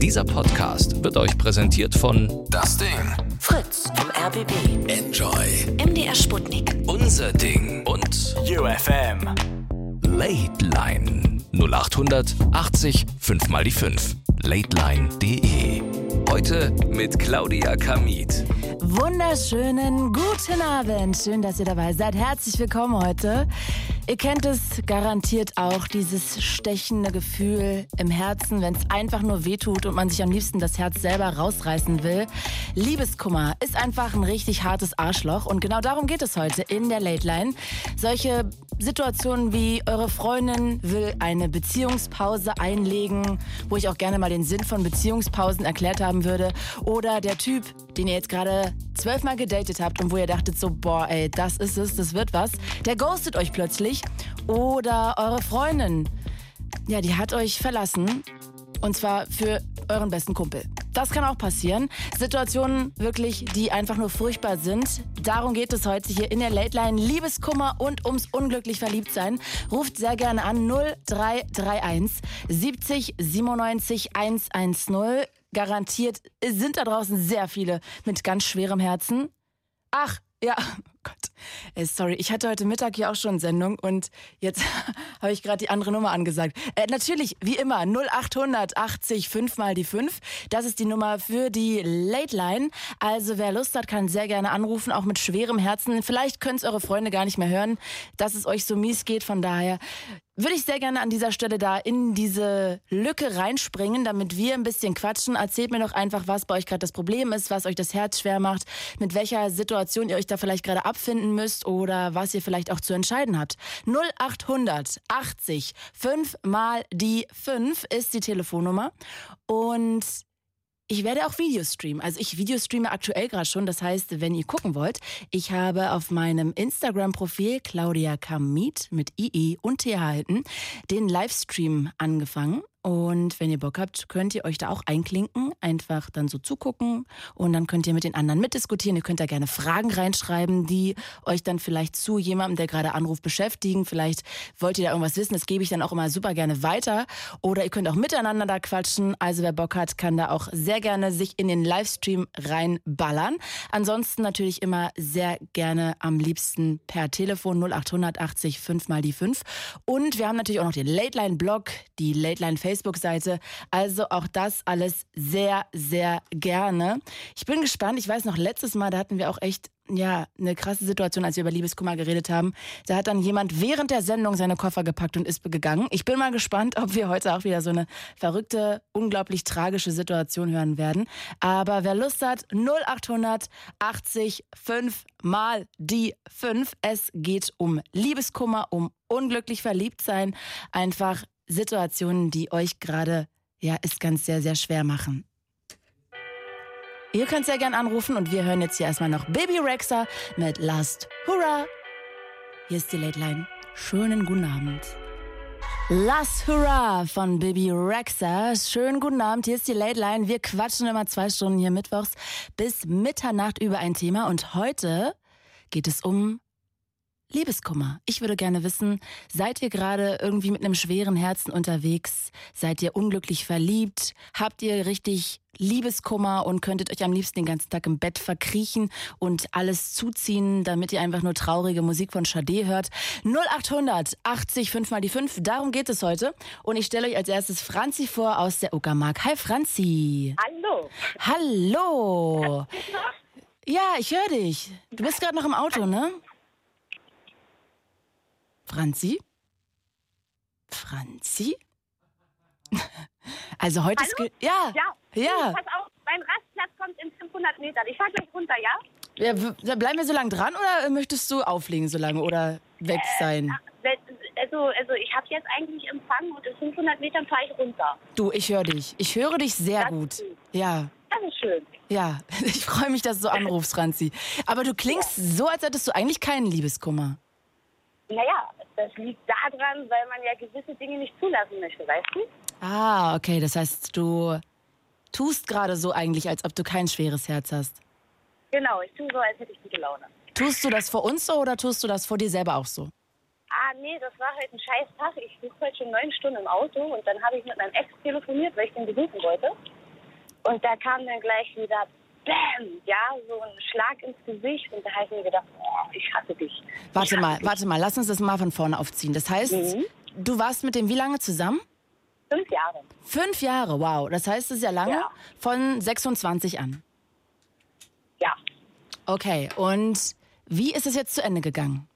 Dieser Podcast wird euch präsentiert von Das Ding. Fritz vom RBB. Enjoy. MDR Sputnik. Unser Ding und UFM. Late Line 0800 80 5 mal die 5. Lateline.de. Heute mit Claudia Kamit. Wunderschönen guten Abend. Schön, dass ihr dabei seid. Herzlich willkommen heute. Ihr kennt es garantiert auch, dieses stechende Gefühl im Herzen, wenn es einfach nur wehtut und man sich am liebsten das Herz selber rausreißen will. Liebeskummer ist einfach ein richtig hartes Arschloch und genau darum geht es heute in der Late Line. Solche Situationen wie eure Freundin will eine Beziehungspause einlegen, wo ich auch gerne mal den Sinn von Beziehungspausen erklärt haben würde. Oder der Typ, den ihr jetzt gerade zwölfmal gedatet habt und wo ihr dachtet so, boah, ey, das ist es, das wird was, der ghostet euch plötzlich. Oder eure Freundin, ja, die hat euch verlassen. Und zwar für euren besten Kumpel. Das kann auch passieren. Situationen wirklich, die einfach nur furchtbar sind. Darum geht es heute hier in der Late Line. Liebeskummer und ums unglücklich verliebt sein. Ruft sehr gerne an 0331 70 97 110. Garantiert sind da draußen sehr viele mit ganz schwerem Herzen. Ach, ja, Gott. Äh, sorry, ich hatte heute Mittag hier auch schon Sendung und jetzt habe ich gerade die andere Nummer angesagt. Äh, natürlich, wie immer, 0800 80 5 mal die 5. Das ist die Nummer für die Late Line. Also wer Lust hat, kann sehr gerne anrufen, auch mit schwerem Herzen. Vielleicht können es eure Freunde gar nicht mehr hören, dass es euch so mies geht. Von daher würde ich sehr gerne an dieser Stelle da in diese Lücke reinspringen, damit wir ein bisschen quatschen. Erzählt mir doch einfach, was bei euch gerade das Problem ist, was euch das Herz schwer macht, mit welcher Situation ihr euch da vielleicht gerade abfinden müsst oder was ihr vielleicht auch zu entscheiden habt. 0800 80 5 mal die 5 ist die Telefonnummer und ich werde auch Videos streamen. Also ich Videostreame aktuell gerade schon. Das heißt, wenn ihr gucken wollt, ich habe auf meinem Instagram-Profil Claudia Kamit mit IE und TH hinten den Livestream angefangen. Und wenn ihr Bock habt, könnt ihr euch da auch einklinken, einfach dann so zugucken und dann könnt ihr mit den anderen mitdiskutieren. Ihr könnt da gerne Fragen reinschreiben, die euch dann vielleicht zu jemandem, der gerade anruft, beschäftigen. Vielleicht wollt ihr da irgendwas wissen, das gebe ich dann auch immer super gerne weiter. Oder ihr könnt auch miteinander da quatschen. Also wer Bock hat, kann da auch sehr gerne sich in den Livestream reinballern. Ansonsten natürlich immer sehr gerne am liebsten per Telefon 0880 5 mal die 5. Und wir haben natürlich auch noch den Late Line Blog, die Late Line Facebook Facebook-Seite. Also auch das alles sehr, sehr gerne. Ich bin gespannt. Ich weiß noch, letztes Mal, da hatten wir auch echt ja, eine krasse Situation, als wir über Liebeskummer geredet haben. Da hat dann jemand während der Sendung seine Koffer gepackt und ist gegangen. Ich bin mal gespannt, ob wir heute auch wieder so eine verrückte, unglaublich tragische Situation hören werden. Aber wer Lust hat, 0800 80 5 mal die 5. Es geht um Liebeskummer, um unglücklich verliebt sein. Einfach Situationen, die euch gerade, ja, es ganz sehr, sehr schwer machen. Ihr könnt sehr gern anrufen und wir hören jetzt hier erstmal noch Baby Rexa mit Last Hurra. Hier ist die Late Line. Schönen guten Abend. Last Hurra von Baby Rexa. Schönen guten Abend. Hier ist die Late Line. Wir quatschen immer zwei Stunden hier mittwochs bis Mitternacht über ein Thema und heute geht es um Liebeskummer. Ich würde gerne wissen, seid ihr gerade irgendwie mit einem schweren Herzen unterwegs? Seid ihr unglücklich verliebt? Habt ihr richtig Liebeskummer und könntet euch am liebsten den ganzen Tag im Bett verkriechen und alles zuziehen, damit ihr einfach nur traurige Musik von Sade hört? 0800 80 5 mal die 5, darum geht es heute. Und ich stelle euch als erstes Franzi vor aus der Uckermark. Hi Franzi. Hallo. Hallo. Ja, ich höre dich. Du bist gerade noch im Auto, ne? Franzi? Franzi? Also heute Hallo? ist... Ja, Ja. ja. Pass auf, mein Rastplatz kommt in 500 Metern. Ich fahr gleich runter, ja? ja bleiben wir so lange dran oder möchtest du auflegen so lange oder weg sein? Also, also ich habe jetzt eigentlich Empfang und in 500 Metern fahre ich runter. Du, ich höre dich. Ich höre dich sehr Das gut. Ja, Das ist schön. ja. Ich freue mich, dass du anrufst, Franzi. Aber du klingst so, als hättest du eigentlich keinen Liebeskummer. Naja, das liegt daran, weil man ja gewisse Dinge nicht zulassen möchte, weißt du? Ah, okay. Das heißt, du tust gerade so eigentlich, als ob du kein schweres Herz hast. Genau, ich tue so, als hätte ich gute Laune. Tust du das vor uns so oder tust du das vor dir selber auch so? ah nee, das war halt ein scheiß Tag. Ich sitze heute schon neun Stunden im Auto und dann habe ich mit meinem Ex telefoniert, weil ich den besuchen wollte. Und da kam dann gleich wieder Bäm, ja, so ein Schlag ins Gesicht und da habe ich mir gedacht, oh, ich hasse dich. Warte ich mal, hasse dich. warte mal, lass uns das mal von vorne aufziehen. Das heißt, Mhm. du warst mit dem wie lange zusammen? Fünf Jahre. Fünf Jahre, wow. Das heißt, es ist ja lange. Ja. Von 26 an. Ja. Okay, und wie ist es jetzt zu Ende gegangen?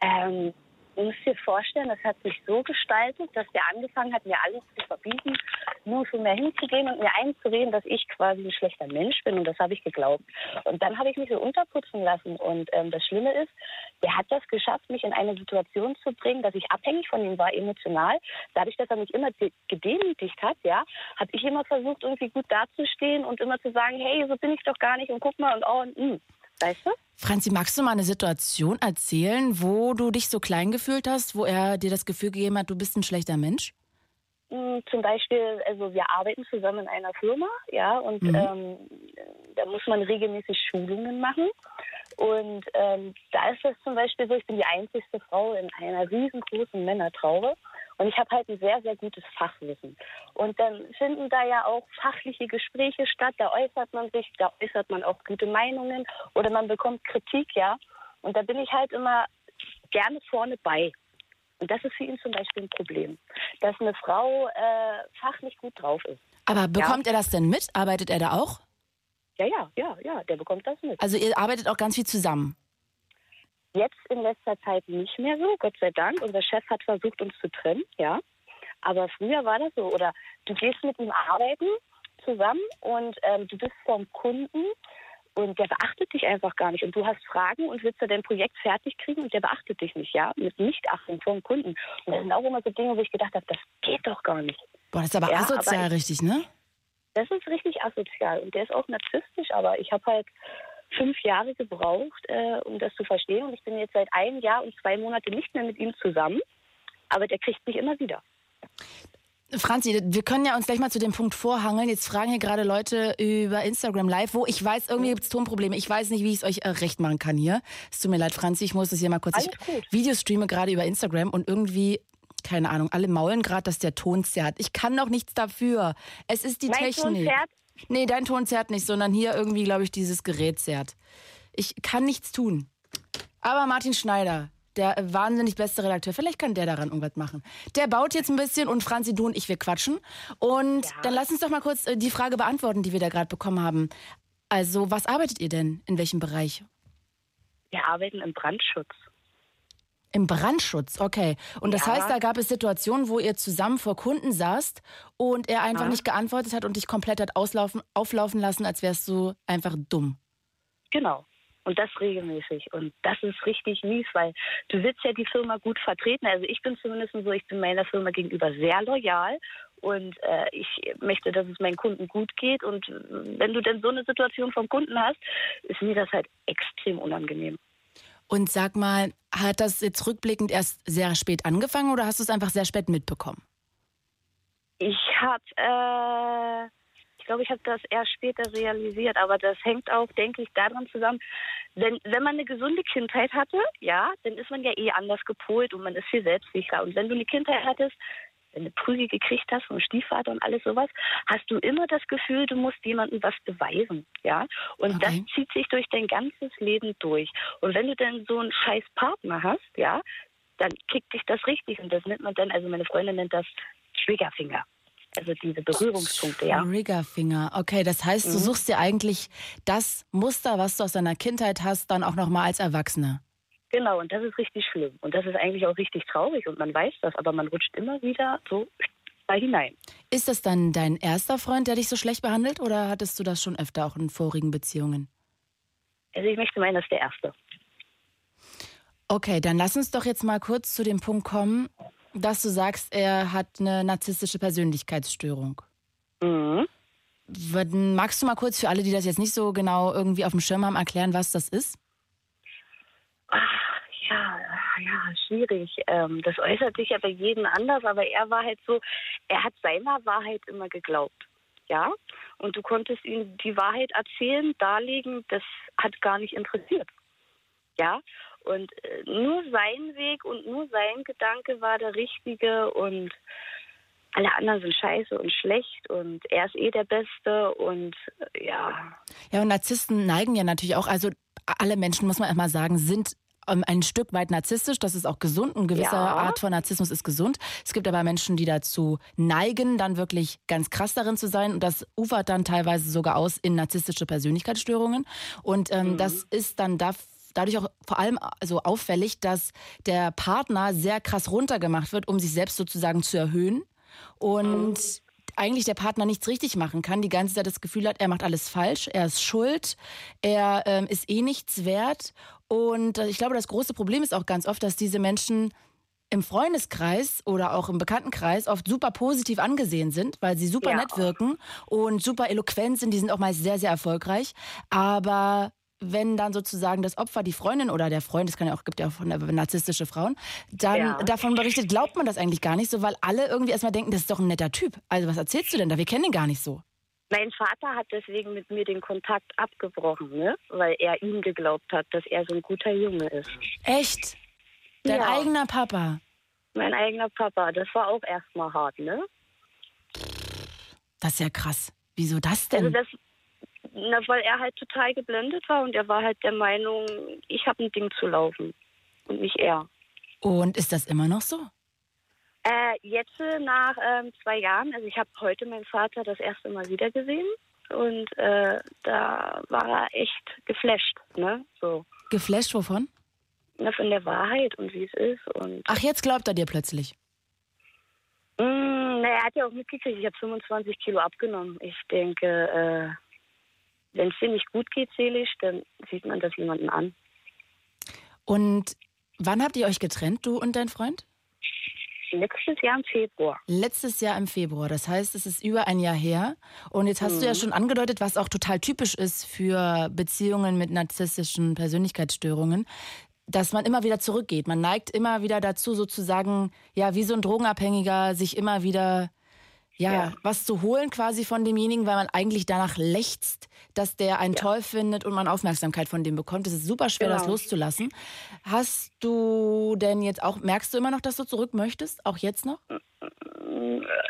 Ähm, du musst dir vorstellen, das hat sich so gestaltet, dass der angefangen hat, mir alles zu verbieten, nur zu mir hinzugehen und mir einzureden, dass ich quasi ein schlechter Mensch bin. Und das habe ich geglaubt. Und dann habe ich mich so unterputzen lassen. Und ähm, das Schlimme ist, der hat das geschafft, mich in eine Situation zu bringen, dass ich abhängig von ihm war, emotional. Dadurch, dass er mich immer de- gedemütigt hat, ja, habe ich immer versucht, irgendwie gut dazustehen und immer zu sagen, hey, so bin ich doch gar nicht und guck mal und oh und mm. Weißt du? Franzi, magst du mal eine Situation erzählen, wo du dich so klein gefühlt hast, wo er dir das Gefühl gegeben hat, du bist ein schlechter Mensch? Mm, Zum Beispiel, also wir arbeiten zusammen in einer Firma, ja, und Mhm. ähm, da muss man regelmäßig Schulungen machen. Und ähm, da ist es zum Beispiel so, ich bin die einzigste Frau in einer riesengroßen Männertraube und ich habe halt ein sehr, sehr gutes Fachwissen. Und dann finden da ja auch fachliche Gespräche statt, da äußert man sich, da äußert man auch gute Meinungen oder man bekommt Kritik, ja. Und da bin ich halt immer gerne vorne bei. Und das ist für ihn zum Beispiel ein Problem, dass eine Frau äh, fachlich gut drauf ist. Aber bekommt er das denn mit? Arbeitet er da auch? Ja, ja, ja, ja, der bekommt das mit. Also ihr arbeitet auch ganz viel zusammen. Jetzt in letzter Zeit nicht mehr so, Gott sei Dank. Unser Chef hat versucht, uns zu trennen, ja. Aber früher war das so. Oder du gehst mit ihm arbeiten zusammen und ähm, du bist vom Kunden und der beachtet dich einfach gar nicht. Und du hast Fragen und willst du dein Projekt fertig kriegen und der beachtet dich nicht, ja. Mit Nichtachtung vom Kunden. Und das sind auch immer so Dinge, wo ich gedacht habe, das geht doch gar nicht. Boah, das ist aber Ja, asozial, aber ich- richtig, ne? Das ist richtig asozial und der ist auch narzisstisch, aber ich habe halt fünf Jahre gebraucht, äh, um das zu verstehen und ich bin jetzt seit einem Jahr und zwei Monate nicht mehr mit ihm zusammen, aber der kriegt mich immer wieder. Franzi, wir können ja uns gleich mal zu dem Punkt vorhangeln. Jetzt fragen hier gerade Leute über Instagram Live, wo ich weiß, irgendwie gibt es Tonprobleme. Ich weiß nicht, wie ich es euch äh, recht machen kann hier. Es tut mir leid, Franzi, ich muss das hier mal kurz. Alles ich gut. Videos streame gerade über Instagram und irgendwie, keine Ahnung, alle maulen gerade, dass der Ton zerrt. Ich kann doch nichts dafür. Es ist die Mein Technik. Ton zerrt? Nee, dein Ton zerrt nicht, sondern hier irgendwie, glaube ich, dieses Gerät zerrt. Ich kann nichts tun. Aber Martin Schneider, der wahnsinnig beste Redakteur, vielleicht kann der daran irgendwas machen. Der baut jetzt ein bisschen und Franzi, du und ich, wir quatschen. Und Ja. dann lass uns doch mal kurz äh, die Frage beantworten, die wir da gerade bekommen haben. Also, was arbeitet ihr denn? In welchem Bereich? Wir arbeiten im Brandschutz. Im Brandschutz, okay. Und das Ja. heißt, da gab es Situationen, wo ihr zusammen vor Kunden saßt und er einfach Ja. nicht geantwortet hat und dich komplett hat auslaufen, auflaufen lassen, als wärst du einfach dumm. Genau. Und das regelmäßig. Und das ist richtig mies, weil du willst ja die Firma gut vertreten. Also ich bin zumindest so, ich bin meiner Firma gegenüber sehr loyal. Und äh, ich möchte, dass es meinen Kunden gut geht. Und äh, wenn du denn so eine Situation vom Kunden hast, ist mir das halt extrem unangenehm. Und sag mal, hat das jetzt rückblickend erst sehr spät angefangen oder hast du es einfach sehr spät mitbekommen? Ich habe, äh, ich glaube, ich habe das erst später realisiert, aber das hängt auch, denke ich, daran zusammen, wenn, wenn man eine gesunde Kindheit hatte, ja, dann ist man ja eh anders gepolt und man ist viel selbstsicherer. Und wenn du eine Kindheit hattest, wenn du Prügel gekriegt hast vom Stiefvater und alles sowas, hast du immer das Gefühl, du musst jemandem was beweisen, ja. Und Okay. das zieht sich durch dein ganzes Leben durch. Und wenn du dann so einen scheiß Partner hast, ja, dann kickt dich das richtig. Und das nennt man dann, also meine Freundin nennt das Triggerfinger. Also diese Berührungspunkte, ja. Triggerfinger. Okay, das heißt, du Mhm. suchst dir eigentlich das Muster, was du aus deiner Kindheit hast, dann auch nochmal als Erwachsene. Genau, und das ist richtig schlimm. Und das ist eigentlich auch richtig traurig und man weiß das, aber man rutscht immer wieder so da hinein. Ist das dann dein erster Freund, der dich so schlecht behandelt oder hattest du das schon öfter auch in vorigen Beziehungen? Also ich möchte meinen, das ist der Erste. Okay, dann lass uns doch jetzt mal kurz zu dem Punkt kommen, dass du sagst, er hat eine narzisstische Persönlichkeitsstörung. Mhm. Magst du mal kurz für alle, die das jetzt nicht so genau irgendwie auf dem Schirm haben, erklären, was das ist? Ach, ja, ja, schwierig. Ähm, das äußert sich ja bei jedem anders, aber er war halt so, er hat seiner Wahrheit immer geglaubt. Ja, und du konntest ihm die Wahrheit erzählen, darlegen, das hat gar nicht interessiert. Ja, Und äh, nur sein Weg und nur sein Gedanke war der richtige und alle anderen sind scheiße und schlecht und er ist eh der Beste und äh, ja. Ja, und Narzissten neigen ja natürlich auch, also alle Menschen, muss man einmal sagen, sind ähm, ein Stück weit narzisstisch, das ist auch gesund. Eine gewisse Ja. Art von Narzissmus ist gesund. Es gibt aber Menschen, die dazu neigen, dann wirklich ganz krass darin zu sein. Und das ufert dann teilweise sogar aus in narzisstische Persönlichkeitsstörungen. Und ähm, Mhm. das ist dann da dadurch auch vor allem so auffällig, dass der Partner sehr krass runtergemacht wird, um sich selbst sozusagen zu erhöhen. Und eigentlich der Partner nichts richtig machen kann, die ganze Zeit das Gefühl hat, er macht alles falsch, er ist schuld, er ähm, ist eh nichts wert. Und äh, ich glaube, das große Problem ist auch ganz oft, dass diese Menschen im Freundeskreis oder auch im Bekanntenkreis oft super positiv angesehen sind, weil sie super Ja. nett wirken und super eloquent sind. Die sind auch meist sehr, sehr erfolgreich. Aber wenn dann sozusagen das Opfer, die Freundin oder der Freund, es kann ja auch, gibt ja auch narzisstische Frauen, dann Ja. davon berichtet, glaubt man das eigentlich gar nicht so, weil alle irgendwie erstmal denken, das ist doch ein netter Typ. Also was erzählst du denn da? Wir kennen ihn gar nicht so. Mein Vater hat deswegen mit mir den Kontakt abgebrochen, ne? weil er ihm geglaubt hat, dass er so ein guter Junge ist. Echt? Dein Ja. eigener Papa. Mein eigener Papa, das war auch erstmal hart, ne? Das ist ja krass. Wieso das Also denn? das, na, weil er halt total geblendet war und er war halt der Meinung, ich habe ein Ding zu laufen und nicht er. Und ist das immer noch so? Äh, jetzt äh, nach ähm, zwei Jahren, also ich habe heute meinen Vater das erste Mal wieder gesehen und äh, da war er echt geflasht, ne? So. Geflasht wovon? Na, von der Wahrheit und wie es ist und Ach, jetzt glaubt er dir plötzlich. Mm, na, er hat ja auch mitgekriegt, ich habe 25 Kilo abgenommen. Ich denke, äh, wenn es dir nicht gut geht seelisch, dann sieht man das jemanden an. Und wann habt ihr euch getrennt, du und dein Freund? Letztes Jahr im Februar. Letztes Jahr im Februar. Das heißt, es ist über ein Jahr her. Und jetzt hast du ja schon angedeutet, was auch total typisch ist für Beziehungen mit narzisstischen Persönlichkeitsstörungen, dass man immer wieder zurückgeht. Man neigt immer wieder dazu, sozusagen, ja, wie so ein Drogenabhängiger, sich immer wieder, ja, Ja. was zu holen quasi von demjenigen, weil man eigentlich danach lechzt, dass der einen toll findet und man Aufmerksamkeit von dem bekommt. Es ist super schwer, das Genau. loszulassen. Hast du denn jetzt auch, merkst du immer noch, dass du zurück möchtest? Auch jetzt noch?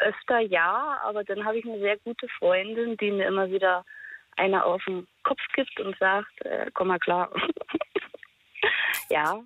Öfter ja, aber dann habe ich eine sehr gute Freundin, die mir immer wieder eine auf den Kopf gibt und sagt, äh, komm mal klar. ja,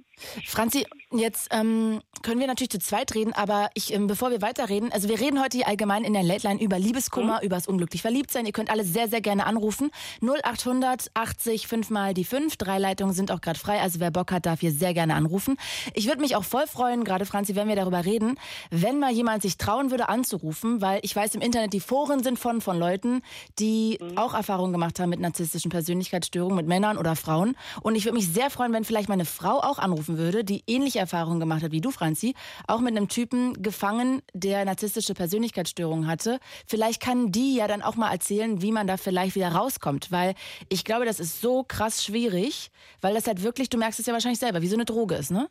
Franzi, jetzt ähm, können wir natürlich zu zweit reden, aber ich, ähm, bevor wir weiterreden, also wir reden heute hier allgemein in der Late Line über Liebeskummer, über das unglücklich verliebt sein. Ihr könnt alle sehr, sehr gerne anrufen. 0800 80 5 mal die 5. Drei Leitungen sind auch gerade frei, also wer Bock hat, darf hier sehr gerne anrufen. Ich würde mich auch voll freuen, gerade Franzi, wenn wir darüber reden, wenn mal jemand sich trauen würde anzurufen, weil ich weiß, im Internet die Foren sind von, von Leuten, die auch Erfahrungen gemacht haben mit narzisstischen Persönlichkeitsstörungen, mit Männern oder Frauen. Und ich würde mich sehr freuen, wenn vielleicht meine Frau auch anrufen würde, die ähnliche Erfahrungen gemacht hat wie du, Franzi, auch mit einem Typen gefangen, der narzisstische Persönlichkeitsstörungen hatte. Vielleicht kann die ja dann auch mal erzählen, wie man da vielleicht wieder rauskommt, weil ich glaube, das ist so krass schwierig, weil das halt wirklich, du merkst es ja wahrscheinlich selber, wie so eine Droge ist, ne?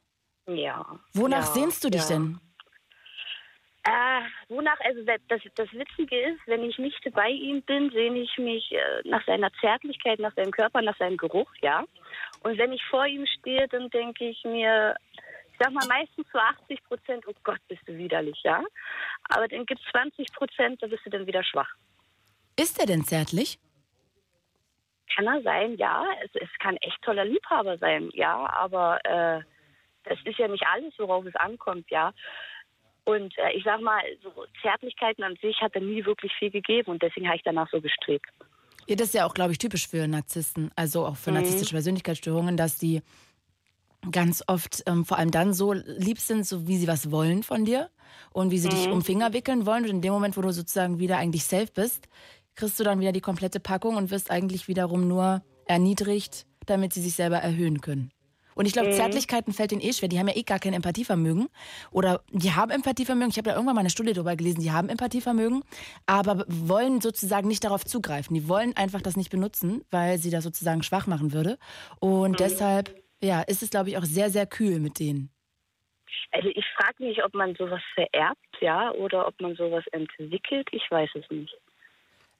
ja. Wonach ja, sehnst du dich ja. denn? Äh, wonach, also das, das, Witzige ist, wenn ich nicht bei ihm bin, sehne ich mich äh, nach seiner Zärtlichkeit, nach seinem Körper, nach seinem Geruch, ja. Und wenn ich vor ihm stehe, dann denke ich mir, ich sag mal meistens zu 80 Prozent, oh Gott, bist du widerlich, ja. Aber dann gibt es 20 Prozent, da bist du dann wieder schwach. Ist er denn zärtlich? Kann er sein, ja. Es, es kann echt toller Liebhaber sein, ja. Aber äh, das ist ja nicht alles, worauf es ankommt, ja. Und äh, ich sag mal, so Zärtlichkeiten an sich hat er nie wirklich viel gegeben und deswegen habe ich danach so gestrebt. Ja, das ist ja auch, glaube ich, typisch für Narzissten, also auch für Mhm. narzisstische Persönlichkeitsstörungen, dass die ganz oft ähm, vor allem dann so lieb sind, so wie sie was wollen von dir und wie sie dich um Finger wickeln wollen. Und in dem Moment, wo du sozusagen wieder eigentlich safe bist, kriegst du dann wieder die komplette Packung und wirst eigentlich wiederum nur erniedrigt, damit sie sich selber erhöhen können. Und ich glaube, Zärtlichkeiten fällt ihnen eh schwer. Die haben ja eh gar kein Empathievermögen. Oder die haben Empathievermögen. Ich habe da irgendwann mal eine Studie darüber gelesen, die haben Empathievermögen, aber wollen sozusagen nicht darauf zugreifen. Die wollen einfach das nicht benutzen, weil sie das sozusagen schwach machen würde. Und deshalb, ja, ist es, glaube ich, auch sehr, sehr kühl mit denen. Also ich frage mich, ob man sowas vererbt, ja, oder ob man sowas entwickelt. Ich weiß es nicht.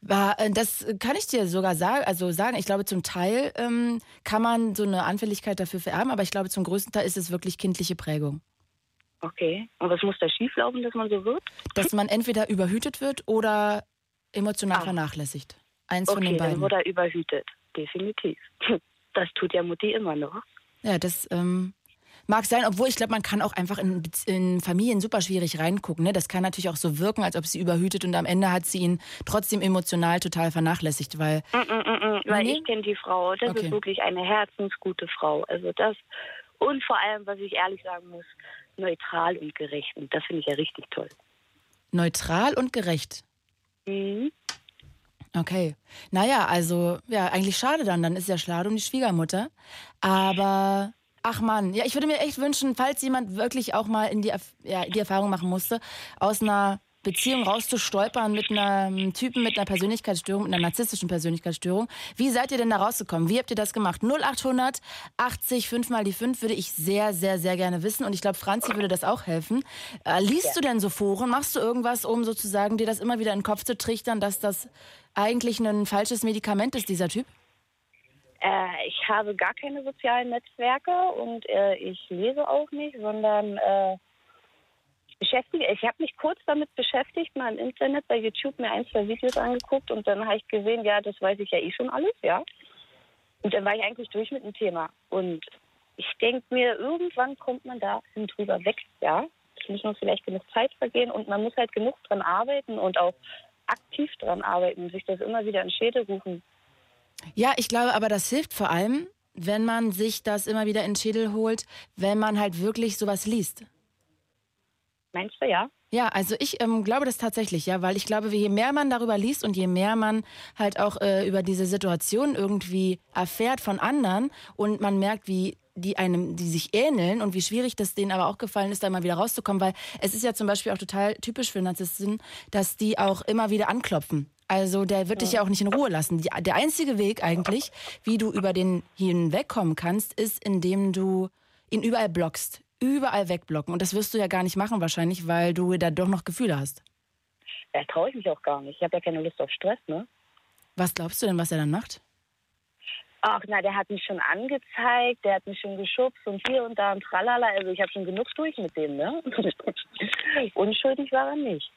War, äh, das kann ich dir sogar sagen. Also sagen, ich glaube, zum Teil ähm, kann man so eine Anfälligkeit dafür vererben, aber ich glaube, zum größten Teil ist es wirklich kindliche Prägung. Okay. Und was muss da schieflaufen, dass man so wird? Dass man entweder überhütet wird oder emotional Ah. vernachlässigt. Eins Okay, von den dann beiden. wurde er überhütet. Definitiv. Das tut ja Mutti immer noch. Ja, das ähm, mag sein, obwohl ich glaube, man kann auch einfach in, in Familien super schwierig reingucken. Ne? Das kann natürlich auch so wirken, als ob sie überhütet und am Ende hat sie ihn trotzdem emotional total vernachlässigt, weil Mm, mm, mm, mm, Weil ich kenne die Frau. Das Okay. ist wirklich eine herzensgute Frau. Also das und vor allem, was ich ehrlich sagen muss, neutral und gerecht. Und das finde ich ja richtig toll. neutral und gerecht. Mhm. Okay. Naja, also, ja, eigentlich schade dann. Dann ist ja schade um die Schwiegermutter. Aber, ach Mann, ja, ich würde mir echt wünschen, falls jemand wirklich auch mal in die, ja, die Erfahrung machen musste, aus einer Beziehung rauszustolpern mit einem Typen mit einer Persönlichkeitsstörung, mit einer narzisstischen Persönlichkeitsstörung. Wie seid ihr denn da rausgekommen? Wie habt ihr das gemacht? 0800 80 5 mal die 5 würde ich sehr, sehr, sehr gerne wissen. Und ich glaube, Franzi würde das auch helfen. Äh, liest du denn so Foren? Machst du irgendwas, um sozusagen dir das immer wieder in den Kopf zu trichtern, dass das eigentlich ein falsches Medikament ist, dieser Typ? Äh, ich habe gar keine sozialen Netzwerke und äh, ich lese auch nicht, sondern äh, beschäftige. Ich habe mich kurz damit beschäftigt, mal im Internet bei YouTube mir ein, zwei Videos angeguckt und dann habe ich gesehen, ja, das weiß ich ja eh schon alles, ja. Und dann war ich eigentlich durch mit dem Thema. Und ich denke mir, irgendwann kommt man da drüber weg, ja. Es muss noch vielleicht genug Zeit vergehen und man muss halt genug dran arbeiten und auch aktiv dran arbeiten, sich das immer wieder in Schäde rufen. Ja, ich glaube aber, das hilft vor allem, wenn man sich das immer wieder in den Schädel holt, wenn man halt wirklich sowas liest. Meinst du, ja? Ja, also ich ähm, glaube das tatsächlich, ja, weil ich glaube, je mehr man darüber liest und je mehr man halt auch äh, über diese Situation irgendwie erfährt von anderen und man merkt, wie die einem, die sich ähneln und wie schwierig das denen aber auch gefallen ist, da mal wieder rauszukommen, weil es ist ja zum Beispiel auch total typisch für Narzissten, dass die auch immer wieder anklopfen. Also der wird dich ja auch nicht in Ruhe lassen. Die, der einzige Weg eigentlich, wie du über den hinwegkommen kannst, ist, indem du ihn überall blockst. Überall wegblocken. Und das wirst du ja gar nicht machen wahrscheinlich, weil du da doch noch Gefühle hast. Da traue ich mich auch gar nicht. Ich habe ja keine Lust auf Stress, ne? Was glaubst du denn, was er dann macht? Ach, na, der hat mich schon angezeigt, der hat mich schon geschubst und hier und da und tralala. Also ich habe schon genug durch mit dem, ne? Unschuldig war er nicht.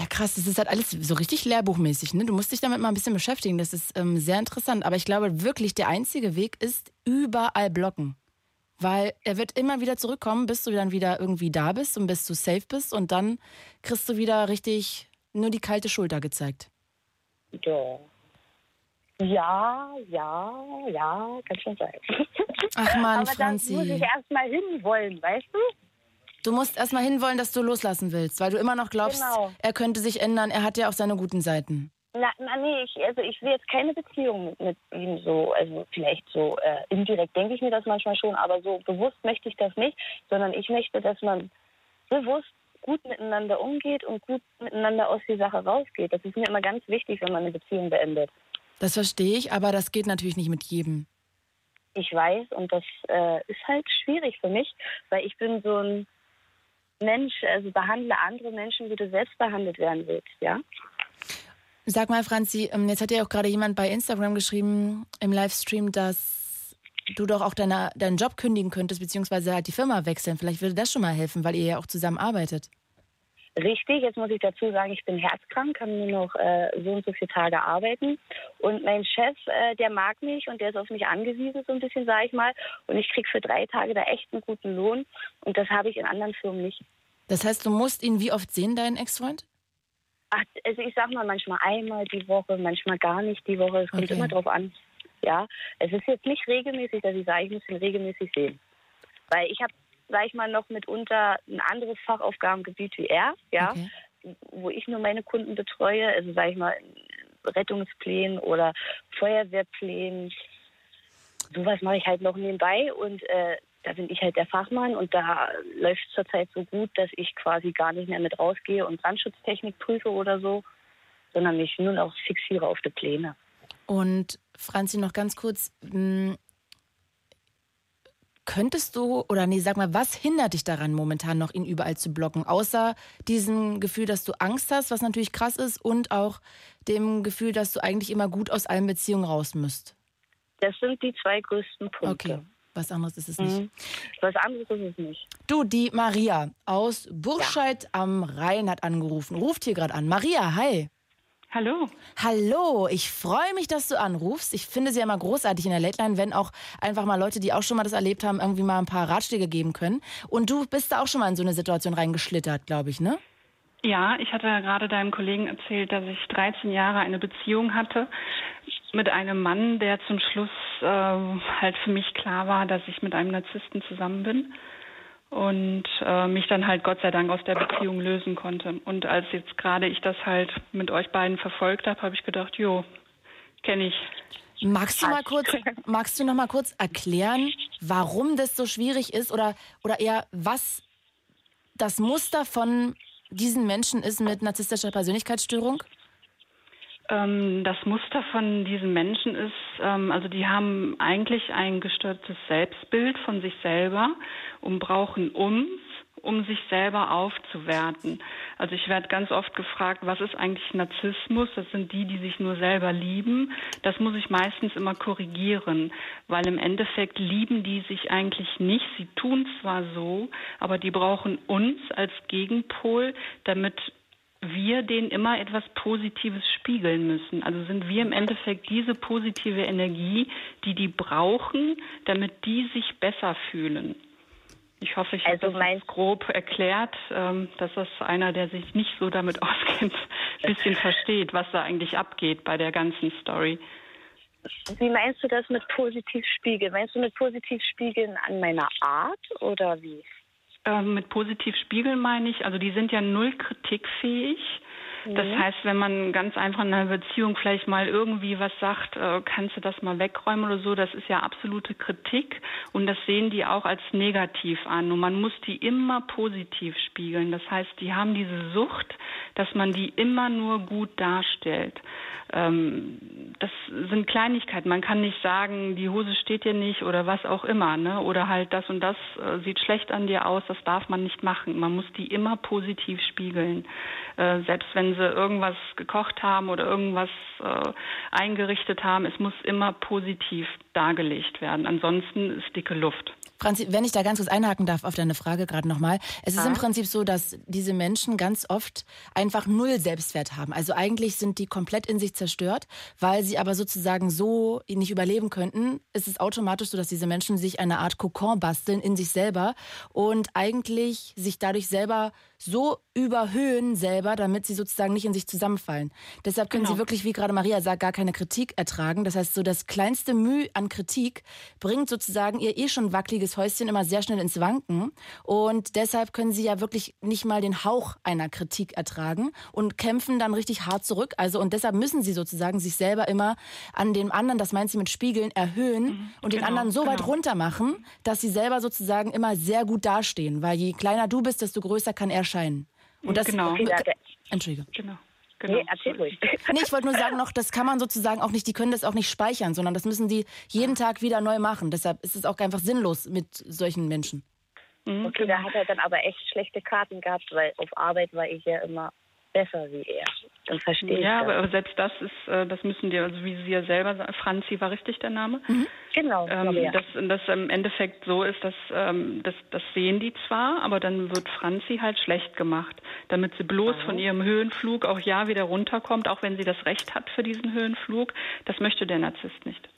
Ja, krass, das ist halt alles so richtig lehrbuchmäßig. Ne? Du musst dich damit mal ein bisschen beschäftigen. Das ist ähm, sehr interessant. Aber ich glaube wirklich, der einzige Weg ist überall blocken. Weil er wird immer wieder zurückkommen, bis du dann wieder irgendwie da bist und bis du safe bist. Und dann kriegst du wieder richtig nur die kalte Schulter gezeigt. Ja. Ja, ja, ja, kann schon sein. Ach Mann, Aber da muss Franzi. ich erst mal hinwollen, weißt du? Du musst erstmal hinwollen, dass du loslassen willst, weil du immer noch glaubst, Genau. er könnte sich ändern. Er hat ja auch seine guten Seiten. Na, na nee, ich, also ich will jetzt keine Beziehung mit, mit ihm so, also vielleicht so äh, indirekt denke ich mir das manchmal schon, aber so bewusst möchte ich das nicht, sondern ich möchte, dass man bewusst gut miteinander umgeht und gut miteinander aus der Sache rausgeht. Das ist mir immer ganz wichtig, wenn man eine Beziehung beendet. Das verstehe ich, aber das geht natürlich nicht mit jedem. Ich weiß und das äh, ist halt schwierig für mich, weil ich bin so ein Mensch, also behandle andere Menschen, wie du selbst behandelt werden willst, ja? Sag mal, Franzi, ähm, jetzt hat ja auch gerade jemand bei Instagram geschrieben im Livestream, dass du doch auch deine, deinen Job kündigen könntest, beziehungsweise halt die Firma wechseln. Vielleicht würde das schon mal helfen, weil ihr ja auch zusammen arbeitet. Richtig, jetzt muss ich dazu sagen, ich bin herzkrank, kann nur noch äh, so und so viele Tage arbeiten. Und mein Chef, äh, der mag mich und der ist auf mich angewiesen, so ein bisschen, sage ich mal. Und ich krieg für drei Tage da echt einen guten Lohn. Und das habe ich in anderen Firmen nicht. Das heißt, du musst ihn wie oft sehen, deinen Ex-Freund? Ach, also ich sag mal manchmal einmal die Woche, manchmal gar nicht die Woche. Es kommt Okay. immer drauf an. Ja, es ist jetzt nicht regelmäßig, dass ich sage, ich muss ihn regelmäßig sehen. Weil ich habe, sag ich mal, noch mitunter ein anderes Fachaufgabengebiet wie er, ja, Okay. wo ich nur meine Kunden betreue, also sag ich mal, Rettungsplänen oder Feuerwehrplänen. Sowas mache ich halt noch nebenbei und äh, da bin ich halt der Fachmann und da läuft es zurzeit so gut, dass ich quasi gar nicht mehr mit rausgehe und Brandschutztechnik prüfe oder so, sondern mich nur noch fixiere auf die Pläne. Und Franzi, noch ganz kurz, Könntest du, oder nee, sag mal, was hindert dich daran, momentan noch ihn überall zu blocken? Außer diesem Gefühl, dass du Angst hast, was natürlich krass ist, und auch dem Gefühl, dass du eigentlich immer gut aus allen Beziehungen raus müsst. Das sind die zwei größten Punkte. Okay. Was anderes ist es nicht. Mhm. Was anderes ist es nicht. Du, die Maria aus Burscheid am Rhein hat angerufen. Ruft hier gerade an. Maria, hi. Hallo. Hallo, ich freue mich, dass du anrufst. Ich finde sie ja immer großartig in der Late Line, wenn auch einfach mal Leute, die auch schon mal das erlebt haben, irgendwie mal ein paar Ratschläge geben können. Und du bist da auch schon mal in so eine Situation reingeschlittert, glaube ich, ne? Ja, ich hatte gerade deinem Kollegen erzählt, dass ich 13 Jahre eine Beziehung hatte mit einem Mann, der zum Schluss äh, halt für mich klar war, dass ich mit einem Narzissten zusammen bin und äh, mich dann halt Gott sei Dank aus der Beziehung lösen konnte. Und als jetzt gerade ich das halt mit euch beiden verfolgt habe, habe ich gedacht, jo, kenne ich. Magst du mal kurz, magst du noch mal kurz erklären, warum das so schwierig ist oder oder eher was das Muster von diesen Menschen ist mit narzisstischer Persönlichkeitsstörung? Ähm, das Muster von diesen Menschen ist, ähm, also die haben eigentlich ein gestörtes Selbstbild von sich selber und brauchen uns, um sich selber aufzuwerten. Also ich werde ganz oft gefragt, was ist eigentlich Narzissmus? Das sind die, die sich nur selber lieben. Das muss ich meistens immer korrigieren, weil im Endeffekt lieben die sich eigentlich nicht. Sie tun zwar so, aber die brauchen uns als Gegenpol, damit wir denen immer etwas Positives spiegeln müssen. Also sind wir im Endeffekt diese positive Energie, die die brauchen, damit die sich besser fühlen. Ich hoffe, ich also habe das grob erklärt, ähm, dass das einer, der sich nicht so damit auskennt, ein bisschen versteht, was da eigentlich abgeht bei der ganzen Story. Wie meinst du das mit positiv spiegeln? Meinst du mit positiv spiegeln an meiner Art oder wie? Ähm, mit positiv spiegeln meine ich, also die sind ja null kritikfähig. Das mhm. heißt, wenn man ganz einfach in einer Beziehung vielleicht mal irgendwie was sagt, äh, kannst du das mal wegräumen oder so, das ist ja absolute Kritik und das sehen die auch als negativ an und man muss die immer positiv spiegeln. Das heißt, die haben diese Sucht, dass man die immer nur gut darstellt. Ähm, das sind Kleinigkeiten. Man kann nicht sagen, die Hose steht dir nicht oder was auch immer, ne? Oder halt das und das äh, sieht schlecht an dir aus. Das darf man nicht machen. Man muss die immer positiv spiegeln. Äh, selbst wenn sie irgendwas gekocht haben oder irgendwas äh, eingerichtet haben, es muss immer positiv dargelegt werden. Ansonsten ist dicke Luft. Franzi, wenn ich da ganz kurz einhaken darf auf deine Frage gerade nochmal. Es ist im Prinzip so, dass diese Menschen ganz oft einfach null Selbstwert haben. Also eigentlich sind die komplett in sich zerstört, weil sie aber sozusagen so nicht überleben könnten. Ist es automatisch so, dass diese Menschen sich eine Art Kokon basteln in sich selber und eigentlich sich dadurch selber so überhöhen selber, damit sie sozusagen nicht in sich zusammenfallen. Deshalb können genau. sie wirklich, wie gerade Maria sagt, gar keine Kritik ertragen. Das heißt, so das kleinste Mühe an Kritik bringt sozusagen ihr eh schon wackeliges Häuschen immer sehr schnell ins Wanken. Und deshalb können sie ja wirklich nicht mal den Hauch einer Kritik ertragen und kämpfen dann richtig hart zurück. Also und deshalb müssen sie sozusagen sich selber immer an dem anderen, das meint sie mit Spiegeln, erhöhen mhm. und genau, den anderen so genau. weit runter machen, dass sie selber sozusagen immer sehr gut dastehen. Weil je kleiner du bist, desto größer kann er erscheinen. Und das, genau. Entschuldige. Genau. Genau. Nee, erzähl ruhig. Nee, ich wollte nur sagen noch, das kann man sozusagen auch nicht, die können das auch nicht speichern, sondern das müssen die jeden Tag wieder neu machen. Deshalb ist es auch einfach sinnlos mit solchen Menschen. Mhm, okay, da hat er dann aber echt schlechte Karten gehabt, weil auf Arbeit war ich ja immer besser wie er. Dann verstehe ich Ja, aber, selbst das ist, äh, das müssen die, also wie Sie ja selber sagen, Franzi war richtig der Name. Mhm. Genau. Ähm, ja. dass das im Endeffekt so ist, dass ähm, das, das sehen die zwar, aber dann wird Franzi halt schlecht gemacht, damit sie bloß mhm. von ihrem Höhenflug auch ja wieder runterkommt, auch wenn sie das Recht hat für diesen Höhenflug. Das möchte der Narzisst nicht.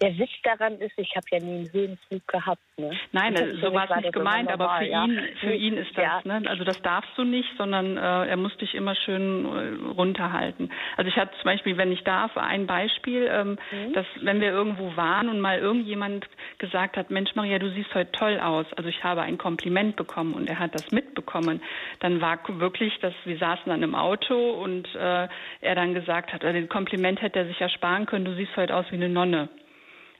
Der Witz daran ist, ich habe ja nie einen Höhenflug gehabt. Ne? Nein, so war es nicht gemeint, aber für ja. ihn, für ihn ist das. Ja. Ne? Also das darfst du nicht, sondern äh, er muss dich immer schön äh, runterhalten. Also ich hatte zum Beispiel, wenn ich darf, ein Beispiel, ähm, mhm. dass wenn wir irgendwo waren und mal irgendjemand gesagt hat, Mensch Maria, du siehst heute toll aus. Also ich habe ein Kompliment bekommen und er hat das mitbekommen. Dann war wirklich, dass wir saßen dann im Auto und äh, er dann gesagt hat, also den Kompliment hätte er sich ersparen können, du siehst heute aus wie eine Nonne.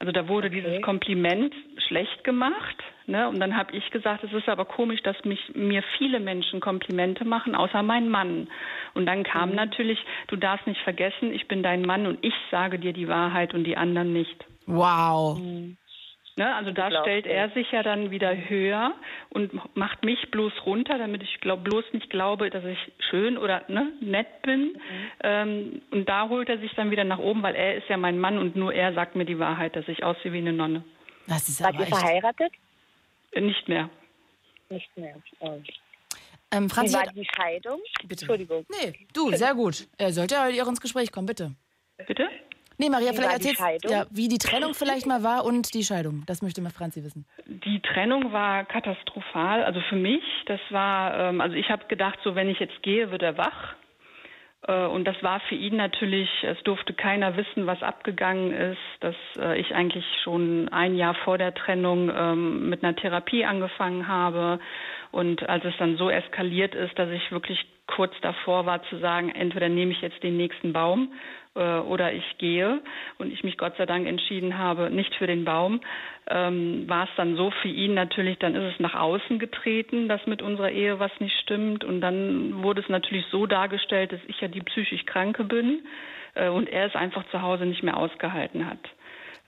Also da wurde okay. dieses Kompliment schlecht gemacht. Ne? Und dann habe ich gesagt, es ist aber komisch, dass mich mir viele Menschen Komplimente machen, außer mein Mann. Und dann kam mhm. natürlich, du darfst nicht vergessen, ich bin dein Mann und ich sage dir die Wahrheit und die anderen nicht. Wow. Mhm. Ne, also da Glaub stellt ich. er sich ja dann wieder höher und macht mich bloß runter, damit ich glaub, bloß nicht glaube, dass ich schön oder ne, nett bin. Ähm, und da holt er sich dann wieder nach oben, weil er ist ja mein Mann und nur er sagt mir die Wahrheit, dass ich aussehe wie eine Nonne. Das ist Seid ihr verheiratet? Nicht mehr. Nicht mehr. Oh. Ähm, Wie Franzi, war hat- die Scheidung? bitte. Entschuldigung. Nee, du, sehr gut. Er sollte ja ihr ins Gespräch kommen, bitte. Bitte? Nee, Maria, Wie vielleicht erzählst ja, wie die Trennung vielleicht mal war und die Scheidung. Das möchte mal Franzi wissen. Die Trennung war katastrophal. Also für mich, das war, ähm, also ich habe gedacht, so wenn ich jetzt gehe, wird er wach. Äh, und das war für ihn natürlich, es durfte keiner wissen, was abgegangen ist, dass äh, ich eigentlich schon ein Jahr vor der Trennung ähm, mit einer Therapie angefangen habe. Und als es dann so eskaliert ist, dass ich wirklich kurz davor war zu sagen, entweder nehme ich jetzt den nächsten Baum oder ich gehe und ich mich Gott sei Dank entschieden habe, nicht für den Baum, ähm, war es dann so für ihn natürlich, dann ist es nach außen getreten, dass mit unserer Ehe was nicht stimmt und dann wurde es natürlich so dargestellt, dass ich ja die psychisch Kranke bin äh, und er es einfach zu Hause nicht mehr ausgehalten hat.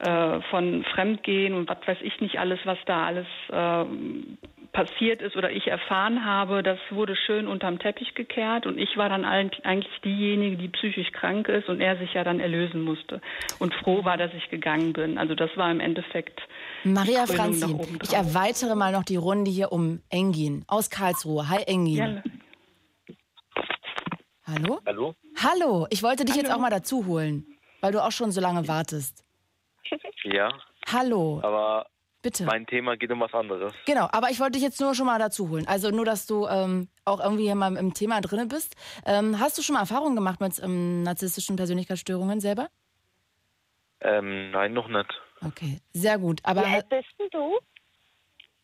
Äh, von Fremdgehen und was weiß ich nicht alles, was da alles äh, passiert ist oder ich erfahren habe, das wurde schön unterm Teppich gekehrt und ich war dann eigentlich diejenige, die psychisch krank ist und er sich ja dann erlösen musste und froh war, dass ich gegangen bin. Also das war im Endeffekt Maria Krönung Franzi, nach oben ich erweitere mal noch die Runde hier um Engin aus Karlsruhe. Hi Engin. ja, Hallo? Hallo? Hallo, ich wollte dich jetzt auch mal dazu holen, weil du auch schon so lange wartest. Ja, Hallo, aber bitte. mein Thema geht um was anderes. Genau, aber ich wollte dich jetzt nur schon mal dazu holen. Also nur, dass du ähm, auch irgendwie hier mal im Thema drinne bist. Ähm, hast du schon mal Erfahrungen gemacht mit ähm, narzisstischen Persönlichkeitsstörungen selber? Ähm, nein, noch nicht. Okay, sehr gut. Aber Wie alt bist denn du?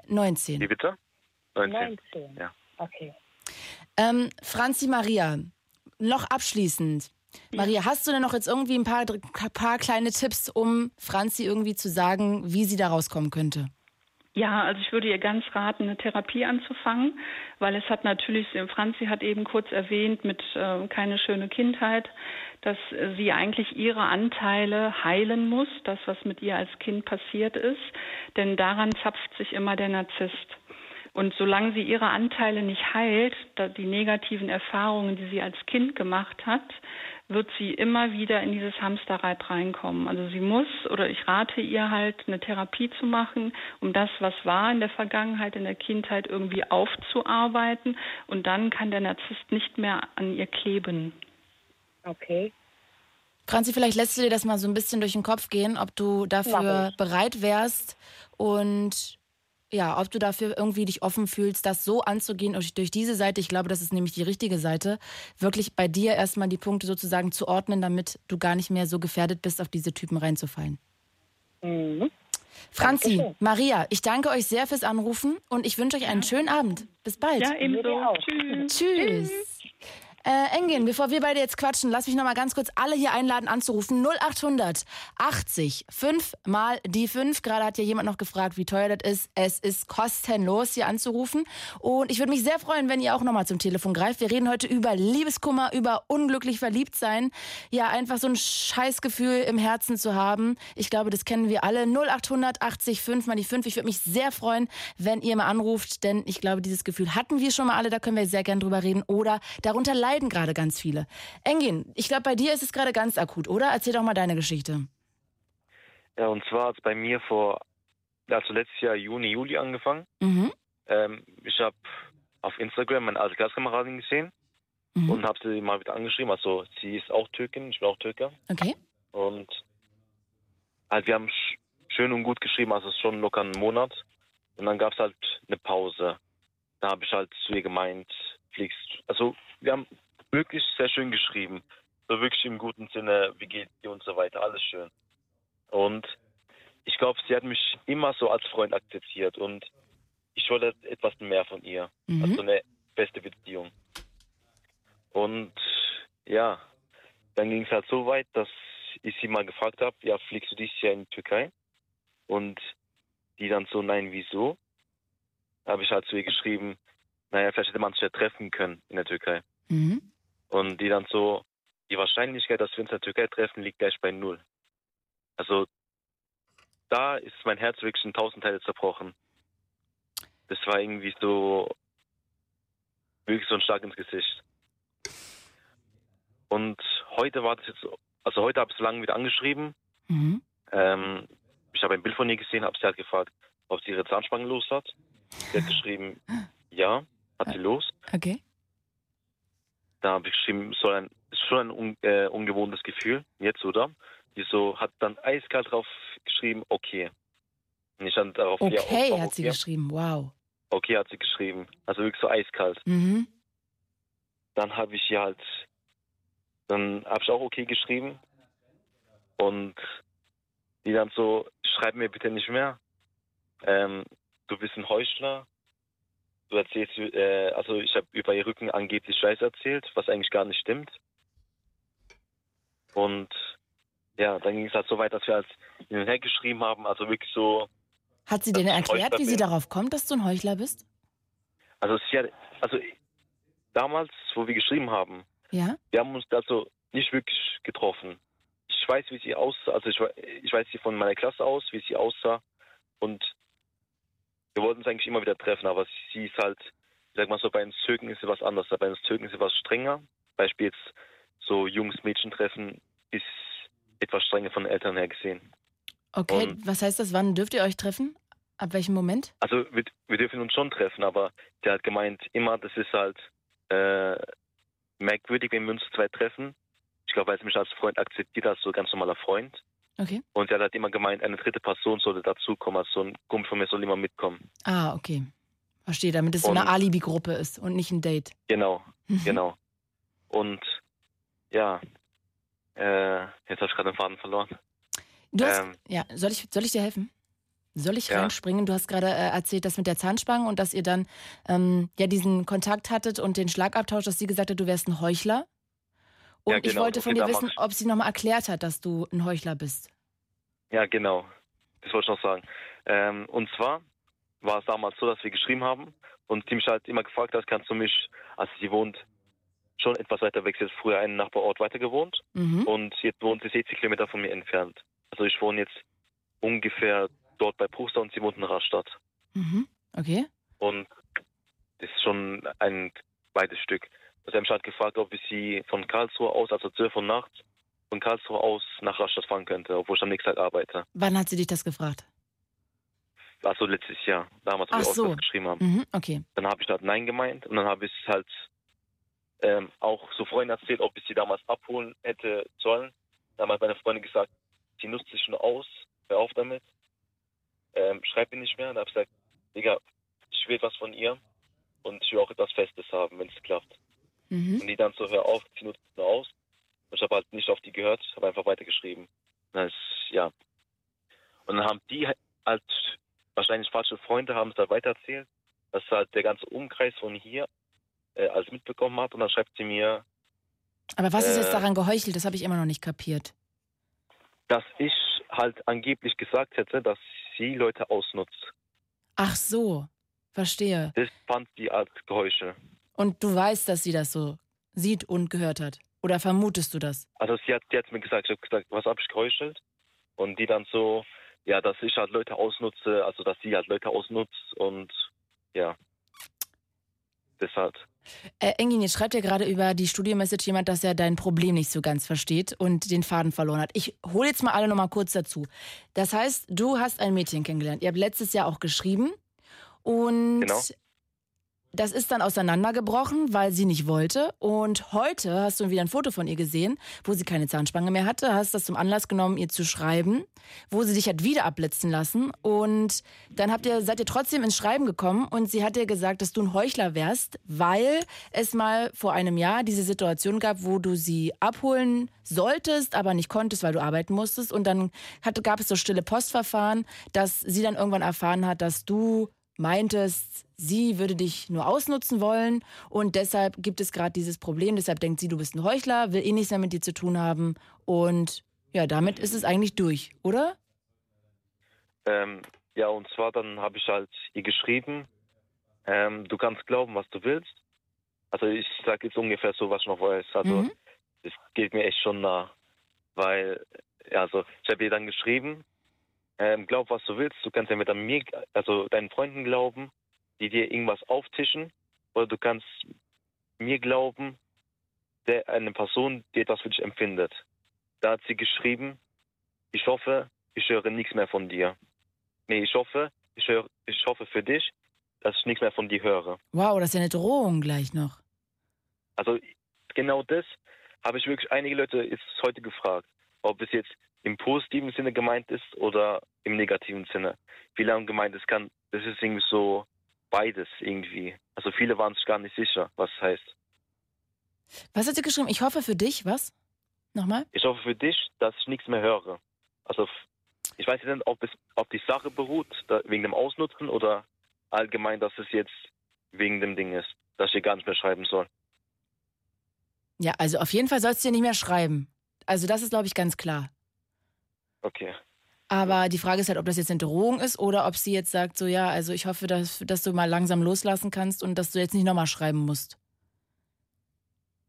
19. Wie bitte? 19. 19. Ja. Okay. Ähm, Franzi Maria, noch abschließend. Maria, hast du denn noch jetzt irgendwie ein paar, paar kleine Tipps, um Franzi irgendwie zu sagen, wie sie da rauskommen könnte? Ja, also ich würde ihr ganz raten, eine Therapie anzufangen, weil es hat natürlich, Franzi hat eben kurz erwähnt, mit äh, keine schöne Kindheit, dass äh, sie eigentlich ihre Anteile heilen muss, das, was mit ihr als Kind passiert ist, denn daran zapft sich immer der Narzisst. Und solange sie ihre Anteile nicht heilt, die negativen Erfahrungen, die sie als Kind gemacht hat, wird sie immer wieder in dieses Hamsterrad reinkommen. Also sie muss oder ich rate ihr halt eine Therapie zu machen, um das, was war in der Vergangenheit, in der Kindheit irgendwie aufzuarbeiten und dann kann der Narzisst nicht mehr an ihr kleben. Okay. Franzi, vielleicht lässt du dir das mal so ein bisschen durch den Kopf gehen, ob du dafür bereit wärst und ja, ob du dafür irgendwie dich offen fühlst, das so anzugehen durch, durch diese Seite. Ich glaube, das ist nämlich die richtige Seite. Wirklich bei dir erstmal die Punkte sozusagen zu ordnen, damit du gar nicht mehr so gefährdet bist, auf diese Typen reinzufallen. Mhm. Franzi, Dankeschön. Maria, ich danke euch sehr fürs Anrufen und ich wünsche euch einen schönen Abend. Bis bald. Ja, ebenso. Tschüss. Tschüss. Äh, Engin, bevor wir beide jetzt quatschen, lass mich noch mal ganz kurz alle hier einladen anzurufen. 0800 80 5 mal die 5. Gerade hat ja jemand noch gefragt, wie teuer das ist. Es ist kostenlos, hier anzurufen. Und ich würde mich sehr freuen, wenn ihr auch noch mal zum Telefon greift. Wir reden heute über Liebeskummer, über unglücklich verliebt sein. Ja, einfach so ein Scheißgefühl im Herzen zu haben. Ich glaube, das kennen wir alle. 0800 80 5 mal die 5. Ich würde mich sehr freuen, wenn ihr mal anruft, denn ich glaube, dieses Gefühl hatten wir schon mal alle. Da können wir sehr gern drüber reden. Oder darunter leiden gerade ganz viele. Engin, ich glaube, bei dir ist es gerade ganz akut, oder? Erzähl doch mal deine Geschichte. Ja, und zwar hat es bei mir vor, also letztes Jahr Juni, Juli angefangen. Mhm. Ähm, ich habe auf Instagram meine alte Klassenkameradin gesehen Mhm. und habe sie mal wieder angeschrieben. Also sie ist auch Türkin, ich bin auch Türker. Okay. Und halt, wir haben sch schön und gut geschrieben, also es ist schon locker einen Monat. Und dann gab es halt eine Pause. Da habe ich halt zu ihr gemeint, fliegst. Also wir haben wirklich sehr schön geschrieben. So wirklich im guten Sinne, wie geht's dir und so weiter, alles schön. Und ich glaube, sie hat mich immer so als Freund akzeptiert und ich wollte etwas mehr von ihr. Mhm. Also eine beste Beziehung. Und ja, dann ging es halt so weit, dass ich sie mal gefragt habe, ja, fliegst du dieses Jahr in die Türkei? Und die dann so, nein, wieso? Da habe ich halt zu ihr geschrieben, naja, vielleicht hätte man sich ja treffen können in der Türkei. Mhm. Und die dann so, die Wahrscheinlichkeit, dass wir uns in der Türkei treffen, liegt gleich bei null. Also da ist mein Herz wirklich in tausend Teile zerbrochen. Das war irgendwie so, wirklich so ein Schlag ins Gesicht. Und heute war das jetzt, so- also heute habe ich sie lange wieder angeschrieben. Mhm. Ähm, ich habe ein Bild von ihr gesehen, habe sie halt gefragt, ob sie ihre Zahnspange los hat. Sie hat geschrieben, ja, hat sie los. Okay. Da habe ich geschrieben, soll ein, ist schon ein un, äh, ungewohntes Gefühl, jetzt, oder? Die so hat dann eiskalt drauf geschrieben, okay. Und ich dann darauf, ja, Okay, auch hat sie okay. geschrieben. Wow. Okay, hat sie geschrieben. Also wirklich so eiskalt. Mhm. Dann habe ich ihr halt, dann habe ich auch okay geschrieben. Und die dann so, schreib mir bitte nicht mehr. Ähm, du bist ein Heuchler. Du erzählst, äh, also ich habe über ihr Rücken angeblich Scheiße erzählt, was eigentlich gar nicht stimmt. Und ja, dann ging es halt so weit, dass wir halt hin und her geschrieben haben, also wirklich so, Hat sie dir denn erklärt, wie sie darauf kommt, dass du ein Heuchler bist? also sie hat, also damals, wo wir geschrieben haben, Ja? wir haben uns also nicht wirklich getroffen. Ich weiß, wie sie aussah, also ich, ich weiß sie von meiner Klasse aus, wie sie aussah und wir wollten uns eigentlich immer wieder treffen, aber sie ist halt, ich sag mal so, bei uns Zögen ist sie was anderes, bei uns Zögen ist sie was strenger. Beispiel jetzt so Jungs-Mädchen treffen ist etwas strenger von den Eltern her gesehen. Okay, Und- was heißt das? Wann dürft ihr euch treffen? Ab welchem Moment? Also wir, wir dürfen uns schon treffen, aber der hat gemeint, immer, das ist halt äh, merkwürdig, wenn wir uns zwei treffen. Ich glaube, weil sie mich als Freund akzeptiert, als so ganz normaler Freund. Okay. Und er hat halt immer gemeint, eine dritte Person sollte dazukommen, also so ein Kumpel von mir soll immer mitkommen. Ah, okay. Verstehe, damit es so eine Alibi-Gruppe ist und nicht ein Date. Genau, Mhm. genau. Und ja, äh, jetzt habe ich gerade den Faden verloren. Du hast, Ähm. ja, soll ich, soll ich dir helfen? Soll ich Ja. reinspringen? Du hast gerade äh, erzählt, das mit der Zahnspange und dass ihr dann ähm, ja diesen Kontakt hattet und den Schlagabtausch, dass sie gesagt hat, du wärst ein Heuchler. Und Ja, ich genau, wollte von okay, dir wissen, ich. ob sie nochmal erklärt hat, dass du ein Heuchler bist. Ja, genau. Das wollte ich noch sagen. Ähm, und zwar war es damals so, dass wir geschrieben haben und die mich halt immer gefragt hat, kannst du mich, also sie wohnt schon etwas weiter weg, sie hat früher einen Nachbarort weiter gewohnt Mhm. und jetzt wohnt sie 60 Kilometer von mir entfernt. Also ich wohne jetzt ungefähr dort bei Puster und sie wohnt in Rastatt. Mhm. Okay. Und das ist schon ein weites Stück. Also er mich halt gefragt, ob ich sie von Karlsruhe aus, also 12 Uhr nachts, von Karlsruhe aus nach Rastatt fahren könnte, obwohl ich am nächsten Tag arbeite. Wann hat sie dich das gefragt? Also letztes Jahr, damals, wo Ach wir so. geschrieben haben. Mhm. Okay. Dann habe ich halt Nein gemeint und dann habe ich es halt ähm, auch so Freunden erzählt, ob ich sie damals abholen hätte sollen. Dann hat meine Freundin gesagt, sie nutzt sich nur aus, hör auf damit, ähm, schreib mir nicht mehr. Dann habe ich gesagt, Digga, ich will etwas von ihr und ich will auch etwas Festes haben, wenn es klappt. Mhm. Und die dann so, hör auf, sie nutzt nur aus. Und ich habe halt nicht auf die gehört, habe einfach weitergeschrieben. Das ist, ja. Und dann haben die halt, wahrscheinlich falsche Freunde, haben es halt weitererzählt, dass halt der ganze Umkreis von hier äh, alles mitbekommen hat. Und dann schreibt sie mir, Aber was ist jetzt Äh. daran geheuchelt? Das habe ich immer noch nicht kapiert. dass ich halt angeblich gesagt hätte, dass sie Leute ausnutzt. Ach so. Verstehe. Das fand die als Geheuchel. Und du weißt, dass sie das so sieht und gehört hat. Oder vermutest du das? Also sie hat, die hat mir gesagt, ich habe gesagt, was habe ich geheuchelt? Und die dann so, ja, dass ich halt Leute ausnutze, also dass sie halt Leute ausnutzt und ja. Deshalb. Äh, Engin, jetzt schreibt ja gerade über die Studio-Message jemand, dass er dein Problem nicht so ganz versteht und den Faden verloren hat. Ich hole jetzt mal alle nochmal kurz dazu. Das heißt, du hast ein Mädchen kennengelernt. Ihr habt letztes Jahr auch geschrieben und Genau. Das ist dann auseinandergebrochen, weil sie nicht wollte. Und heute hast du wieder ein Foto von ihr gesehen, wo sie keine Zahnspange mehr hatte, hast das zum Anlass genommen, ihr zu schreiben, wo sie dich hat wieder abblitzen lassen. Und dann habt ihr, seid ihr trotzdem ins Schreiben gekommen und sie hat dir gesagt, dass du ein Heuchler wärst, weil es mal vor einem Jahr diese Situation gab, wo du sie abholen solltest, aber nicht konntest, weil du arbeiten musstest. Und dann hatte, gab es so stille Postverfahren, dass sie dann irgendwann erfahren hat, dass du meintest, sie würde dich nur ausnutzen wollen und deshalb gibt es gerade dieses Problem. Deshalb denkt sie, du bist ein Heuchler, will eh nichts mehr mit dir zu tun haben und ja, damit ist es eigentlich durch, oder? Ähm, ja, und zwar dann habe ich halt ihr geschrieben, ähm, du kannst glauben, was du willst. Also ich sage jetzt ungefähr so, was ich noch weiß. Also Mhm. das geht mir echt schon nah. Weil, ja, also ich habe ihr dann geschrieben, ähm, glaub, was du willst. Du kannst entweder mir, also deinen Freunden glauben, die dir irgendwas auftischen, oder du kannst mir glauben, der eine Person, die etwas für dich empfindet. Da hat sie geschrieben, ich hoffe, ich höre nichts mehr von dir. Nee, ich hoffe, ich, höre, ich hoffe für dich, dass ich nichts mehr von dir höre. Wow, das ist ja eine Drohung gleich noch. Also genau das habe ich wirklich einige Leute jetzt heute gefragt, ob es jetzt im positiven Sinne gemeint ist oder im negativen Sinne. Viele haben gemeint, es kann, das ist irgendwie so beides irgendwie. Also viele waren sich gar nicht sicher, was es heißt. Was hat sie geschrieben? Ich hoffe für dich, was? Nochmal? Ich hoffe für dich, dass ich nichts mehr höre. Also ich weiß nicht, ob es auf die Sache beruht, da, wegen dem Ausnutzen oder allgemein, dass es jetzt wegen dem Ding ist, dass ich gar nicht mehr schreiben soll. Ja, also auf jeden Fall sollst du dir nicht mehr schreiben. Also das ist, glaube ich, ganz klar. Okay. Aber die Frage ist halt, ob das jetzt eine Drohung ist oder ob sie jetzt sagt, so ja, also ich hoffe, dass, dass du mal langsam loslassen kannst und dass du jetzt nicht nochmal schreiben musst.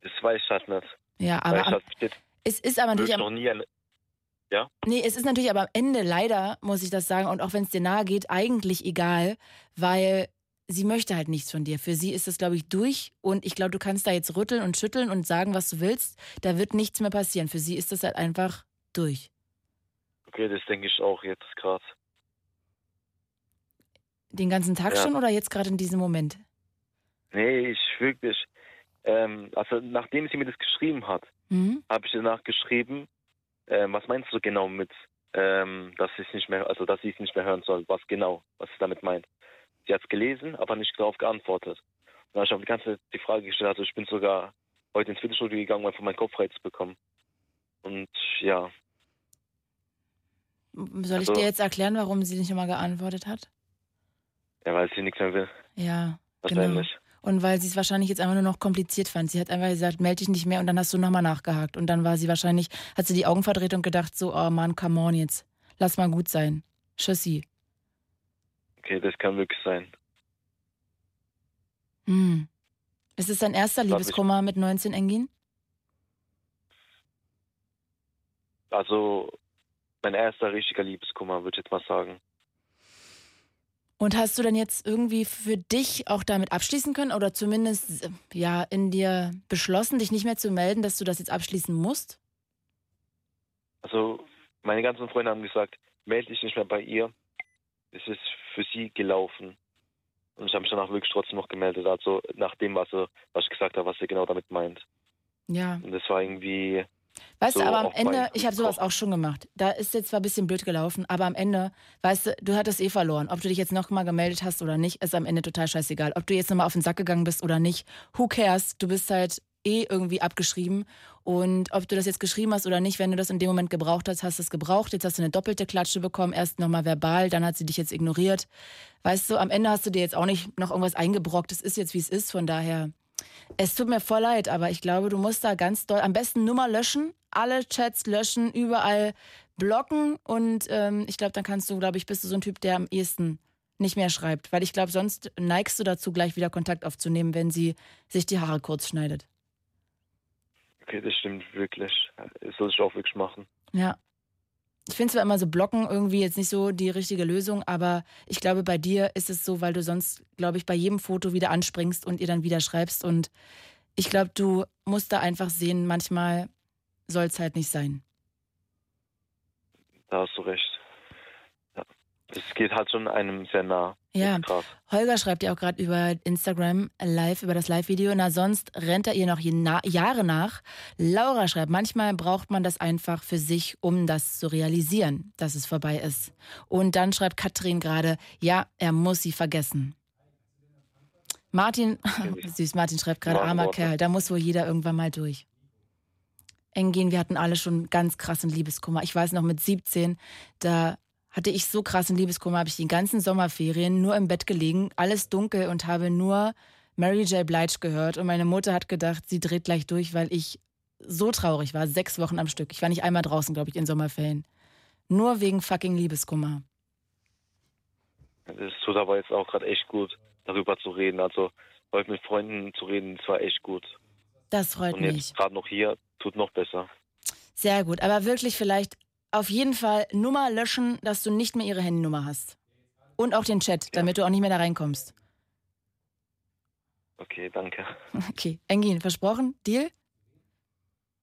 Das weiß ich halt nicht. Ja, aber am, es ist aber natürlich noch nie eine, Nee, es ist natürlich aber am Ende leider, muss ich das sagen, und auch wenn es dir nahe geht, eigentlich egal, weil sie möchte halt nichts von dir. Für sie ist das, glaube ich, durch und ich glaube, du kannst da jetzt rütteln und schütteln und sagen, was du willst. Da wird nichts mehr passieren. Für sie ist das halt einfach durch. Das denke ich auch jetzt gerade. Den ganzen Tag Ja. schon oder jetzt gerade in diesem Moment? Nee, ich wirklich. Ähm, also nachdem sie mir das geschrieben hat, Mhm. habe ich danach geschrieben, ähm, was meinst du genau mit, ähm, dass ich nicht mehr, also dass sie es nicht mehr hören soll, was genau, was sie damit meint. Sie hat es gelesen, aber nicht darauf geantwortet. Und dann habe ich auch die ganze Zeit die Frage gestellt, also ich bin sogar heute ins Fitnessstudio gegangen, um einfach meinen Kopf frei zu bekommen. Und ja, Soll ich Also- dir jetzt erklären, warum sie nicht nochmal geantwortet hat? ja, weil sie nichts mehr will, Ja, wahrscheinlich. genau. Und weil sie es wahrscheinlich jetzt einfach nur noch kompliziert fand. Sie hat einfach gesagt, melde dich nicht mehr und dann hast du nochmal nachgehakt. Und dann war sie wahrscheinlich, hat sie die Augen verdreht und gedacht so, oh Mann, come on jetzt. Lass mal gut sein. Tschüssi. Okay, das kann wirklich sein. Hm. Ist es dein erster ich. Liebeskummer mit 19 Engin? Also mein erster richtiger Liebeskummer, würde ich jetzt mal sagen. Und hast du denn jetzt irgendwie für dich auch damit abschließen können oder zumindest ja in dir beschlossen, dich nicht mehr zu melden, dass du das jetzt abschließen musst? Also meine ganzen Freunde haben gesagt, melde dich nicht mehr bei ihr. Es ist für sie gelaufen. Und ich habe mich danach wirklich trotzdem noch gemeldet. Also nach dem, was, was ich gesagt habe, was sie genau damit meint. Ja. Und das war irgendwie, Weißt so du, aber am Ende, ich habe sowas auch schon gemacht. Da ist jetzt zwar ein bisschen blöd gelaufen, aber am Ende, weißt du, du hattest eh verloren. Ob du dich jetzt noch mal gemeldet hast oder nicht, ist am Ende total scheißegal. Ob du jetzt nochmal auf den Sack gegangen bist oder nicht, who cares? Du bist halt eh irgendwie abgeschrieben. Und ob du das jetzt geschrieben hast oder nicht, wenn du das in dem Moment gebraucht hast, hast du es gebraucht. Jetzt hast du eine doppelte Klatsche bekommen. Erst nochmal verbal, dann hat sie dich jetzt ignoriert. Weißt du, am Ende hast du dir jetzt auch nicht noch irgendwas eingebrockt. Es ist jetzt, wie es ist. Von daher, es tut mir voll leid, aber ich glaube, du musst da ganz doll, am besten Nummer löschen, alle Chats löschen, überall blocken und ähm, ich glaube, dann kannst du, glaube ich, bist du so ein Typ, der am ehesten nicht mehr schreibt, weil ich glaube, sonst neigst du dazu, gleich wieder Kontakt aufzunehmen, wenn sie sich die Haare kurz schneidet. okay, das stimmt wirklich. Das soll ich auch wirklich machen. Ja. Ich finde zwar immer so Blocken irgendwie jetzt nicht so die richtige Lösung, aber ich glaube, bei dir ist es so, weil du sonst, glaube ich, bei jedem Foto wieder anspringst und ihr dann wieder schreibst. Und ich glaube, du musst da einfach sehen, manchmal soll es halt nicht sein. Da hast du recht. Das geht halt schon einem sehr nah. Ja. Holger schreibt ja auch gerade über Instagram live, über das Live-Video. Na, sonst rennt er ihr noch Jahre nach. Laura schreibt, manchmal braucht man das einfach für sich, um das zu realisieren, dass es vorbei ist. Und dann schreibt Katrin gerade, ja, er muss sie vergessen. Martin, süß, Martin schreibt gerade, armer. Kerl, da muss wohl jeder irgendwann mal durch. Engin, wir hatten alle schon ganz krassen Liebeskummer. Ich weiß noch, mit 17, da hatte ich so krassen Liebeskummer, habe ich die ganzen Sommerferien nur im Bett gelegen, alles dunkel und habe nur Mary J. Blige gehört. Und meine Mutter hat gedacht, sie dreht gleich durch, weil ich so traurig war, sechs Wochen am Stück. Ich war nicht einmal draußen, glaube ich, in Sommerferien. Nur wegen fucking Liebeskummer. Das tut aber jetzt auch gerade echt gut, darüber zu reden. Also heute mit Freunden zu reden, das war echt gut. Das freut Und mich. jetzt gerade noch hier, tut noch besser. Sehr gut. Aber wirklich vielleicht auf jeden Fall Nummer löschen, dass du nicht mehr ihre Handynummer hast. Und auch den Chat, damit du auch nicht mehr da reinkommst. Okay, danke. Okay, Engin, versprochen? Deal?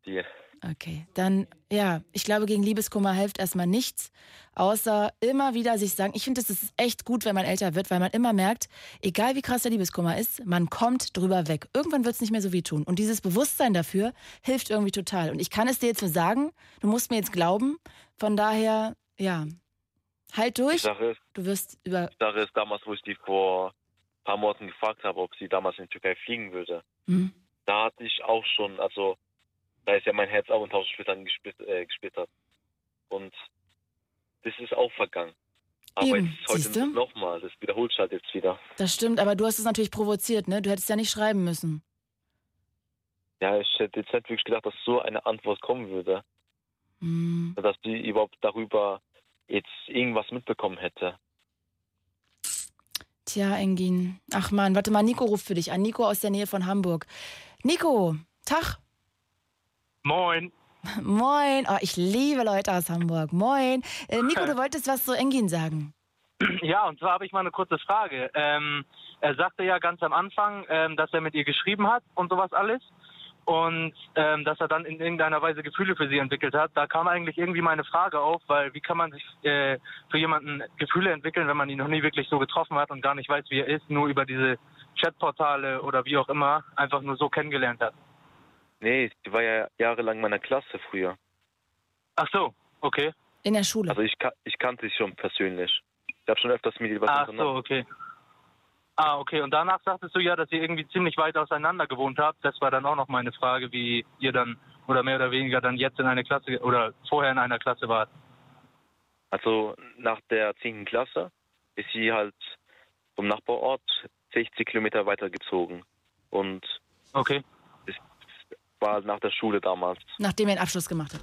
Dir. Okay, dann ja, ich glaube, gegen Liebeskummer hilft erstmal nichts, außer immer wieder sich sagen, ich finde, es ist echt gut, wenn man älter wird, weil man immer merkt, egal wie krass der Liebeskummer ist, man kommt drüber weg. Irgendwann wird es nicht mehr so weh tun. Und dieses Bewusstsein dafür hilft irgendwie total. Und ich kann es dir jetzt nur sagen, du musst mir jetzt glauben. Von daher, ja, halt Die durch. Sache ist, Du wirst über. die Sache ist damals, wo ich die vor ein paar Monaten gefragt habe, ob sie damals in die Türkei fliegen würde. Hm. Da hatte ich auch schon, also da ist ja mein Herz auch in tausend Splittern gesplit, äh, gesplittert. Und das ist auch vergangen. Aber Eben, jetzt heute nochmal, das wiederholt sich halt jetzt wieder. Das stimmt, aber du hast es natürlich provoziert, ne? Du hättest ja nicht schreiben müssen. Ja, ich hätte jetzt nicht wirklich gedacht, dass so eine Antwort kommen würde. Hm. Dass die überhaupt darüber jetzt irgendwas mitbekommen hätte. Tja, Engin. Ach man, warte mal, Nico ruft für dich an. Nico aus der Nähe von Hamburg. Nico, Tag. Moin. Moin. Oh, ich liebe Leute aus Hamburg. Moin. Äh, Nico, du wolltest was zu Engin sagen. Ja, und zwar habe ich mal eine kurze Frage. Ähm, er sagte ja ganz am Anfang, ähm, dass er mit ihr geschrieben hat und sowas alles. Und ähm, dass er dann in irgendeiner Weise Gefühle für sie entwickelt hat. Da kam eigentlich irgendwie meine Frage auf, weil wie kann man sich äh, für jemanden Gefühle entwickeln, wenn man ihn noch nie wirklich so getroffen hat und gar nicht weiß, wie er ist, nur über diese Chatportale oder wie auch immer einfach nur so kennengelernt hat. Nee, die war ja jahrelang in meiner Klasse früher. Ach so, okay. In der Schule. Also ich, ka- ich kannte sie schon persönlich. Ich habe schon öfters mit ihr was Ach so, okay. Ah, okay. Und danach sagtest du ja, dass ihr irgendwie ziemlich weit auseinander gewohnt habt. Das war dann auch noch meine Frage, wie ihr dann oder mehr oder weniger dann jetzt in einer Klasse oder vorher in einer Klasse wart. Also nach der 10. Klasse ist sie halt vom Nachbarort 60 Kilometer weiter gezogen. Und Okay. War nach der Schule damals. Nachdem er einen Abschluss gemacht hat.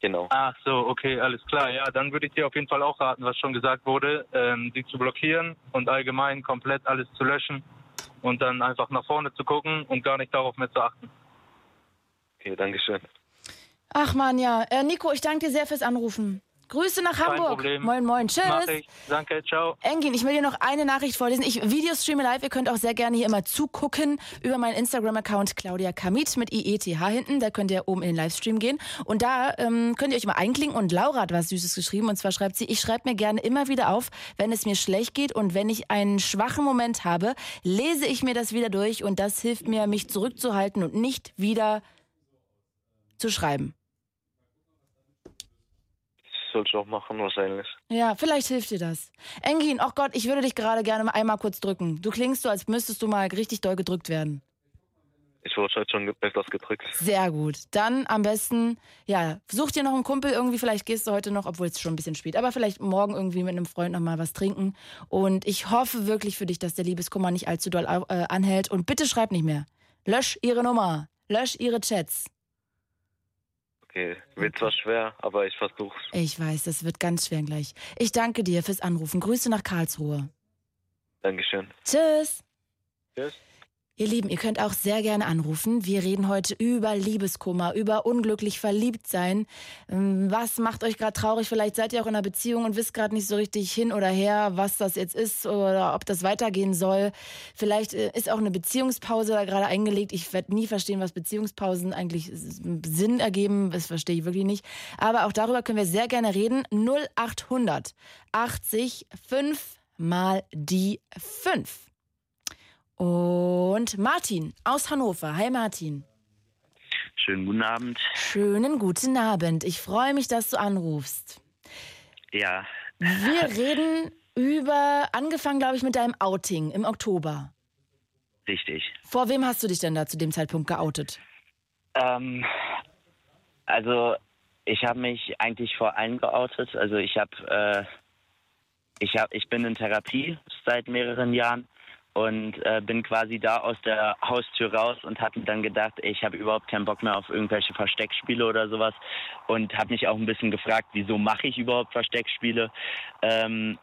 Genau. Ach so, okay, alles klar. Ja, dann würde ich dir auf jeden Fall auch raten, was schon gesagt wurde, ähm, sie zu blockieren und allgemein komplett alles zu löschen und dann einfach nach vorne zu gucken und gar nicht darauf mehr zu achten. Okay, Dankeschön. Ach man, ja. Äh, Nico, ich danke dir sehr fürs Anrufen. Grüße nach Kein Hamburg. Problem. Moin, moin. Tschüss. Mach ich. Danke, ciao. Engin, ich will dir noch eine Nachricht vorlesen. Ich Videostreame live. Ihr könnt auch sehr gerne hier immer zugucken über meinen Instagram-Account Claudia Kamit mit IETH hinten. Da könnt ihr oben in den Livestream gehen. Und da ähm, könnt ihr euch immer einklinken. Und Laura hat was Süßes geschrieben. Und zwar schreibt sie, ich schreibe mir gerne immer wieder auf, wenn es mir schlecht geht und wenn ich einen schwachen Moment habe, lese ich mir das wieder durch. Und das hilft mir, mich zurückzuhalten und nicht wieder zu schreiben. Soll ich auch machen wahrscheinlich. Ja, vielleicht hilft dir das. Engin, ach Gott, ich würde dich gerade gerne mal einmal kurz drücken. Du klingst so, als müsstest du mal richtig doll gedrückt werden. Ich wurde heute schon öfters gedrückt. Sehr gut. Dann am besten, ja, such dir noch einen Kumpel irgendwie, vielleicht gehst du heute noch, obwohl es schon ein bisschen spät, aber vielleicht morgen irgendwie mit einem Freund noch mal was trinken. Und ich hoffe wirklich für dich, dass der Liebeskummer nicht allzu doll äh, anhält. Und bitte schreib nicht mehr. Lösch ihre Nummer. Lösch ihre Chats. Okay, wird zwar schwer, aber ich versuch's. Ich weiß, das wird ganz schwer gleich. Ich danke dir fürs Anrufen. Grüße nach Karlsruhe. Dankeschön. Tschüss. Tschüss. Ihr Lieben, ihr könnt auch sehr gerne anrufen. Wir reden heute über Liebeskummer, über unglücklich verliebt sein. Ähm, Was macht euch gerade traurig? Vielleicht seid ihr auch in einer Beziehung und wisst gerade nicht so richtig hin oder her, was das jetzt ist oder ob das weitergehen soll. Vielleicht äh, ist auch eine Beziehungspause da gerade eingelegt. Ich werde nie verstehen, was Beziehungspausen eigentlich Sinn ergeben. Das verstehe ich wirklich nicht. Aber auch darüber können wir sehr gerne reden. 0800 80 5 mal die 5. Und Martin aus Hannover. Hi Martin. Schönen guten Abend. Schönen guten Abend. Ich freue mich, dass du anrufst. Ja, Wir reden über, angefangen glaube ich mit deinem Outing im Oktober. richtig. Vor wem hast du dich denn da zu dem Zeitpunkt geoutet? Ähm, also ich habe mich eigentlich vor allen geoutet. Also ich habe, äh, ich habe, ich bin in Therapie seit mehreren Jahren und äh, bin quasi da aus der Haustür raus und habe dann gedacht, ich habe überhaupt keinen Bock mehr auf irgendwelche Versteckspiele oder sowas. Und habe mich auch ein bisschen gefragt, wieso mache ich überhaupt Versteckspiele? Ähm,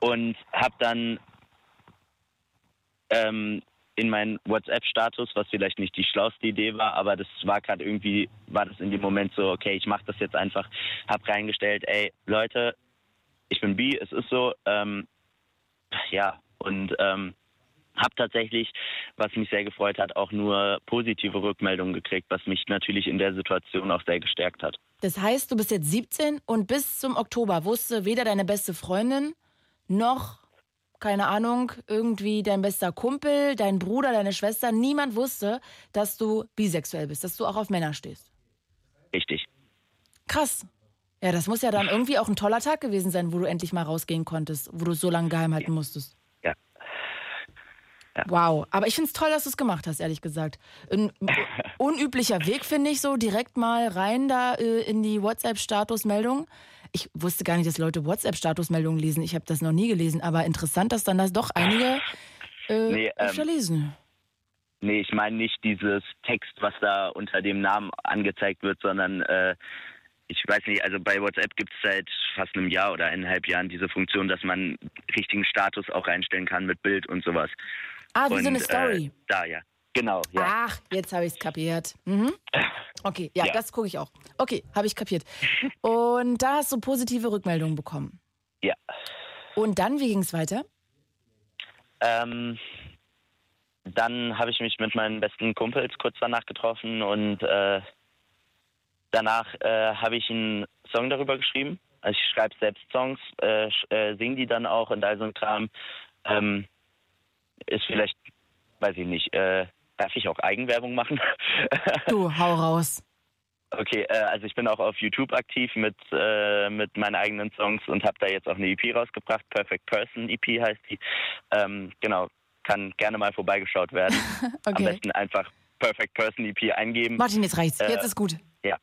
und habe dann ähm, in meinen WhatsApp-Status, was vielleicht nicht die schlauste Idee war, aber das war gerade irgendwie, war das in dem Moment so, okay, ich mache das jetzt einfach, hab reingestellt, ey, Leute, ich bin bi, es ist so, ähm, ja, und ähm, habe tatsächlich, was mich sehr gefreut hat, auch nur positive Rückmeldungen gekriegt, was mich natürlich in der Situation auch sehr gestärkt hat. Das heißt, du bist jetzt 17 und bis zum Oktober wusste weder deine beste Freundin noch, keine Ahnung, irgendwie dein bester Kumpel, dein Bruder, deine Schwester, niemand wusste, dass du bisexuell bist, dass du auch auf Männer stehst. Richtig. Krass. Ja, das muss ja dann irgendwie auch ein toller Tag gewesen sein, wo du endlich mal rausgehen konntest, wo du so lange geheim halten musstest. Ja. Wow, aber ich finde es toll, dass du es gemacht hast, ehrlich gesagt. Ein unüblicher Weg, finde ich, so direkt mal rein da äh, in die WhatsApp-Statusmeldung. Ich wusste gar nicht, dass Leute WhatsApp-Statusmeldungen lesen. Ich habe das noch nie gelesen, aber interessant, dass dann das doch einige äh, Nee, ähm, öfter lesen. Nee, ich meine nicht dieses Text, was da unter dem Namen angezeigt wird, sondern äh, ich weiß nicht, also bei WhatsApp gibt es seit fast einem Jahr oder eineinhalb Jahren diese Funktion, dass man richtigen Status auch reinstellen kann mit Bild und sowas. Ah, wie und, so eine Story. Äh, da, ja. Genau, ja. Ach, jetzt habe ich es kapiert. Mhm. Okay, ja, Ja. das gucke ich auch. Okay, habe ich kapiert. Und da hast du positive Rückmeldungen bekommen. Ja. Und dann, wie ging es weiter? Ähm, dann habe ich mich mit meinen besten Kumpels kurz danach getroffen und äh, danach äh, habe ich einen Song darüber geschrieben. Also ich schreibe selbst Songs, äh, äh, singe die dann auch und all so ein Kram. Ähm, ist vielleicht, weiß ich nicht, äh, darf ich auch Eigenwerbung machen? Du, hau raus. Okay, äh, also ich bin auch auf YouTube aktiv mit, äh, mit meinen eigenen Songs und habe da jetzt auch eine EP rausgebracht. Perfect Person EP heißt die. Ähm, genau, kann gerne mal vorbeigeschaut werden. Am Okay. besten einfach Perfect Person EP eingeben. Martin, jetzt reicht's. Äh, Jetzt ist gut. Ja.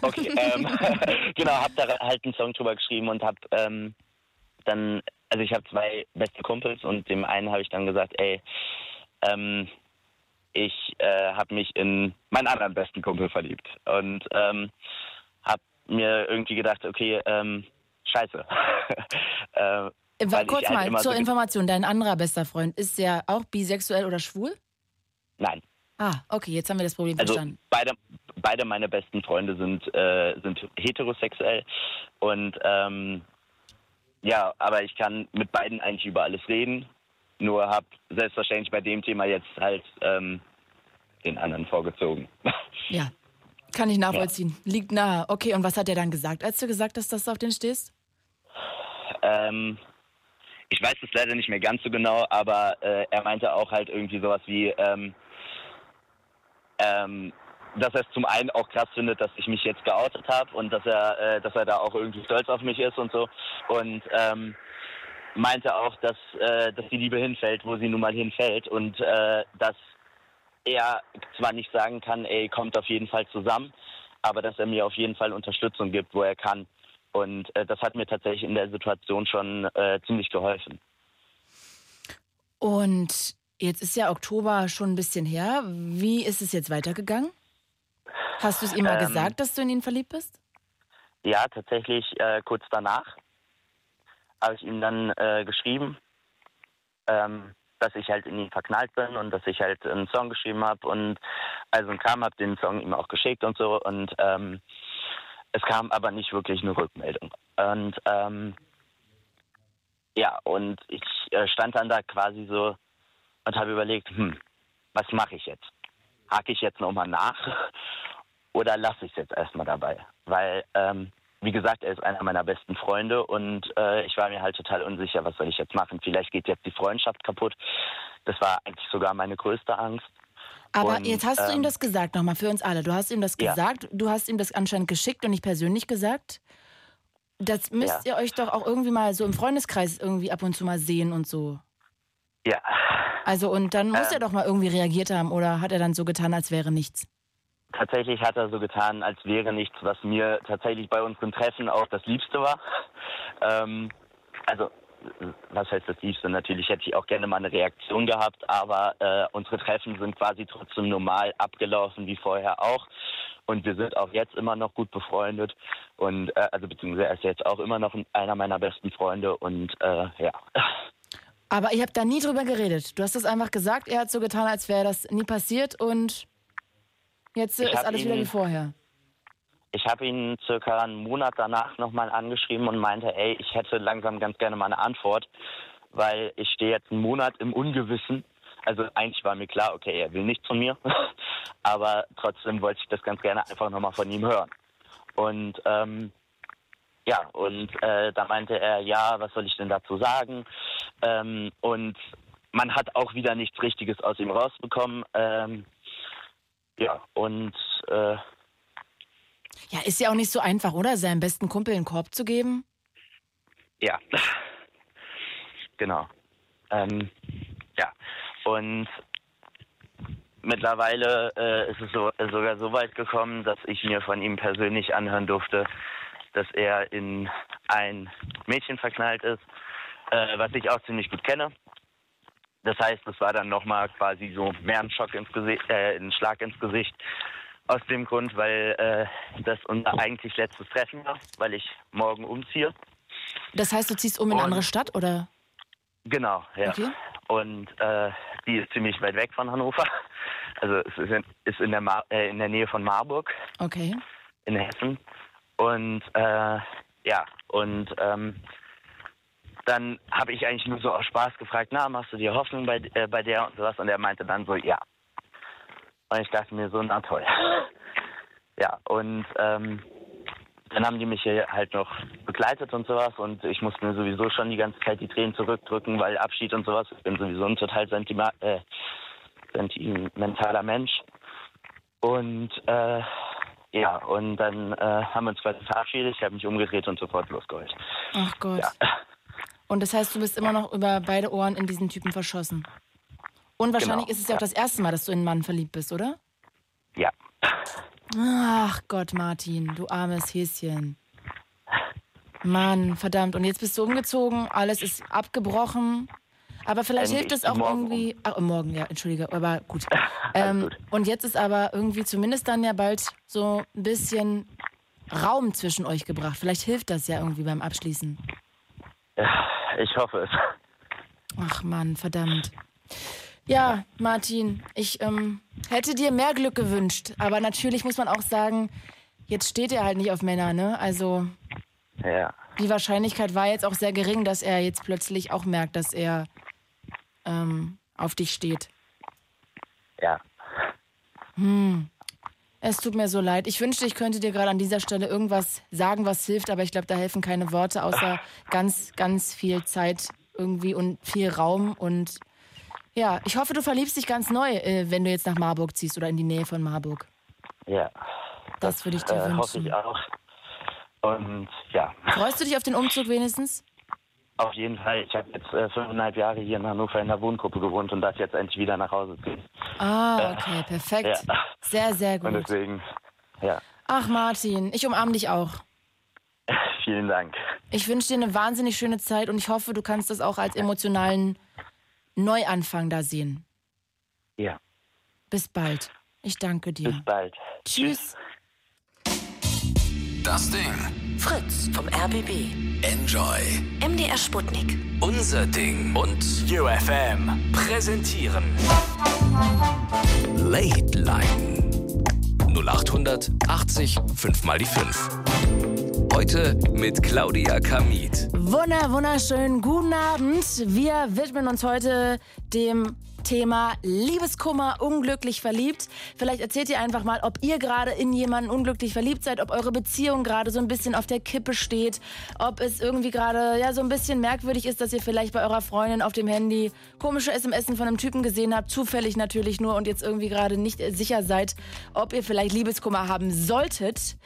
Okay, ähm, genau, hab da halt einen Song drüber geschrieben und hab ähm, dann, also ich habe zwei beste Kumpels und dem einen habe ich dann gesagt, ey, ähm, ich äh, habe mich in meinen anderen besten Kumpel verliebt und ähm, habe mir irgendwie gedacht, okay, ähm, scheiße. äh, Äh, ich Kurz halt mal zur so Information. Dein anderer bester Freund, ist der auch bisexuell oder schwul? Nein, Ah, okay, jetzt haben wir das Problem Also verstanden. beide, beide meine besten Freunde sind, äh, sind heterosexuell und ähm, ja, aber ich kann mit beiden eigentlich über alles reden. Nur habe selbstverständlich bei dem Thema jetzt halt ähm, den anderen vorgezogen. Ja, kann ich nachvollziehen. Liegt nahe. Okay, und was hat er dann gesagt, als du gesagt hast, dass du auf den stehst? ähm, ich weiß es leider nicht mehr ganz so genau, aber äh, er meinte auch halt irgendwie sowas wie, ähm, ähm, dass er es zum einen auch krass findet, dass ich mich jetzt geoutet habe und dass er, äh, dass er da auch irgendwie stolz auf mich ist und so. Und ähm, meinte auch, dass, äh, dass die Liebe hinfällt, wo sie nun mal hinfällt und äh, dass er zwar nicht sagen kann, ey, kommt auf jeden Fall zusammen, aber dass er mir auf jeden Fall Unterstützung gibt, wo er kann. Und äh, das hat mir tatsächlich in der Situation schon äh, ziemlich geholfen. Und jetzt ist ja Oktober schon ein bisschen her. Wie ist es jetzt weitergegangen? Hast du es ihm mal Ähm, gesagt, dass du in ihn verliebt bist? Ja, tatsächlich äh, kurz danach habe ich ihm dann äh, geschrieben, ähm, dass ich halt in ihn verknallt bin und dass ich halt einen Song geschrieben habe und also ein Kram habe den Song ihm auch geschickt und so und ähm, es kam aber nicht wirklich eine Rückmeldung und ähm, ja und ich äh, stand dann da quasi so und habe überlegt, hm, was mache ich jetzt? Hake ich jetzt nochmal nach oder lasse ich es jetzt erstmal dabei? Weil, ähm, wie gesagt, er ist einer meiner besten Freunde und äh, ich war mir halt total unsicher, was soll ich jetzt machen? Vielleicht geht jetzt die Freundschaft kaputt. Das war eigentlich sogar meine größte Angst. Aber und, jetzt hast du ihm ähm, das gesagt, nochmal für uns alle. Du hast ihm das Ja. gesagt, du hast ihm das anscheinend geschickt und nicht persönlich gesagt. Das müsst ihr euch doch auch irgendwie mal so im Freundeskreis irgendwie ab und zu mal sehen und so. Ja, Also und dann muss Ähm. er doch mal irgendwie reagiert haben oder hat er dann so getan, als wäre nichts? Tatsächlich hat er so getan, als wäre nichts, was mir tatsächlich bei unseren Treffen auch das Liebste war. Ähm, also, was heißt das Liebste? Natürlich hätte ich auch gerne mal eine Reaktion gehabt, aber äh, unsere Treffen sind quasi trotzdem normal abgelaufen wie vorher auch. Und wir sind auch jetzt immer noch gut befreundet. Und äh, also beziehungsweise er ist jetzt auch immer noch einer meiner besten Freunde und äh, ja. Aber ihr habt da nie drüber geredet. Du hast das einfach gesagt, er hat so getan, als wäre das nie passiert und jetzt Ich ist alles wieder ihn- wie vorher. Ich habe ihn circa einen Monat danach nochmal angeschrieben und meinte, ey, ich hätte langsam ganz gerne mal eine Antwort, weil ich stehe jetzt einen Monat im Ungewissen. Also eigentlich war mir klar, okay, er will nichts von mir, aber trotzdem wollte ich das ganz gerne einfach nochmal von ihm hören. Und ähm, ja, und äh, da meinte er, ja, was soll ich denn dazu sagen? Ähm, und man hat auch wieder nichts Richtiges aus ihm rausbekommen. Ähm, ja, und äh, Ja, ist ja auch nicht so einfach, oder? Seinem besten Kumpel einen Korb zu geben? Ja, genau. Ähm, ja, und mittlerweile äh, ist es so, sogar so weit gekommen, dass ich mir von ihm persönlich anhören durfte, dass er in ein Mädchen verknallt ist, äh, was ich auch ziemlich gut kenne. Das heißt, es war dann nochmal quasi so mehr ein Schock ins Gesicht, äh, ein Schlag ins Gesicht. Aus dem Grund, weil äh, das unser eigentlich letztes Treffen war, weil ich morgen umziehe. Das heißt, du ziehst um in eine andere Stadt, oder? Genau, ja. Okay. Und äh, die ist ziemlich weit weg von Hannover. Also es ist in, ist in, der, Mar äh, in der Nähe von Marburg Okay. in Hessen. Und äh, ja, und ähm, dann habe ich eigentlich nur so aus Spaß gefragt, na, machst du dir Hoffnung bei, äh, bei der und sowas? Und er meinte dann so, ja. Und ich dachte mir so, na toll. ja, und ähm, dann haben die mich hier halt noch begleitet und sowas und ich musste mir sowieso schon die ganze Zeit die Tränen zurückdrücken, weil Abschied und sowas, ich bin sowieso ein total sentima äh, sentimentaler Mensch. Und äh, ja, und dann äh, haben wir uns quasi verabschiedet, ich habe mich umgedreht und sofort losgeheult. Ach Gott. Ja. Und das heißt, du bist immer noch über beide Ohren in diesen Typen verschossen. Und wahrscheinlich Genau, ist es ja auch das erste Mal, dass du in einen Mann verliebt bist, oder? Ja. Ach Gott, Martin, du armes Häschen. Mann, verdammt. Und jetzt bist du umgezogen, alles ist abgebrochen. Aber vielleicht hilft es auch morgen irgendwie. Ach, morgen, ja, entschuldige, aber gut. Ähm, gut. und jetzt ist aber irgendwie zumindest dann ja bald so ein bisschen Raum zwischen euch gebracht. Vielleicht hilft das ja irgendwie beim Abschließen. Ja, Ich hoffe es. Ach Mann, verdammt. Ja, Martin, ich ähm, hätte dir mehr Glück gewünscht. Aber natürlich muss man auch sagen, jetzt steht er halt nicht auf Männer, ne? Also Ja. die Wahrscheinlichkeit war jetzt auch sehr gering, dass er jetzt plötzlich auch merkt, dass er ähm, auf dich steht. Ja. Es tut mir so leid. Ich wünschte, ich könnte dir gerade an dieser Stelle irgendwas sagen, was hilft, aber ich glaube, da helfen keine Worte, außer ganz, ganz viel Zeit irgendwie und viel Raum. Und ja, ich hoffe, du verliebst dich ganz neu, äh, wenn du jetzt nach Marburg ziehst oder in die Nähe von Marburg. Ja. Das würde ich dir Äh, hoffe wünschen. ich auch. Und ja, Freust du dich auf den Umzug wenigstens? Auf jeden Fall. Ich habe jetzt äh, fünfeinhalb Jahre hier in Hannover in der Wohngruppe gewohnt und darf jetzt endlich wieder nach Hause gehen. Ah, okay, perfekt. Ja. Sehr, sehr Und gut. deswegen, ja, Ach, Martin, ich umarme dich auch. vielen Dank. Ich wünsche dir eine wahnsinnig schöne Zeit und ich hoffe, du kannst das auch als emotionalen Neuanfang da sehen. Ja, Bis bald. Ich danke bis dir. bald. Tschüss. Das Ding. Fritz vom RBB. Enjoy. MDR Sputnik. Unser Ding. Und UFM präsentieren. Late Line. 0800 80 5 mal die 5. Heute mit Claudia Kamit. Wunder, wunderschön. Guten Abend. Wir widmen uns heute dem Thema Liebeskummer, unglücklich verliebt. Vielleicht erzählt ihr einfach mal, ob ihr gerade in jemanden unglücklich verliebt seid, ob eure Beziehung gerade so ein bisschen auf der Kippe steht, ob es irgendwie gerade ja so ein bisschen merkwürdig ist, dass ihr vielleicht bei eurer Freundin auf dem Handy komische SMS von einem Typen gesehen habt, zufällig natürlich nur und jetzt irgendwie gerade nicht sicher seid, ob ihr vielleicht Liebeskummer haben solltet.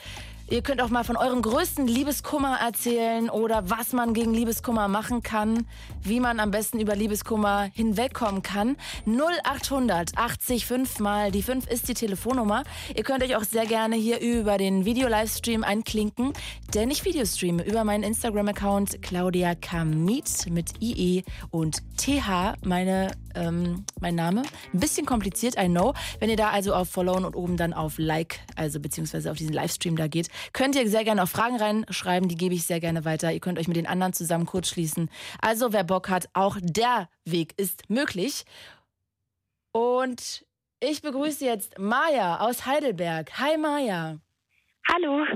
Ihr könnt auch mal von eurem größten Liebeskummer erzählen oder was man gegen Liebeskummer machen kann, wie man am besten über Liebeskummer hinwegkommen kann. 0800 80 5 mal die 5 ist die Telefonnummer. Ihr könnt euch auch sehr gerne hier über den Video-Livestream einklinken. Denn ich Videostreame über meinen Instagram-Account Claudia Kamit mit IE und TH, meine, ähm, mein Name. Ein bisschen kompliziert, I know. Wenn ihr da also auf Followen und oben dann auf Like, also beziehungsweise auf diesen Livestream da geht, könnt ihr sehr gerne auch Fragen reinschreiben, die gebe ich sehr gerne weiter. Ihr könnt euch mit den anderen zusammen kurz schließen. Also wer Bock hat, auch der Weg ist möglich. Und ich begrüße jetzt Maja aus Heidelberg. Hi Maja. Hallo.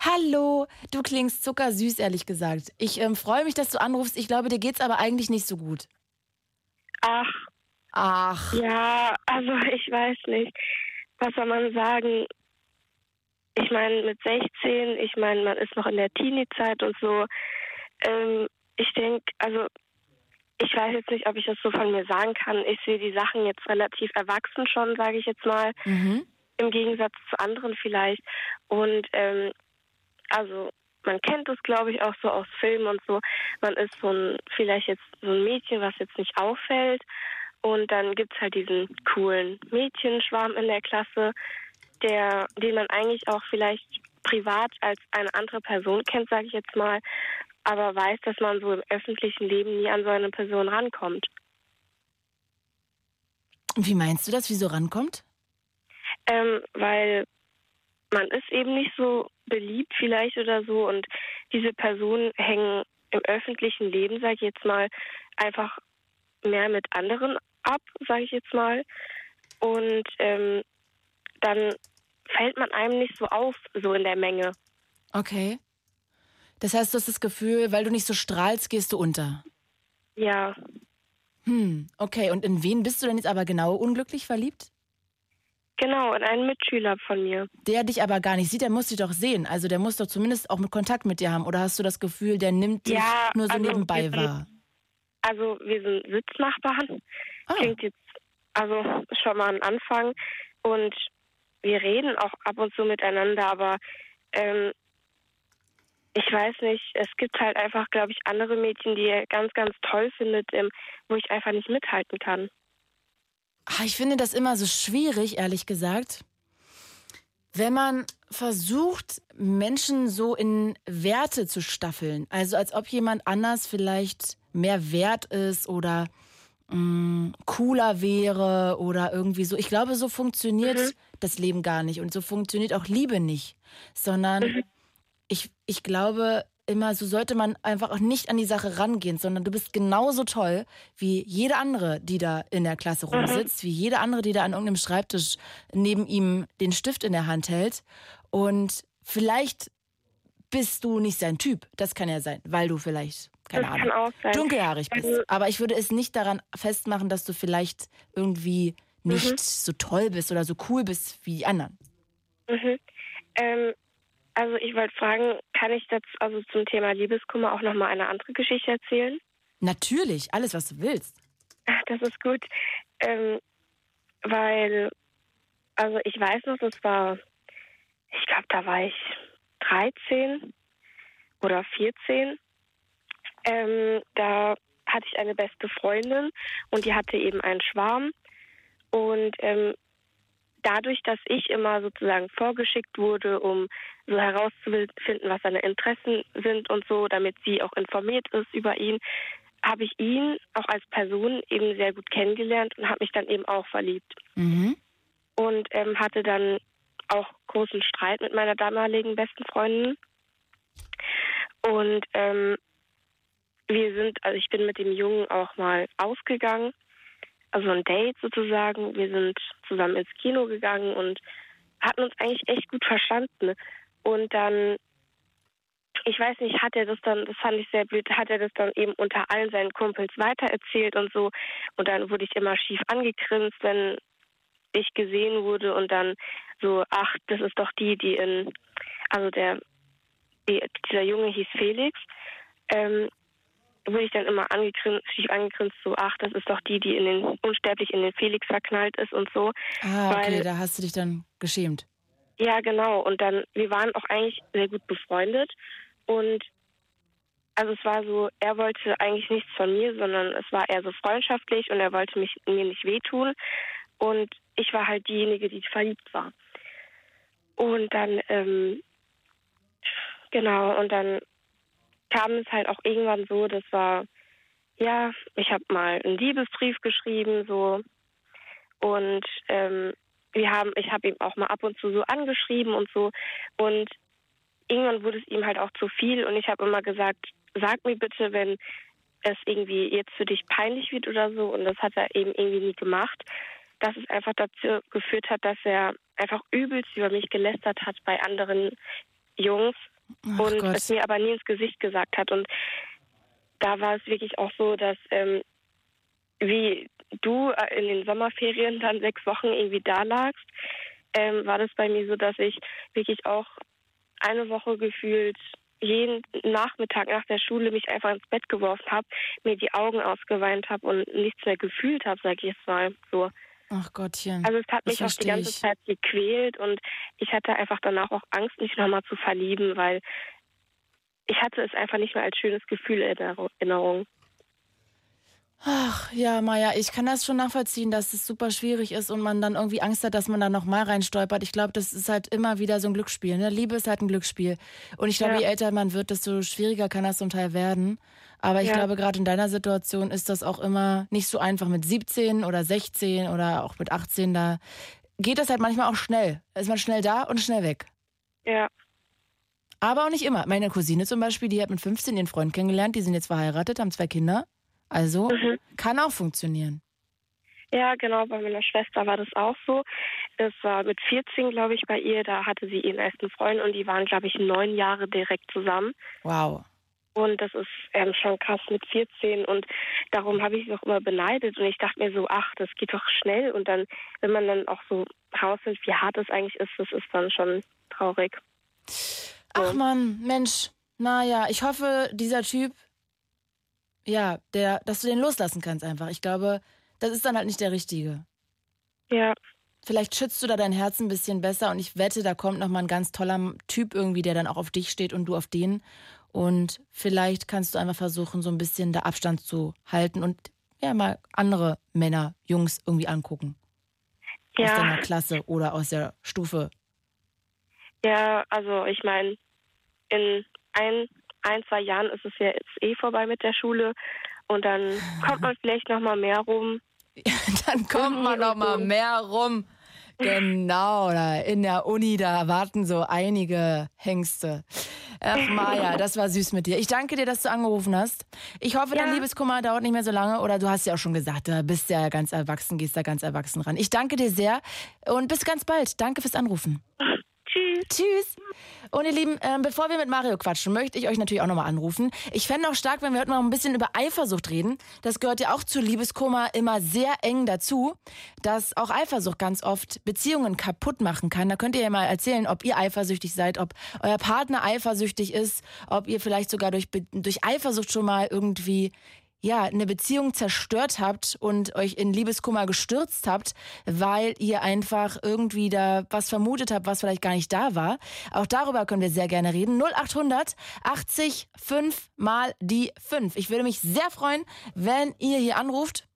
Hallo, du klingst zuckersüß, ehrlich gesagt. Ich ähm, freue mich, dass du anrufst. Ich glaube, dir geht's aber eigentlich nicht so gut. Ach. Ach. Ja, also ich weiß nicht. Was soll man sagen? Ich meine, mit 16, ich meine, man ist noch in der Teenie-Zeit und so. Ähm, ich denke, also ich weiß jetzt nicht, ob ich das so von mir sagen kann. Ich sehe die Sachen jetzt relativ erwachsen schon, sage ich jetzt mal. Mhm. Im Gegensatz zu anderen vielleicht. Und ähm, also man kennt es, glaube ich, auch so aus Filmen und so. Man ist so ein, vielleicht jetzt so ein Mädchen, was jetzt nicht auffällt. Und dann gibt es halt diesen coolen Mädchenschwarm in der Klasse, der, den man eigentlich auch vielleicht privat als eine andere Person kennt, sage ich jetzt mal aber weiß, dass man so im öffentlichen Leben nie an so eine Person rankommt. Wie meinst du das? Wieso rankommt? Ähm, weil man ist eben nicht so beliebt vielleicht oder so und diese Personen hängen im öffentlichen Leben, sage ich jetzt mal, einfach mehr mit anderen ab, sage ich jetzt mal. Und ähm, dann fällt man einem nicht so auf, so in der Menge. Okay. Das heißt, du hast das Gefühl, weil du nicht so strahlst, gehst du unter. Ja. Hm, okay. Und in wen bist du denn jetzt aber genau unglücklich verliebt? Genau, in einen Mitschüler von mir. Der dich aber gar nicht sieht, der muss dich doch sehen. Also der muss doch zumindest auch mit Kontakt mit dir haben. Oder hast du das Gefühl, der nimmt dich ja, nur so also nebenbei sind, wahr? Also wir sind Sitznachbarn. Ah. Klingt jetzt also schon mal ein Anfang. Und wir reden auch ab und zu miteinander, aber ähm, ich weiß nicht, es gibt halt einfach, glaube ich, andere Mädchen, die er ganz, ganz toll findet, ähm, wo ich einfach nicht mithalten kann. Ach, ich finde das immer so schwierig, ehrlich gesagt. Wenn man versucht, Menschen so in Werte zu staffeln, also als ob jemand anders vielleicht mehr wert ist oder mh, mm, cooler wäre oder irgendwie so. Ich glaube, so funktioniert Mhm. Das Leben gar nicht und so funktioniert auch Liebe nicht, sondern Mhm. ich, ich glaube immer, so sollte man einfach auch nicht an die Sache rangehen, sondern du bist genauso toll wie jede andere, die da in der Klasse Mhm. rumsitzt, wie jede andere, die da an irgendeinem Schreibtisch neben ihm den Stift in der Hand hält. Und vielleicht bist du nicht sein Typ. Das kann ja sein, weil du vielleicht, keine das Ahnung, dunkelhaarig bist. Also- Aber ich würde es nicht daran festmachen, dass du vielleicht irgendwie nicht Mhm. so toll bist oder so cool bist wie die anderen. Mhm. Ähm, also ich wollte fragen, kann ich das also zum Thema Liebeskummer auch nochmal eine andere Geschichte erzählen? Natürlich, alles, was du willst. Das ist gut. Ähm, weil, also ich weiß noch, das war, ich glaube, da war ich 13 oder 14. Ähm, da hatte ich eine beste Freundin und die hatte eben einen Schwarm. Und ähm, dadurch, dass ich immer sozusagen vorgeschickt wurde, um so herauszufinden, was seine Interessen sind und so, damit sie auch informiert ist über ihn, habe ich ihn auch als Person eben sehr gut kennengelernt und habe mich dann eben auch verliebt. Mhm. Und ähm, hatte dann auch großen Streit mit meiner damaligen besten Freundin. Und ähm, wir sind, also ich bin mit dem Jungen auch mal ausgegangen, also ein Date sozusagen. Wir sind zusammen ins Kino gegangen und hatten uns eigentlich echt gut verstanden. Und dann, ich weiß nicht, hat er das dann, das fand ich sehr blöd, hat er das dann eben unter allen seinen Kumpels weitererzählt und so. Und dann wurde ich immer schief angegrinst, wenn ich gesehen wurde und dann so, ach, das ist doch die, die in, also der, die, dieser Junge hieß Felix, ähm, wurde ich dann immer angegrinst, schief angegrinst, so, ach, das ist doch die, die in den, unsterblich in den Felix verknallt ist und so. Ah, okay, Weil- da hast du dich dann geschämt. Ja, genau. Und dann, wir waren auch eigentlich sehr gut befreundet. Und also es war so, er wollte eigentlich nichts von mir, sondern es war eher so freundschaftlich und er wollte mich mir nicht wehtun. Und ich war halt diejenige, die verliebt war. Und dann ähm, Genau, und dann kam es halt auch irgendwann so, das war, ja, ich habe mal einen Liebesbrief geschrieben, so. Und ähm, wir haben, ich habe ihm auch mal ab und zu so angeschrieben und so. Und irgendwann wurde es ihm halt auch zu viel und ich habe immer gesagt, sag mir bitte, wenn es irgendwie jetzt für dich peinlich wird oder so. Und das hat er eben irgendwie nie gemacht. Dass es einfach dazu geführt hat, dass er einfach übelst über mich gelästert hat bei anderen Jungs Ach und Gott. es mir aber nie ins Gesicht gesagt hat. Und da war es wirklich auch so, dass ähm, wie du äh, in den Sommerferien dann sechs Wochen irgendwie da lagst, ähm, war das bei mir so, dass ich wirklich auch eine Woche gefühlt jeden Nachmittag nach der Schule mich einfach ins Bett geworfen habe, mir die Augen ausgeweint habe und nichts mehr gefühlt habe, sag ich jetzt mal so. Ach Gottchen. Also es hat mich auch die ganze. Zeit gequält und ich hatte einfach danach auch Angst, mich nochmal zu verlieben, weil ich hatte es einfach nicht mehr als schönes Gefühl in Erinnerung. Ach ja, Maja, ich kann das schon nachvollziehen, dass es super schwierig ist und man dann irgendwie Angst hat, dass man da nochmal reinstolpert. Ich glaube, das ist halt immer wieder so ein Glücksspiel. Ne? Liebe ist halt ein Glücksspiel. Und ich glaube, Ja. je älter man wird, desto schwieriger kann das zum Teil werden. Aber ich Ja. glaube, gerade in deiner Situation ist das auch immer nicht so einfach mit 17 oder 16 oder auch mit 18. Da geht das halt manchmal auch schnell. Da ist man schnell da und schnell weg. Ja, Aber auch nicht immer. Meine Cousine zum Beispiel, die hat mit 15 ihren Freund kennengelernt, die sind jetzt verheiratet, haben zwei Kinder. Also Mhm. kann auch funktionieren. ja, genau. Bei meiner Schwester war das auch so. Es war mit 14, glaube ich, bei ihr. Da hatte sie ihren ersten Freund und die waren, glaube ich, neun Jahre direkt zusammen. Wow. Und das ist ähm, schon krass mit 14 und darum habe ich sie auch immer beneidet und ich dachte mir so, ach, das geht doch schnell und dann, wenn man dann auch so rausfindet, wie hart es eigentlich ist, das ist dann schon traurig. Ach man, Mensch. Naja, ich hoffe, dieser Typ, ja, der, dass du den loslassen kannst einfach. Ich glaube, das ist dann halt nicht der Richtige. Ja, Vielleicht schützt du da dein Herz ein bisschen besser und ich wette, da kommt nochmal ein ganz toller Typ irgendwie, der dann auch auf dich steht und du auf den. Und vielleicht kannst du einfach versuchen, so ein bisschen da Abstand zu halten und ja, mal andere Männer, Jungs irgendwie angucken. Aus ja, deiner Klasse oder aus der Stufe. ja, also ich meine, in ein, ein, zwei Jahren ist es ja jetzt eh vorbei mit der Schule und dann kommt man vielleicht noch mal mehr rum. Dann kommt man noch mal mehr rum. Genau, da in der Uni, da warten so einige Hengste. Ach Maja, das war süß mit dir. Ich danke dir, dass du angerufen hast. Ich hoffe, dein Ja. Liebeskummer dauert nicht mehr so lange. Oder du hast ja auch schon gesagt, du bist ja ganz erwachsen, gehst da ganz erwachsen ran. Ich danke dir sehr und bis ganz bald. Danke fürs Anrufen. Tschüss. Tschüss. Und ihr Lieben, ähm, bevor wir mit Mario quatschen, möchte ich euch natürlich auch nochmal anrufen. Ich fände auch stark, wenn wir heute noch ein bisschen über Eifersucht reden. Das gehört ja auch zu Liebeskummer immer sehr eng dazu, dass auch Eifersucht ganz oft Beziehungen kaputt machen kann. Da könnt ihr ja mal erzählen, ob ihr eifersüchtig seid, ob euer Partner eifersüchtig ist, ob ihr vielleicht sogar durch, durch Eifersucht schon mal irgendwie ja, eine Beziehung zerstört habt und euch in Liebeskummer gestürzt habt, weil ihr einfach irgendwie da was vermutet habt, was vielleicht gar nicht da war. Auch darüber können wir sehr gerne reden. 0800 80 5 mal die 5. Ich würde mich sehr freuen, wenn ihr hier anruft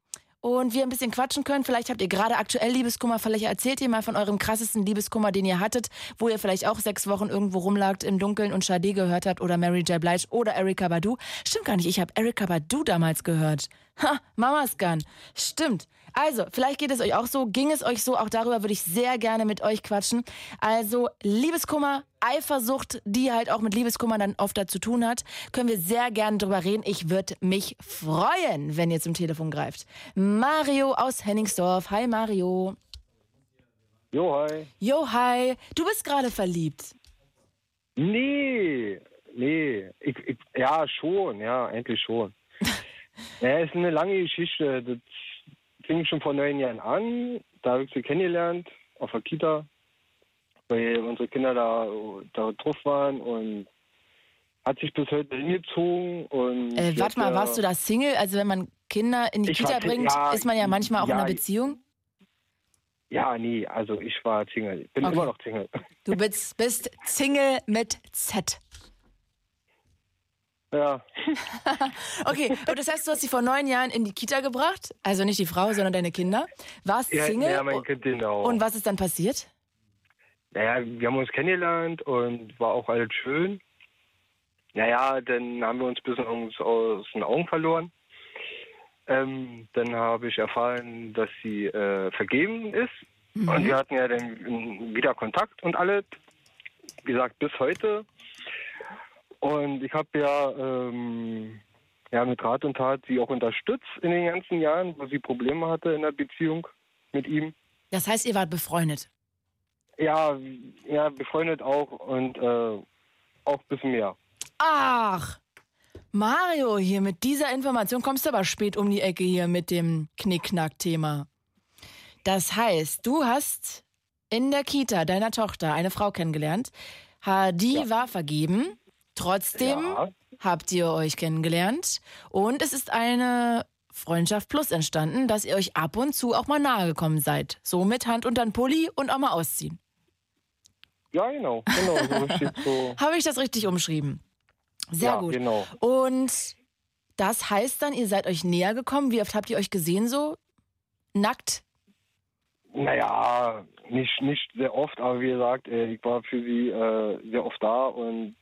und wir ein bisschen quatschen können. Vielleicht habt ihr gerade aktuell Liebeskummer. Vielleicht erzählt ihr mal von eurem krassesten Liebeskummer, den ihr hattet, wo ihr vielleicht auch sechs Wochen irgendwo rumlagt im Dunkeln und Sade gehört habt oder Mary J. Blige oder Erika Badu. Stimmt gar nicht, ich habe Erika Badu damals gehört. Ha, Mamas Gun. Stimmt. Also, vielleicht geht es euch auch so. Ging es euch so? Auch darüber würde ich sehr gerne mit euch quatschen. Also, Liebeskummer, Eifersucht, die halt auch mit Liebeskummer dann oft dazu tun hat, können wir sehr gerne drüber reden. Ich würde mich freuen, wenn ihr zum Telefon greift. Mario aus Henningsdorf. Hi Mario. Jo, hi. Jo, hi. Du bist gerade verliebt. Nee, nee. Ich, ich, ja, schon, ja, eigentlich schon. ja, ist eine lange Geschichte. Das fing schon vor neun Jahren an. Da habe ich sie kennengelernt, auf der Kita, weil unsere Kinder da, da drauf waren und hat sich bis heute hingezogen. Und Äh, warte mal, warst du da Single? Also wenn man Kinder in die war Kita Ki- bringt, ja, ist man ja manchmal auch in ja, einer Beziehung. Ja, nee, also ich war Single. Ich bin Okay. immer noch Single. Du bist, bist Single mit Z. Ja, Okay, und das heißt, du hast sie vor neun Jahren in die Kita gebracht, also nicht die Frau, sondern deine Kinder, warst ja, Single ja mein Kind genau. und was ist dann passiert? Naja, wir haben uns kennengelernt und war auch alles schön. naja, dann haben wir uns ein bisschen aus, aus den Augen verloren. Ähm, dann habe ich erfahren, dass sie äh, vergeben ist. Mhm. Und wir hatten ja dann wieder Kontakt und alles. Wie gesagt, bis heute. Und ich habe ja, ähm, ja mit Rat und Tat sie auch unterstützt in den ganzen Jahren, wo sie Probleme hatte in der Beziehung mit ihm. Das heißt, ihr wart befreundet. Ja, ja, befreundet auch und äh, auch ein bisschen mehr. Ach, Mario, hier mit dieser Information kommst du aber spät um die Ecke hier mit dem Knickknack-Thema. Das heißt, du hast in der Kita deiner Tochter eine Frau kennengelernt. Die war vergeben. Trotzdem Ja. habt ihr euch kennengelernt. Und es ist eine Freundschaft Plus entstanden, dass ihr euch ab und zu auch mal nahe gekommen seid. So mit Hand unter den Pulli und auch mal ausziehen. Ja, genau, genau, so. Habe ich das richtig umschrieben? Sehr ja, gut. genau. Und das heißt dann, ihr seid euch näher gekommen. Wie oft habt ihr euch gesehen so? Nackt? Naja, nicht, nicht sehr oft, aber wie gesagt, äh, ich war für sie äh, sehr oft da und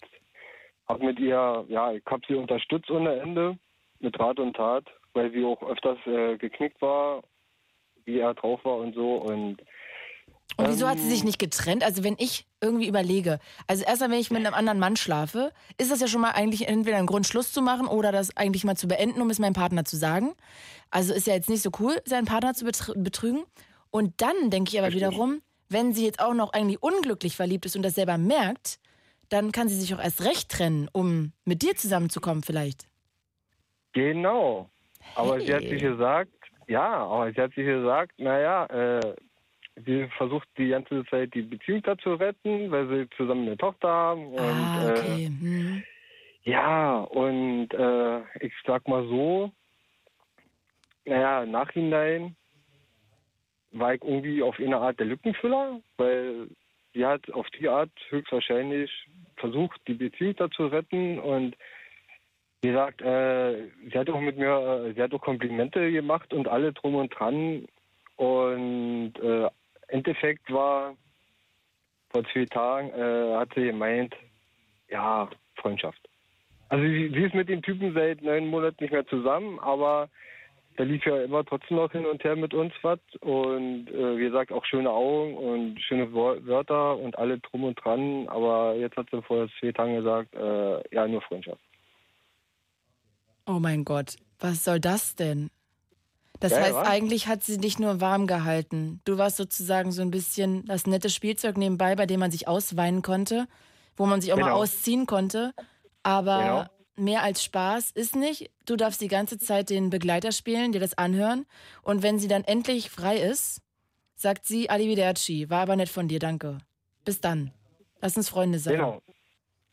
habe mit ihr, ja, ich habe sie unterstützt ohne Ende, mit Rat und Tat, weil sie auch öfters äh, geknickt war, wie er drauf war und so. Und Und wieso hat Ähm. sie sich nicht getrennt? Also wenn ich irgendwie überlege, also erstmal, wenn ich mit einem anderen Mann schlafe, ist das ja schon mal eigentlich entweder ein Grund, Schluss zu machen oder das eigentlich mal zu beenden, um es meinem Partner zu sagen. Also ist ja jetzt nicht so cool, seinen Partner zu betr- betrügen. Und dann denke ich aber wiederum, wenn sie jetzt auch noch eigentlich unglücklich verliebt ist und das selber merkt, dann kann sie sich auch erst recht trennen, um mit dir zusammenzukommen vielleicht. genau. Aber sie hat sich gesagt, ja, aber sie hat sich gesagt, naja, äh, sie versucht die ganze Zeit die Beziehung da zu retten, weil sie zusammen eine Tochter haben. Und, ah, äh, okay. Hm. Ja, und äh, ich sag mal so, naja, im Nachhinein war ich irgendwie auf eine Art der Lückenfüller, weil sie hat auf die Art höchstwahrscheinlich versucht, die Beziehung da zu retten und wie gesagt, äh, sie hat auch mit mir, äh, sie hat auch Komplimente gemacht und alle drum und dran und äh, Endeffekt war vor zwei Tagen äh, hat sie gemeint, ja, Freundschaft. Also sie, sie ist mit dem Typen seit neun Monaten nicht mehr zusammen, aber da lief ja immer trotzdem noch hin und her mit uns was. Und äh, wie gesagt, auch schöne Augen und schöne Wörter und alle drum und dran. Aber jetzt hat sie vor zwei Tagen gesagt, äh, ja, nur Freundschaft. Oh mein Gott, was soll das denn? Das Ja, heißt, was? eigentlich hat sie dich nur warm gehalten. Du warst sozusagen so ein bisschen das nette Spielzeug nebenbei, bei dem man sich ausweinen konnte, wo man sich auch mal Genau. ausziehen konnte. Aber Genau. Mehr als Spaß ist nicht. Du darfst die ganze Zeit den Begleiter spielen, dir das anhören. Und wenn sie dann endlich frei ist, sagt sie Arrivederci. War aber nett von dir, danke. Bis dann. Lass uns Freunde sein. Genau.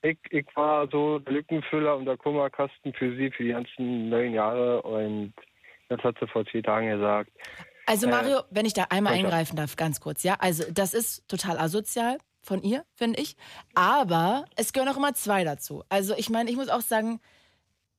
Ich, ich war so der Lückenfüller und der Kummerkasten für sie für die ganzen neun Jahre. Und jetzt hat sie vor zwei Tagen gesagt, Also Äh, Mario, wenn ich da einmal eingreifen darf, ganz kurz, ja. Also das ist total asozial von ihr, finde ich. Aber es gehören auch immer zwei dazu. Also ich meine, ich muss auch sagen,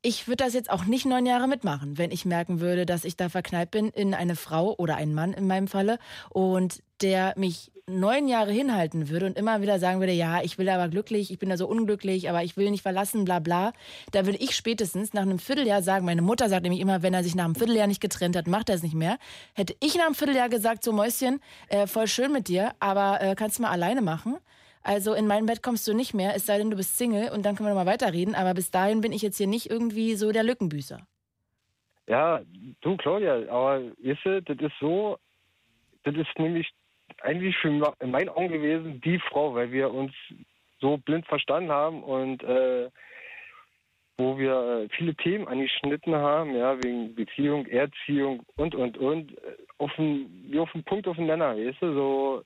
ich würde das jetzt auch nicht neun Jahre mitmachen, wenn ich merken würde, dass ich da verknallt bin in eine Frau oder einen Mann in meinem Falle und der mich neun Jahre hinhalten würde und immer wieder sagen würde, ja, ich will aber glücklich, ich bin da so unglücklich, aber ich will nicht verlassen, bla bla. Da würde ich spätestens nach einem Vierteljahr sagen, meine Mutter sagt nämlich immer, wenn er sich nach einem Vierteljahr nicht getrennt hat, macht er es nicht mehr. Hätte ich nach einem Vierteljahr gesagt, so Mäuschen, äh, voll schön mit dir, aber äh, kannst du mal alleine machen. Also in mein Bett kommst du nicht mehr, es sei denn, du bist Single und dann können wir noch mal weiterreden. Aber bis dahin bin ich jetzt hier nicht irgendwie so der Lückenbüßer. Ja, du Claudia, aber du, das ist so, das ist nämlich eigentlich für meinen Augen gewesen die Frau, weil wir uns so blind verstanden haben und äh, wo wir äh, viele Themen angeschnitten haben, ja, wegen Beziehung, Erziehung und und und, äh, auf den, wie auf den Punkt auf den Nenner, weißt du, so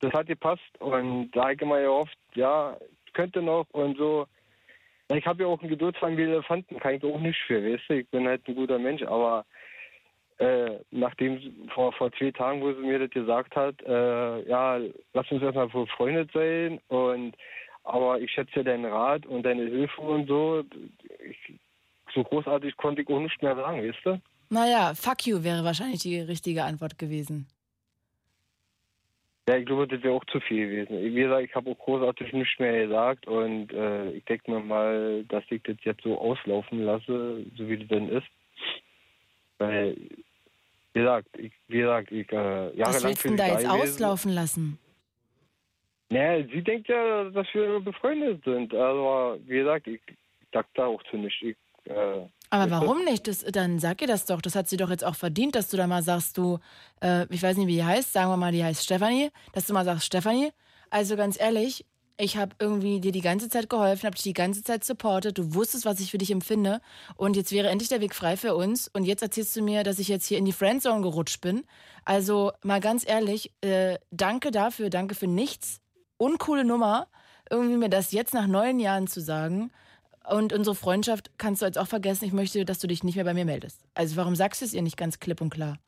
das hat gepasst und da habe ich immer gehofft, ja, könnte noch und so. Ja, Ich habe ja auch einen Geduldsfang wie Elefanten, kann ich auch nicht für, weißt du? Ich bin halt ein guter Mensch, aber äh, nachdem vor, vor zwei Tagen, wo sie mir das gesagt hat, äh, ja, lass uns erstmal befreundet sein und aber ich schätze deinen Rat und deine Hilfe und so. Ich, so großartig konnte ich auch nicht mehr sagen, weißt du? Naja, fuck you wäre wahrscheinlich die richtige Antwort gewesen. Ja, ich glaube, das wäre auch zu viel gewesen. Wie gesagt, ich habe auch großartig nichts mehr gesagt und äh, ich denke mir mal, dass ich das jetzt so auslaufen lasse, so wie das denn ist. Weil, wie gesagt, ich, wie gesagt, ich äh, jahrelang Was willst du denn da sie jetzt gewesen. auslaufen lassen? Naja, sie denkt ja, dass wir befreundet sind. Aber wie gesagt, ich sag da auch zu nichts. Ich, äh, Aber warum nicht? Das, dann sag ihr das doch. Das hat sie doch jetzt auch verdient, dass du da mal sagst, du, äh, ich weiß nicht, wie die heißt, sagen wir mal, die heißt Stefanie, dass du mal sagst, Stefanie, also ganz ehrlich, ich habe irgendwie dir die ganze Zeit geholfen, habe dich die ganze Zeit supportet, du wusstest, was ich für dich empfinde und jetzt wäre endlich der Weg frei für uns und jetzt erzählst du mir, dass ich jetzt hier in die Friendzone gerutscht bin. Also mal ganz ehrlich, äh, danke dafür, danke für nichts. Uncoole Nummer, irgendwie mir das jetzt nach neun Jahren zu sagen. Und unsere Freundschaft kannst du jetzt auch vergessen. Ich möchte, dass du dich nicht mehr bei mir meldest. Also warum sagst du es ihr nicht ganz klipp und klar?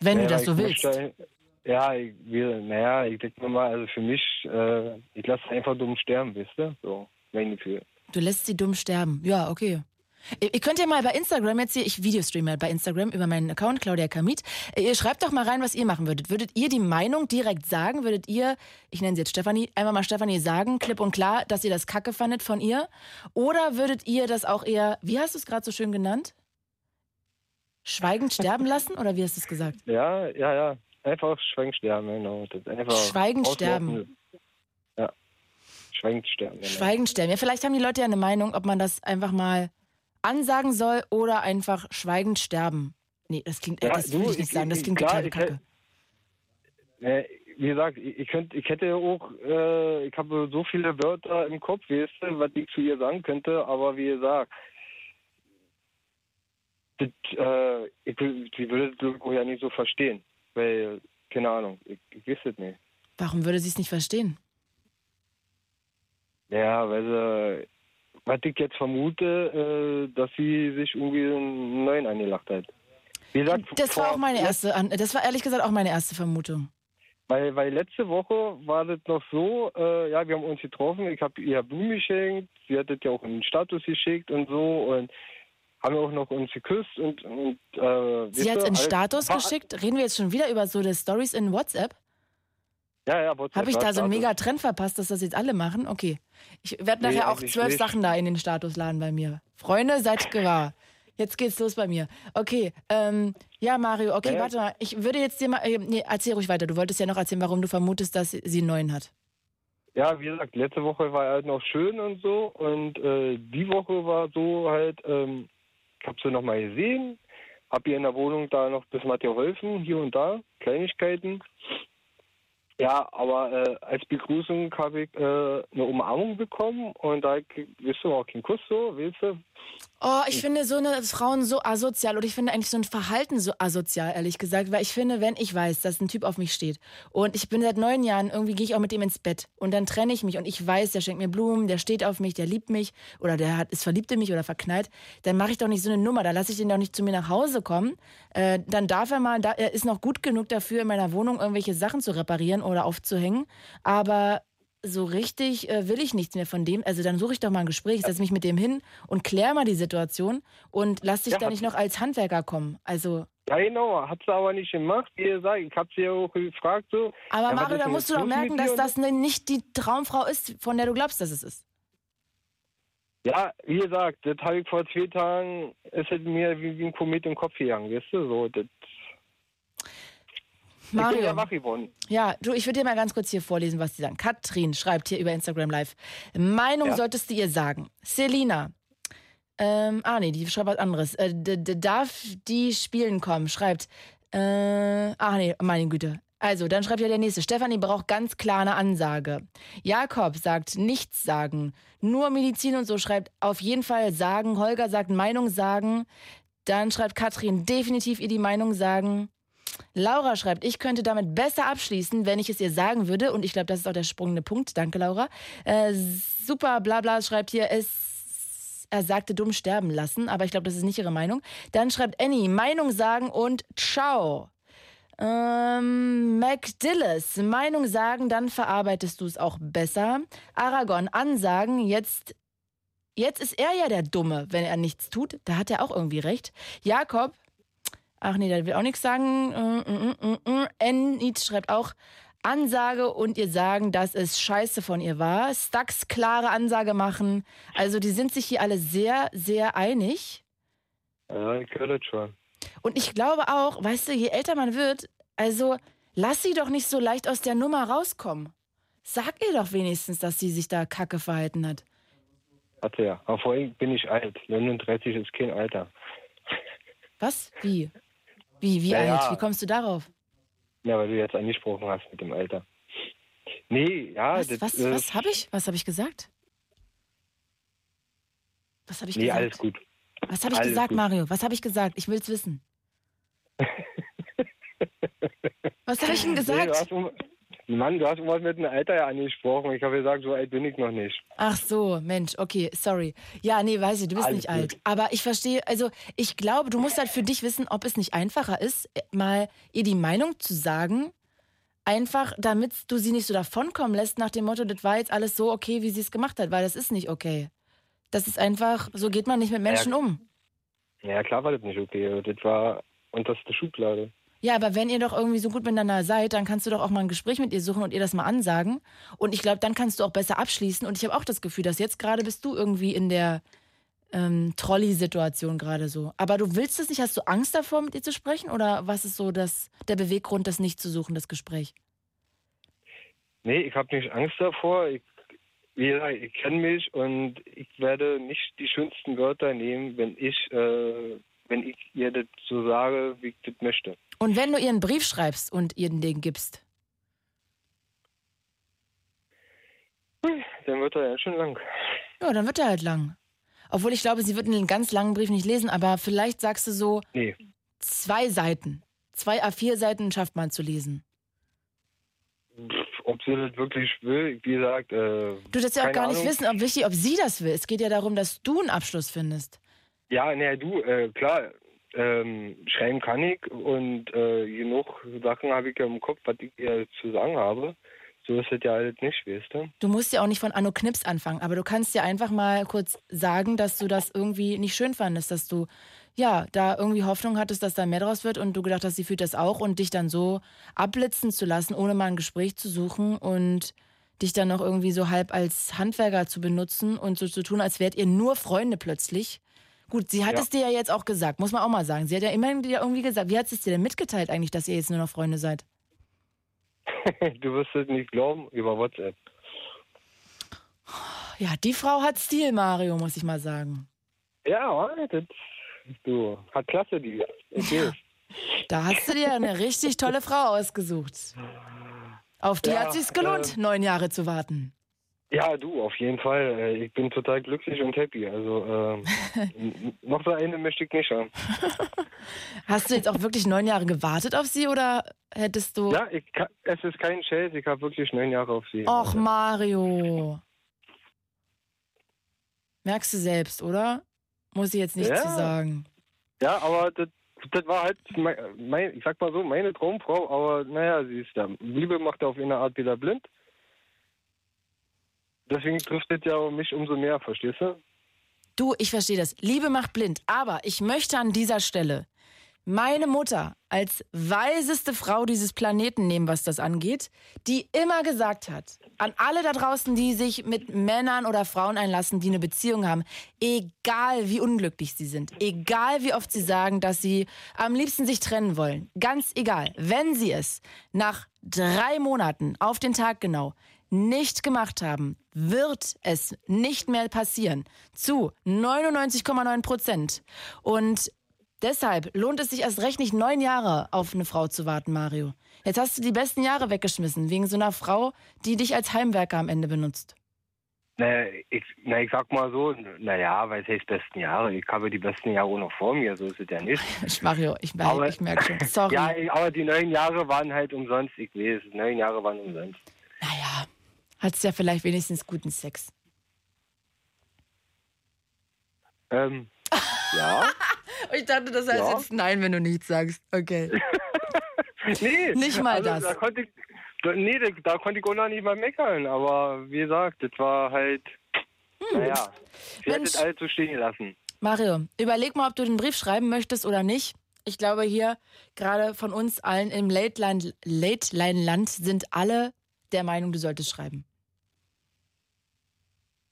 Wenn naja, du das so willst. möchte- Ja, ich will, naja, ich denke mir mal, also für mich, äh, ich lasse einfach dumm sterben, wisst ihr? So, mein Gefühl. Du lässt sie dumm sterben. Ja, okay. Ihr ihr könnt ja mal bei Instagram jetzt hier, ich Videostreame bei Instagram über meinen Account, Claudia Kamit. Ihr schreibt doch mal rein, was ihr machen würdet. Würdet ihr die Meinung direkt sagen? Würdet ihr, ich nenne sie jetzt Stefanie, einmal mal Stefanie sagen, klipp und klar, dass ihr das Kacke fandet von ihr? Oder würdet ihr das auch eher, wie hast du es gerade so schön genannt? Schweigend sterben lassen? Oder wie hast du es gesagt? Ja, ja, ja. Einfach schweigend sterben, genau. Das einfach Schweigend sterben. Ja. Schweigend sterben, genau. Schweigend sterben. Ja, vielleicht haben die Leute ja eine Meinung, ob man das einfach mal ansagen soll oder einfach schweigend sterben. Nee, das klingt, äh, Ja, das will du, ich nicht ich- sagen, das ich- klingt klar, total ich- kacke. Ja, wie gesagt, ich, ich, könnt, ich hätte auch, äh, ich habe so viele Wörter im Kopf, weißt du, was ich zu ihr sagen könnte, aber wie gesagt, das, äh, ich, sie würde das ich, ja nicht so verstehen, weil, keine Ahnung, ich, ich weiß es nicht. Warum würde sie es nicht verstehen? Ja, weil sie, was ich jetzt vermute, äh, dass sie sich irgendwie einen neuen angelacht hat. Wie gesagt, Das war auch meine erste, das war ehrlich gesagt auch meine erste Vermutung. Weil, weil letzte Woche war das noch so, äh, ja, wir haben uns getroffen, ich habe ihr Blumen geschenkt, sie hat das ja auch in den Status geschickt und so und haben auch noch uns geküsst und, und äh, Sie hat es in alles- Status war- geschickt. Reden wir jetzt schon wieder über so die Stories in WhatsApp? Ja, ja, WhatsApp Habe ich da so einen mega Trend verpasst, dass das jetzt alle machen? Okay. Ich werde Nee, nachher auch zwölf nicht. Sachen da in den Status laden bei mir. Freunde, seid gewahr. Jetzt geht's los bei mir. Okay, ähm, ja, Mario, okay, Ja. warte mal. Ich würde jetzt dir mal, äh, nee, erzähl ruhig weiter. Du wolltest ja noch erzählen, warum du vermutest, dass sie sie einen neuen hat. Ja, wie gesagt, letzte Woche war halt noch schön und so und äh, die Woche war so halt, ähm, ich habe sie nochmal gesehen, habe ihr in der Wohnung da noch bis mal geholfen, hier und da, Kleinigkeiten. Ja, aber äh, als Begrüßung habe ich äh, eine Umarmung bekommen und da, weißt du, auch kein Kuss so, weißt du. Oh, ich finde so eine Frauen so asozial oder ich finde eigentlich so ein Verhalten so asozial, ehrlich gesagt, weil ich finde, wenn ich weiß, dass ein Typ auf mich steht und ich bin seit neun Jahren, irgendwie gehe ich auch mit ihm ins Bett und dann trenne ich mich und ich weiß, der schenkt mir Blumen, der steht auf mich, der liebt mich oder der hat, ist verliebt in mich oder verknallt, dann mache ich doch nicht so eine Nummer, da lasse ich den doch nicht zu mir nach Hause kommen. Äh, dann darf er mal, da, er ist noch gut genug dafür, in meiner Wohnung irgendwelche Sachen zu reparieren oder aufzuhängen, aber so richtig äh, will ich nichts mehr von dem. Also dann suche ich doch mal ein Gespräch, setze mich mit dem hin und klär mal die Situation und lass dich Ja, da nicht noch als Handwerker kommen. Also, Ja, genau, hat sie aber nicht gemacht, wie gesagt, ich habe sie ja auch gefragt so. aber ja, Mario, ist da musst du doch merken, dass das ne- nicht die Traumfrau ist, von der du glaubst, dass es ist. Ja, wie gesagt, das habe ich vor zwei Tagen, es hat mir wie, wie ein Komet im Kopf gegangen, weißt du, so, das. Ich Mario. ja wach geworden. Ja, du, ich würde dir mal ganz kurz hier vorlesen, was sie sagen. Katrin schreibt hier über Instagram Live. Meinung Ja. solltest du ihr sagen. Selina. Ähm, ah, nee, die schreibt was anderes. Äh, darf die spielen kommen? Schreibt. Äh, ach nee, meine Güte. Also, dann schreibt ja der nächste. Stefanie braucht ganz klar eine Ansage. Jakob sagt nichts sagen. Nur Medizin und so schreibt auf jeden Fall sagen. Holger sagt Meinung sagen. Dann schreibt Katrin definitiv ihr die Meinung sagen. Laura schreibt, ich könnte damit besser abschließen, wenn ich es ihr sagen würde. Und ich glaube, das ist auch der sprungende Punkt. Danke, Laura. Äh, super, bla bla, schreibt hier, es, er sagte dumm sterben lassen. Aber ich glaube, das ist nicht ihre Meinung. Dann schreibt Annie, Meinung sagen und ciao. Ähm, McDillis, Meinung sagen, dann verarbeitest du es auch besser. Aragon, Ansagen, jetzt, jetzt ist er ja der Dumme, wenn er nichts tut. Da hat er auch irgendwie recht. Jakob, Ach nee, der will auch nichts sagen. Mm, mm, mm, mm. Enid schreibt auch Ansage und ihr sagen, dass es scheiße von ihr war. Stax klare Ansage machen. Also die sind sich hier alle sehr, sehr einig. Ja, ich höre das schon. Und ich glaube auch, weißt du, je älter man wird, also lass sie doch nicht so leicht aus der Nummer rauskommen. Sag ihr doch wenigstens, dass sie sich da kacke verhalten hat. Hatte ja. Aber vorhin bin ich alt. 39 ist kein Alter. Was? Wie? Wie, wie Ja, alt? Wie kommst du darauf? Ja, weil du jetzt angesprochen hast mit dem Alter. Nee, ja, Was, das was, äh, was habe ich? Was habe ich gesagt? Was habe ich Nee, gesagt? alles gut. Was habe ich Alles gesagt, gut. Mario? Was habe ich gesagt? Ich will's wissen. Was habe ich denn Nee, gesagt? um- Mann, du hast irgendwas mit dem Alter ja angesprochen. Ich habe gesagt, so alt bin ich noch nicht. Ach so, Mensch, okay, sorry. Ja, nee, weiß ich, du bist Alles nicht gut. alt. Aber ich verstehe, also ich glaube, du musst halt für dich wissen, ob es nicht einfacher ist, äh, mal ihr die Meinung zu sagen, einfach damit du sie nicht so davonkommen lässt nach dem Motto, das war jetzt alles so okay, wie sie es gemacht hat, weil das ist nicht okay. Das ist einfach, so geht man nicht mit Menschen um. Ja, klar war das nicht okay. Das war unterste Schublade. Ja, aber wenn ihr doch irgendwie so gut miteinander seid, dann kannst du doch auch mal ein Gespräch mit ihr suchen und ihr das mal ansagen. Und ich glaube, dann kannst du auch besser abschließen. Und ich habe auch das Gefühl, dass jetzt gerade bist du irgendwie in der ähm, Trolley-Situation gerade so. Aber du willst es nicht? Hast du Angst davor, mit ihr zu sprechen? Oder was ist so das, der Beweggrund, das nicht zu suchen, das Gespräch? Nee, ich habe nicht Angst davor. Ich, wie ich kenne mich und ich werde nicht die schönsten Wörter nehmen, wenn ich, äh, wenn ich ihr das so sage, wie ich das möchte. Und wenn du ihr einen Brief schreibst und ihr den gibst, Dann wird er ja schon lang. ja, dann wird er halt lang. Obwohl ich glaube, sie wird einen ganz langen Brief nicht lesen, aber vielleicht sagst du so Nee. zwei Seiten. Zwei A4-Seiten schafft man zu lesen. Ob sie das wirklich will, wie gesagt, äh, Du das ja auch gar nicht Ahnung. wissen, ob wichtig, ob sie das will. Es geht ja darum, dass du einen Abschluss findest. Ja, naja, du, äh, klar, ähm, schreiben kann ich und äh, genug Sachen habe ich ja im Kopf, was ich ihr zu sagen habe. So ist es ja alles nicht, weißt du? Du musst ja auch nicht von Anno Knips anfangen, aber du kannst ja einfach mal kurz sagen, dass du das irgendwie nicht schön fandest, dass du ja da irgendwie Hoffnung hattest, dass da mehr draus wird und du gedacht hast, sie fühlt das auch und dich dann so abblitzen zu lassen, ohne mal ein Gespräch zu suchen und dich dann noch irgendwie so halb als Handwerker zu benutzen und so zu tun, als wärt ihr nur Freunde plötzlich. Gut, sie hat Ja. es dir ja jetzt auch gesagt, muss man auch mal sagen. Sie hat ja immerhin dir irgendwie gesagt, wie hat sie es dir denn mitgeteilt eigentlich, dass ihr jetzt nur noch Freunde seid? du wirst es nicht glauben, über WhatsApp. Ja, die Frau hat Stil, Mario, muss ich mal sagen. Ja, das, du, hat klasse, die. Okay. Da hast du dir eine richtig tolle Frau ausgesucht. Auf die Ja, hat sich's gelohnt, äh, neun Jahre zu warten. Ja, du, auf jeden Fall. Äh, Ich bin total glücklich und happy. Also, ähm, noch so eine möchte ich nicht haben. Hast du jetzt auch wirklich neun Jahre gewartet auf sie oder hättest du. Ja, ich, es ist kein Scherz, ich habe wirklich neun Jahre auf sie. Och, Mario. Merkst du selbst, oder? Muss ich jetzt nicht Ja. zu sagen. Ja, aber das, das war halt, mein, ich sag mal so, meine Traumfrau, aber naja, sie ist da. Liebe macht auf eine Art wieder blind. Deswegen trifft es ja mich umso mehr, verstehst du? Du, ich verstehe das. Liebe macht blind. Aber ich möchte an dieser Stelle meine Mutter als weiseste Frau dieses Planeten nehmen, was das angeht, die immer gesagt hat, an alle da draußen, die sich mit Männern oder Frauen einlassen, die eine Beziehung haben, egal wie unglücklich sie sind, egal wie oft sie sagen, dass sie am liebsten sich trennen wollen, ganz egal, wenn sie es nach drei Monaten auf den Tag genau nicht gemacht haben, wird es nicht mehr passieren. Zu 99,9 Prozent. Und deshalb lohnt es sich erst recht nicht, neun Jahre auf eine Frau zu warten, Mario. Jetzt hast du die besten Jahre weggeschmissen, wegen so einer Frau, die dich als Heimwerker am Ende benutzt. Naja, ich, na, ich sag mal so, naja, was heißt besten Jahre? Ich habe die besten Jahre auch noch vor mir, so ist es ja nicht. Ich, Mario, ich, merke- Aber- ich merke schon. Sorry. Ja, aber die neun Jahre waren halt umsonst, ich weiß, neun Jahre waren umsonst. Naja, hattest ja vielleicht wenigstens guten Sex. Ähm, ja. Ich dachte, das heißt Ja. jetzt nein, wenn du nichts sagst. Okay. Nee, Nicht mal also, das. Da konnte ich, da, nee, da, da konnte ich auch noch nicht mal meckern, aber wie gesagt, das war halt, naja, ich werde Hm. Mensch. das alles so stehen lassen. Mario, überleg mal, ob du den Brief schreiben möchtest oder nicht. Ich glaube, hier gerade von uns allen im Late-Line-Land sind alle der Meinung, du solltest schreiben.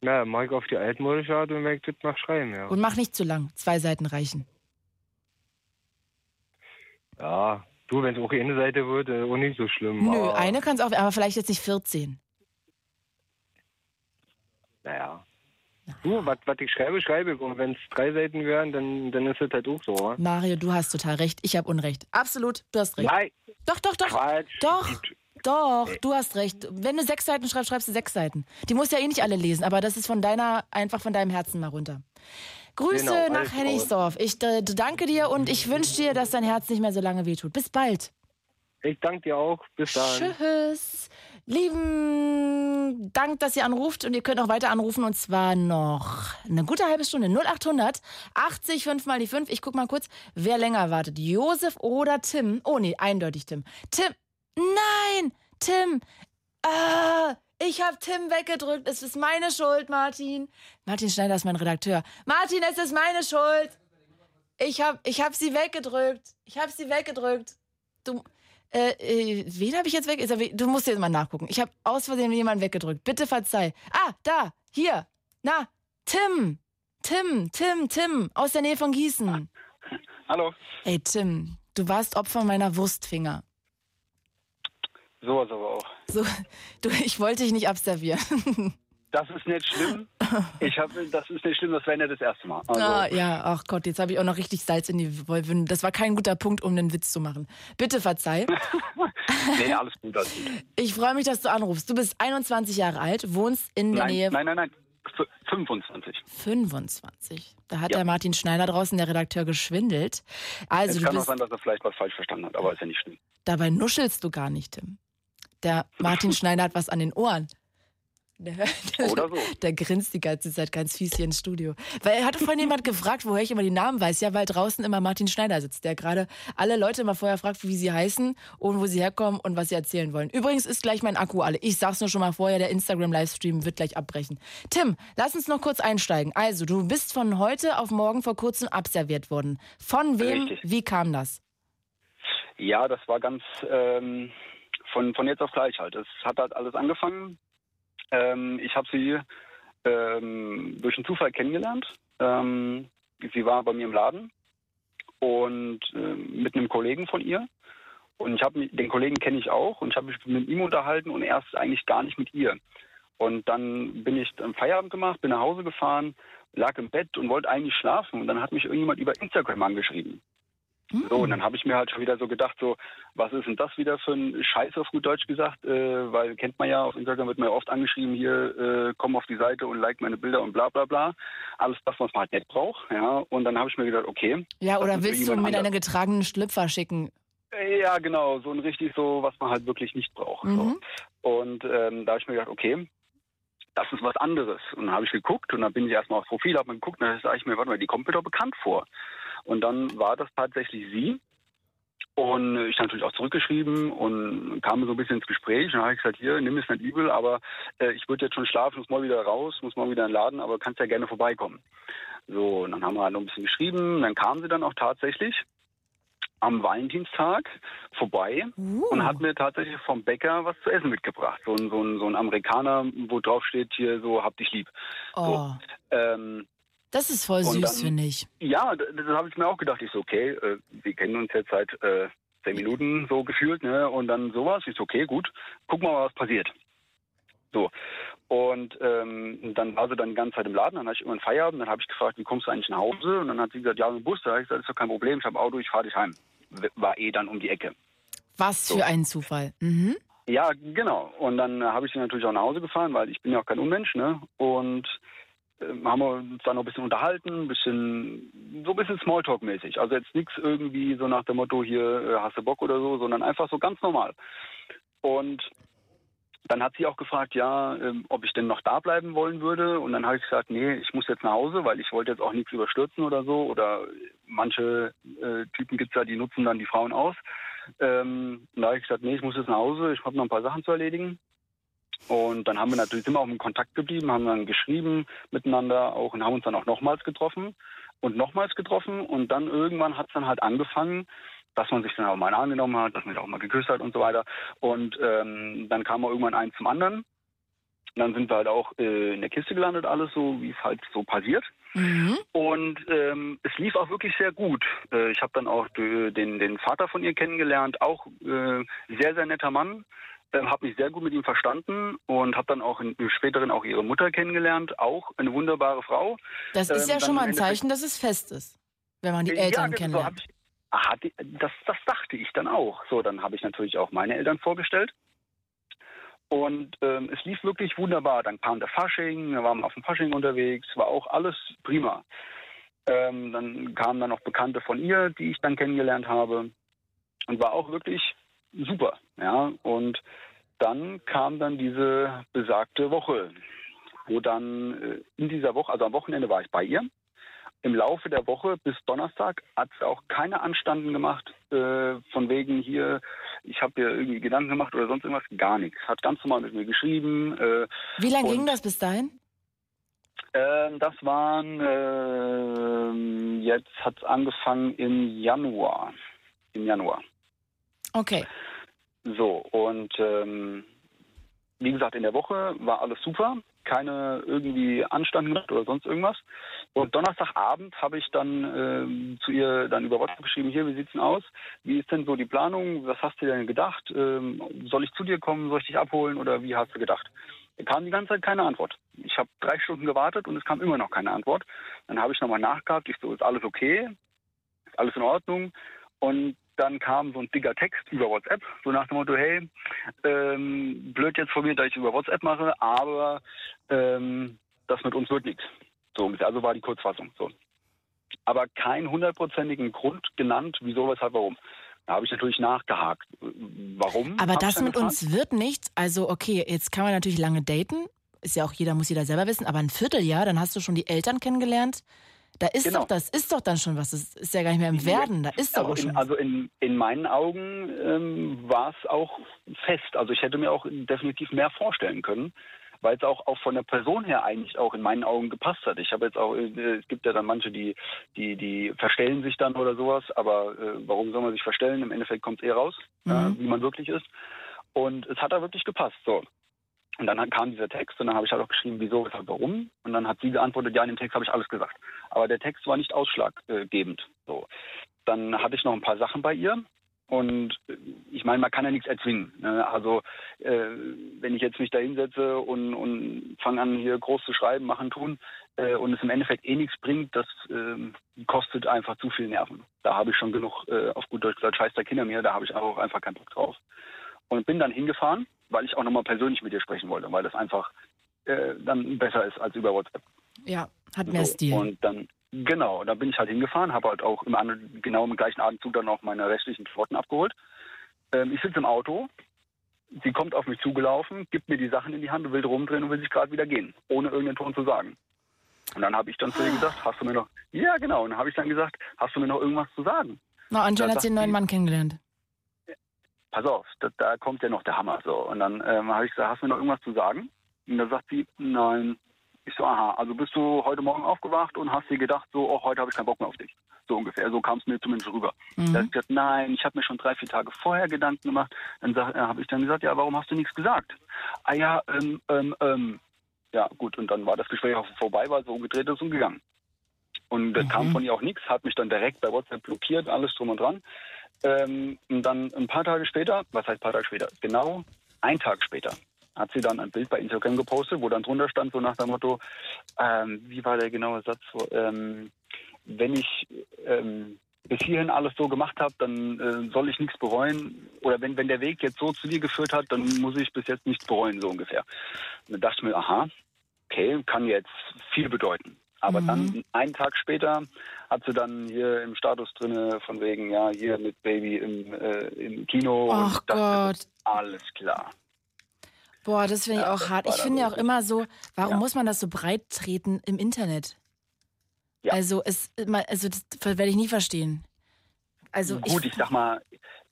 Na, mach ich auf die altmodische Art und ich das mach, schreiben, ja. Und mach nicht zu lang. Zwei Seiten reichen. Ja, du, wenn es auch eine Seite wird, äh, auch nicht so schlimm. Nö, aber, eine kann es auch, aber vielleicht jetzt nicht 14. Naja. Du, was ich schreibe, schreibe ich. Und wenn es drei Seiten wären, dann, dann ist es halt auch so, wa? Mario, du hast total recht. Ich habe Unrecht. Absolut, du hast recht. Nein, Doch, doch, doch. Quatsch. Doch, doch, du hast recht. Wenn du sechs Seiten schreibst, schreibst du sechs Seiten. Die musst ja eh nicht alle lesen, aber das ist von deiner, einfach von deinem Herzen mal runter. Grüße Genau, nach Hennigsdorf. Ich äh, danke dir und ich wünsche dir, dass dein Herz nicht mehr so lange wehtut. Bis bald. Ich danke dir auch. Bis dann. Tschüss. Lieben Dank, dass ihr anruft und ihr könnt auch weiter anrufen und zwar noch eine gute halbe Stunde. 0800 80 5 mal die 5. Ich guck mal kurz, wer länger wartet. Josef oder Tim? Oh nee, eindeutig Tim. Tim. Nein, Tim. Ah, ich habe Tim weggedrückt. Es ist meine Schuld, Martin. Martin Schneider ist mein Redakteur. Martin, es ist meine Schuld. Ich habe ich hab sie weggedrückt. Ich habe sie weggedrückt. Du, äh, äh, wen habe ich jetzt weg? Ist er we- Du musst jetzt mal nachgucken. Ich habe aus Versehen jemanden weggedrückt. Bitte verzeih. Ah, da, hier. Na, Tim. Tim, Tim, Tim, aus der Nähe von Gießen. Hallo. Ey, Tim, du warst Opfer meiner Wurstfinger. Sowas aber auch. So, du, ich wollte dich nicht abservieren. Das ist nicht schlimm. Ich hab, das ist nicht schlimm, das wäre nicht das erste Mal. Also, Ah, ja, ach Gott, jetzt habe ich auch noch richtig Salz in die Wolven. Das war kein guter Punkt, um einen Witz zu machen. Bitte verzeih. Nee, alles gut, alles gut. Ich freue mich, dass du anrufst. Du bist 21 Jahre alt, wohnst in der Nein, Nähe nein, nein, nein. F 25. 25. Da hat der Martin Schneider draußen, der Redakteur, geschwindelt. Also es kann auch sein, dass er vielleicht was falsch verstanden hat, aber ist ja nicht schlimm. dabei nuschelst du gar nicht, Tim. Der Martin Schneider hat was an den Ohren. Der, der, Oder so. der grinst die ganze Zeit ganz fies hier ins Studio. Weil er hatte vorhin jemand gefragt, woher ich immer die Namen weiß. Ja, weil draußen immer Martin Schneider sitzt, der gerade alle Leute immer vorher fragt, wie sie heißen und wo sie herkommen und was sie erzählen wollen. Übrigens ist gleich mein Akku alle. Ich sag's nur schon mal vorher, der Instagram-Livestream wird gleich abbrechen. Tim, lass uns noch kurz einsteigen. Also, du bist von heute auf morgen vor kurzem abserviert worden. Von wem? Richtig. Wie kam das? Ja, das war ganz ähm, von, von jetzt auf gleich halt. Es hat halt alles angefangen. Ähm, ich habe sie ähm, durch einen Zufall kennengelernt. Ähm, sie war bei mir im Laden und ähm, mit einem Kollegen von ihr. Und ich habe den Kollegen kenne ich auch und ich habe mich mit ihm unterhalten und erst eigentlich gar nicht mit ihr. Und dann bin ich am Feierabend gemacht, bin nach Hause gefahren, lag im Bett und wollte eigentlich schlafen. Und dann hat mich irgendjemand über Instagram angeschrieben. So, und dann habe ich mir halt schon wieder so gedacht, so, was ist denn das wieder für ein Scheiß auf gut Deutsch gesagt? Äh, weil kennt man ja, auf Instagram wird man ja oft angeschrieben, hier, äh, komm auf die Seite und like meine Bilder und bla bla bla. Alles das, was man halt nicht braucht. Ja, und dann habe ich mir gedacht, okay. Ja, oder willst du mir deine getragenen Schlüpfer schicken? Ja, genau, so ein richtig so, was man halt wirklich nicht braucht. Mhm. So. Und ähm, da habe ich mir gedacht, okay, das ist was anderes. Und dann habe ich geguckt und dann bin ich erstmal aufs Profil, habe mir geguckt und dann sage ich mir, warte mal, die kommt mir doch bekannt vor. Und dann war das tatsächlich sie. Und ich habe natürlich auch zurückgeschrieben und kam so ein bisschen ins Gespräch. Und dann habe ich gesagt, hier, nimm es nicht übel, aber äh, ich würde jetzt schon schlafen, muss mal wieder raus, muss mal wieder in den Laden, aber kannst ja gerne vorbeikommen. So, und dann haben wir halt noch ein bisschen geschrieben. Dann kam sie dann auch tatsächlich am Valentinstag vorbei und hat mir tatsächlich vom Bäcker was zu essen mitgebracht. So ein, so ein, so ein Amerikaner, wo drauf steht hier so, hab dich lieb. Oh, Ähm, das ist voll süß, finde ich. ja, das, das habe ich mir auch gedacht. Ich so, okay, äh, wir kennen uns jetzt seit äh, zehn Minuten so gefühlt, ne? Und dann sowas. Ich so, okay, gut, guck mal, was passiert. So. Und ähm, dann war sie dann die ganze Zeit im Laden, dann hatte ich irgendwann Feierabend, dann habe ich gefragt, wie kommst du eigentlich nach Hause? Und dann hat sie gesagt, ja, mit dem Bus. Da habe ich gesagt, ist doch kein Problem, ich habe Auto, ich fahre dich heim. War eh dann um die Ecke. Was So. für ein Zufall. Mhm. Ja, genau. Und dann äh, habe ich sie natürlich auch nach Hause gefahren, weil ich bin ja auch kein Unmensch, ne? Und haben wir uns dann noch ein bisschen unterhalten, ein bisschen, so ein bisschen Smalltalk-mäßig. Also jetzt nichts irgendwie so nach dem Motto, hier äh, hast du Bock oder so, sondern einfach so ganz normal. Und dann hat sie auch gefragt, ja, ähm, ob ich denn noch da bleiben wollen würde. Und dann habe ich gesagt, nee, ich muss jetzt nach Hause, weil ich wollte jetzt auch nichts überstürzen oder so. Oder manche äh, Typen gibt's ja, die nutzen dann die Frauen aus. Ähm, da habe ich gesagt, nee, ich muss jetzt nach Hause, ich habe noch ein paar Sachen zu erledigen. Und dann haben wir natürlich immer auch in Kontakt geblieben, haben dann geschrieben miteinander auch und haben uns dann auch nochmals getroffen. und nochmals getroffen und dann irgendwann hat es dann halt angefangen, dass man sich dann auch mal angenommen hat, dass man sich auch mal geküsst hat und so weiter. Und ähm, dann kam auch irgendwann eins zum anderen. Und dann sind wir halt auch äh, in der Kiste gelandet, alles so, wie es halt so passiert. Mhm. Und ähm, es lief auch wirklich sehr gut. Äh, ich habe dann auch äh, den, den Vater von ihr kennengelernt, auch äh, sehr, sehr netter Mann. Ähm, habe mich sehr gut mit ihm verstanden und habe dann auch in, im späteren auch ihre Mutter kennengelernt, auch eine wunderbare Frau. Das ist Ähm, ja dann schon mal ein Zeichen, dass es fest ist, wenn man die Ja, Eltern genau, kennenlernt. ich- Aha, das, das dachte ich dann auch. So, dann habe ich natürlich auch meine Eltern vorgestellt. Und ähm, es lief wirklich wunderbar. Dann kam der Fasching, wir waren auf dem Fasching unterwegs, war auch alles prima. Ähm, dann kamen dann noch Bekannte von ihr, die ich dann kennengelernt habe. Und war auch wirklich super. Ja, und dann kam dann diese besagte Woche, wo dann äh, in dieser Woche, also am Wochenende war ich bei ihr. Im Laufe der Woche bis Donnerstag hat sie auch keine Anstanden gemacht, äh, von wegen hier, ich habe mir irgendwie Gedanken gemacht oder sonst irgendwas, gar nichts. Hat ganz normal mit mir geschrieben. Äh, Wie lange ging das bis dahin? Ähm, das waren, ähm, jetzt hat es angefangen im Januar. Im Januar. Okay. So, und ähm, wie gesagt, in der Woche war alles super. Keine irgendwie Anstand gemacht oder sonst irgendwas. Und Donnerstagabend habe ich dann ähm, zu ihr dann über WhatsApp geschrieben, hier, wie sieht's denn aus? Wie ist denn so die Planung? Was hast du denn gedacht? Ähm, soll ich zu dir kommen? Soll ich dich abholen? Oder wie hast du gedacht? Da kam die ganze Zeit keine Antwort. Ich habe drei Stunden gewartet und es kam immer noch keine Antwort. Dann habe ich nochmal nachgehakt. Ich so, ist alles okay? Ist alles in Ordnung? Und dann kam so ein dicker Text über WhatsApp, so nach dem Motto, hey, ähm, blöd jetzt von mir, dass ich über WhatsApp mache, aber ähm, das mit uns wird nichts. So. Also war die Kurzfassung. So. Aber keinen hundertprozentigen Grund genannt, wieso, weshalb, warum. Da habe ich natürlich nachgehakt. Warum? Aber das mit gefragt. uns wird nichts. Also, okay, jetzt kann man natürlich lange daten. Ist ja auch jeder, muss jeder selber wissen. Aber ein Vierteljahr, dann hast du schon die Eltern kennengelernt. Da ist Genau. doch, das ist doch dann schon was. Das ist ja gar nicht mehr im Werden. Da ist doch Also schon in, was. also in, in meinen Augen ähm, war es auch fest. Also ich hätte mir auch definitiv mehr vorstellen können, weil es auch, auch von der Person her eigentlich auch in meinen Augen gepasst hat. Ich habe jetzt auch, äh, es gibt ja dann manche, die, die, die verstellen sich dann oder sowas, aber äh, warum soll man sich verstellen? Im Endeffekt kommt es eh raus, Mhm. äh, wie man wirklich ist. Und es hat da wirklich gepasst. So. Und dann kam dieser Text und dann habe ich halt auch geschrieben, wieso, warum. Und dann hat sie geantwortet, ja, in dem Text habe ich alles gesagt. Aber der Text war nicht ausschlaggebend. So. Dann hatte ich noch ein paar Sachen bei ihr. Und äh, ich meine, man kann ja nichts erzwingen. Ne? Also äh, wenn ich jetzt mich da hinsetze und, und fange an, hier groß zu schreiben, machen, tun, äh, und es im Endeffekt eh nichts bringt, das ähm, kostet einfach zu viel Nerven. Da habe ich schon genug, äh, auf gut Deutsch gesagt, scheiß der Kinder mir, da habe ich auch einfach keinen Bock drauf. Und bin dann hingefahren, weil ich auch nochmal persönlich mit ihr sprechen wollte, weil das einfach äh, dann besser ist als über WhatsApp. Ja, hat mehr So, Stil. Und dann, genau, da bin ich halt hingefahren, habe halt auch im anderen, genau im gleichen Atemzug dann auch meine restlichen Klamotten abgeholt. Ähm, ich sitze im Auto, sie kommt auf mich zugelaufen, gibt mir die Sachen in die Hand und will rumdrehen und will sich gerade wieder gehen, ohne irgendeinen Ton zu sagen. Und dann habe ich dann zu ihr gesagt, hast du mir noch, ja genau, und dann habe ich dann gesagt, hast du mir noch irgendwas zu sagen? Na, anscheinend Da hat sie einen sagt neuen Mann kennengelernt. Pass auf, da, da kommt ja noch der Hammer. So. Und dann ähm, habe ich gesagt, hast du mir noch irgendwas zu sagen? Und dann sagt sie, nein. Ich so, aha, also bist du heute Morgen aufgewacht und hast dir gedacht, so, oh, heute habe ich keinen Bock mehr auf dich. So ungefähr, so kam es mir zumindest rüber. Mhm. Da habe ich gesagt, nein, ich habe mir schon drei, vier Tage vorher Gedanken gemacht. Dann äh, habe ich dann gesagt, ja, warum hast du nichts gesagt? Ah ja, ähm, ähm, ähm. Ja, gut, und dann war das Gespräch auch vorbei, war so umgedreht ist und gegangen. Und das kam von ihr auch nichts, hat mich dann direkt bei WhatsApp blockiert, alles drum und dran. Ähm, und dann ein paar Tage später, was heißt ein paar Tage später? Genau ein Tag später hat sie dann ein Bild bei Instagram gepostet, wo dann drunter stand, so nach dem Motto, ähm, wie war der genaue Satz? So, ähm, wenn ich ähm, bis hierhin alles so gemacht habe, dann äh, soll ich nichts bereuen. Oder wenn, wenn der Weg jetzt so zu dir geführt hat, dann muss ich bis jetzt nichts bereuen, so ungefähr. Und dann dachte ich mir, aha, okay, kann jetzt viel bedeuten. Aber Mhm. dann einen Tag später hat sie dann hier im Status drinne von wegen, ja, hier mit Baby im, äh, im Kino. Ach ich Gott. Alles klar. Boah, das finde ich Ja, auch hart. Ich finde ja auch immer so, warum Ja. muss man das so breit treten im Internet? Ja. Also, es, also das werde ich nie verstehen. Also Gut, ich, sag mal,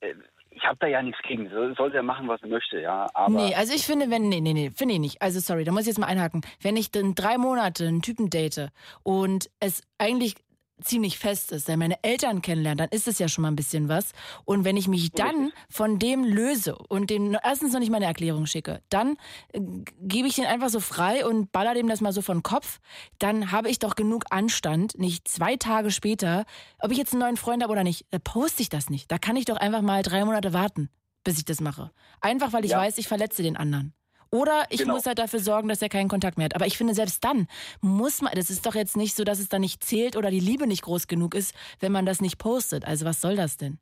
äh, ich habe da ja nichts gegen. So- Soll sie ja machen, was sie möchte, ja. Aber nee, also ich finde, wenn, nee, nee, nee, finde ich nicht. Also sorry, da muss ich jetzt mal einhaken. Wenn ich dann drei Monate einen Typen date und es eigentlich ziemlich fest ist, wenn meine Eltern kennenlernen, dann ist es ja schon mal ein bisschen was. Und wenn ich mich dann von dem löse und dem erstens noch nicht meine Erklärung schicke, dann äh, gebe ich den einfach so frei und baller dem das mal so von Kopf, dann habe ich doch genug Anstand, nicht zwei Tage später, ob ich jetzt einen neuen Freund habe oder nicht, da poste ich das nicht. Da kann ich doch einfach mal drei Monate warten, bis ich das mache. Einfach weil ich Ja. weiß, ich verletze den anderen. Oder ich Genau. muss halt dafür sorgen, dass er keinen Kontakt mehr hat. Aber ich finde, selbst dann muss man, das ist doch jetzt nicht so, dass es dann nicht zählt oder die Liebe nicht groß genug ist, wenn man das nicht postet. Also was soll das denn?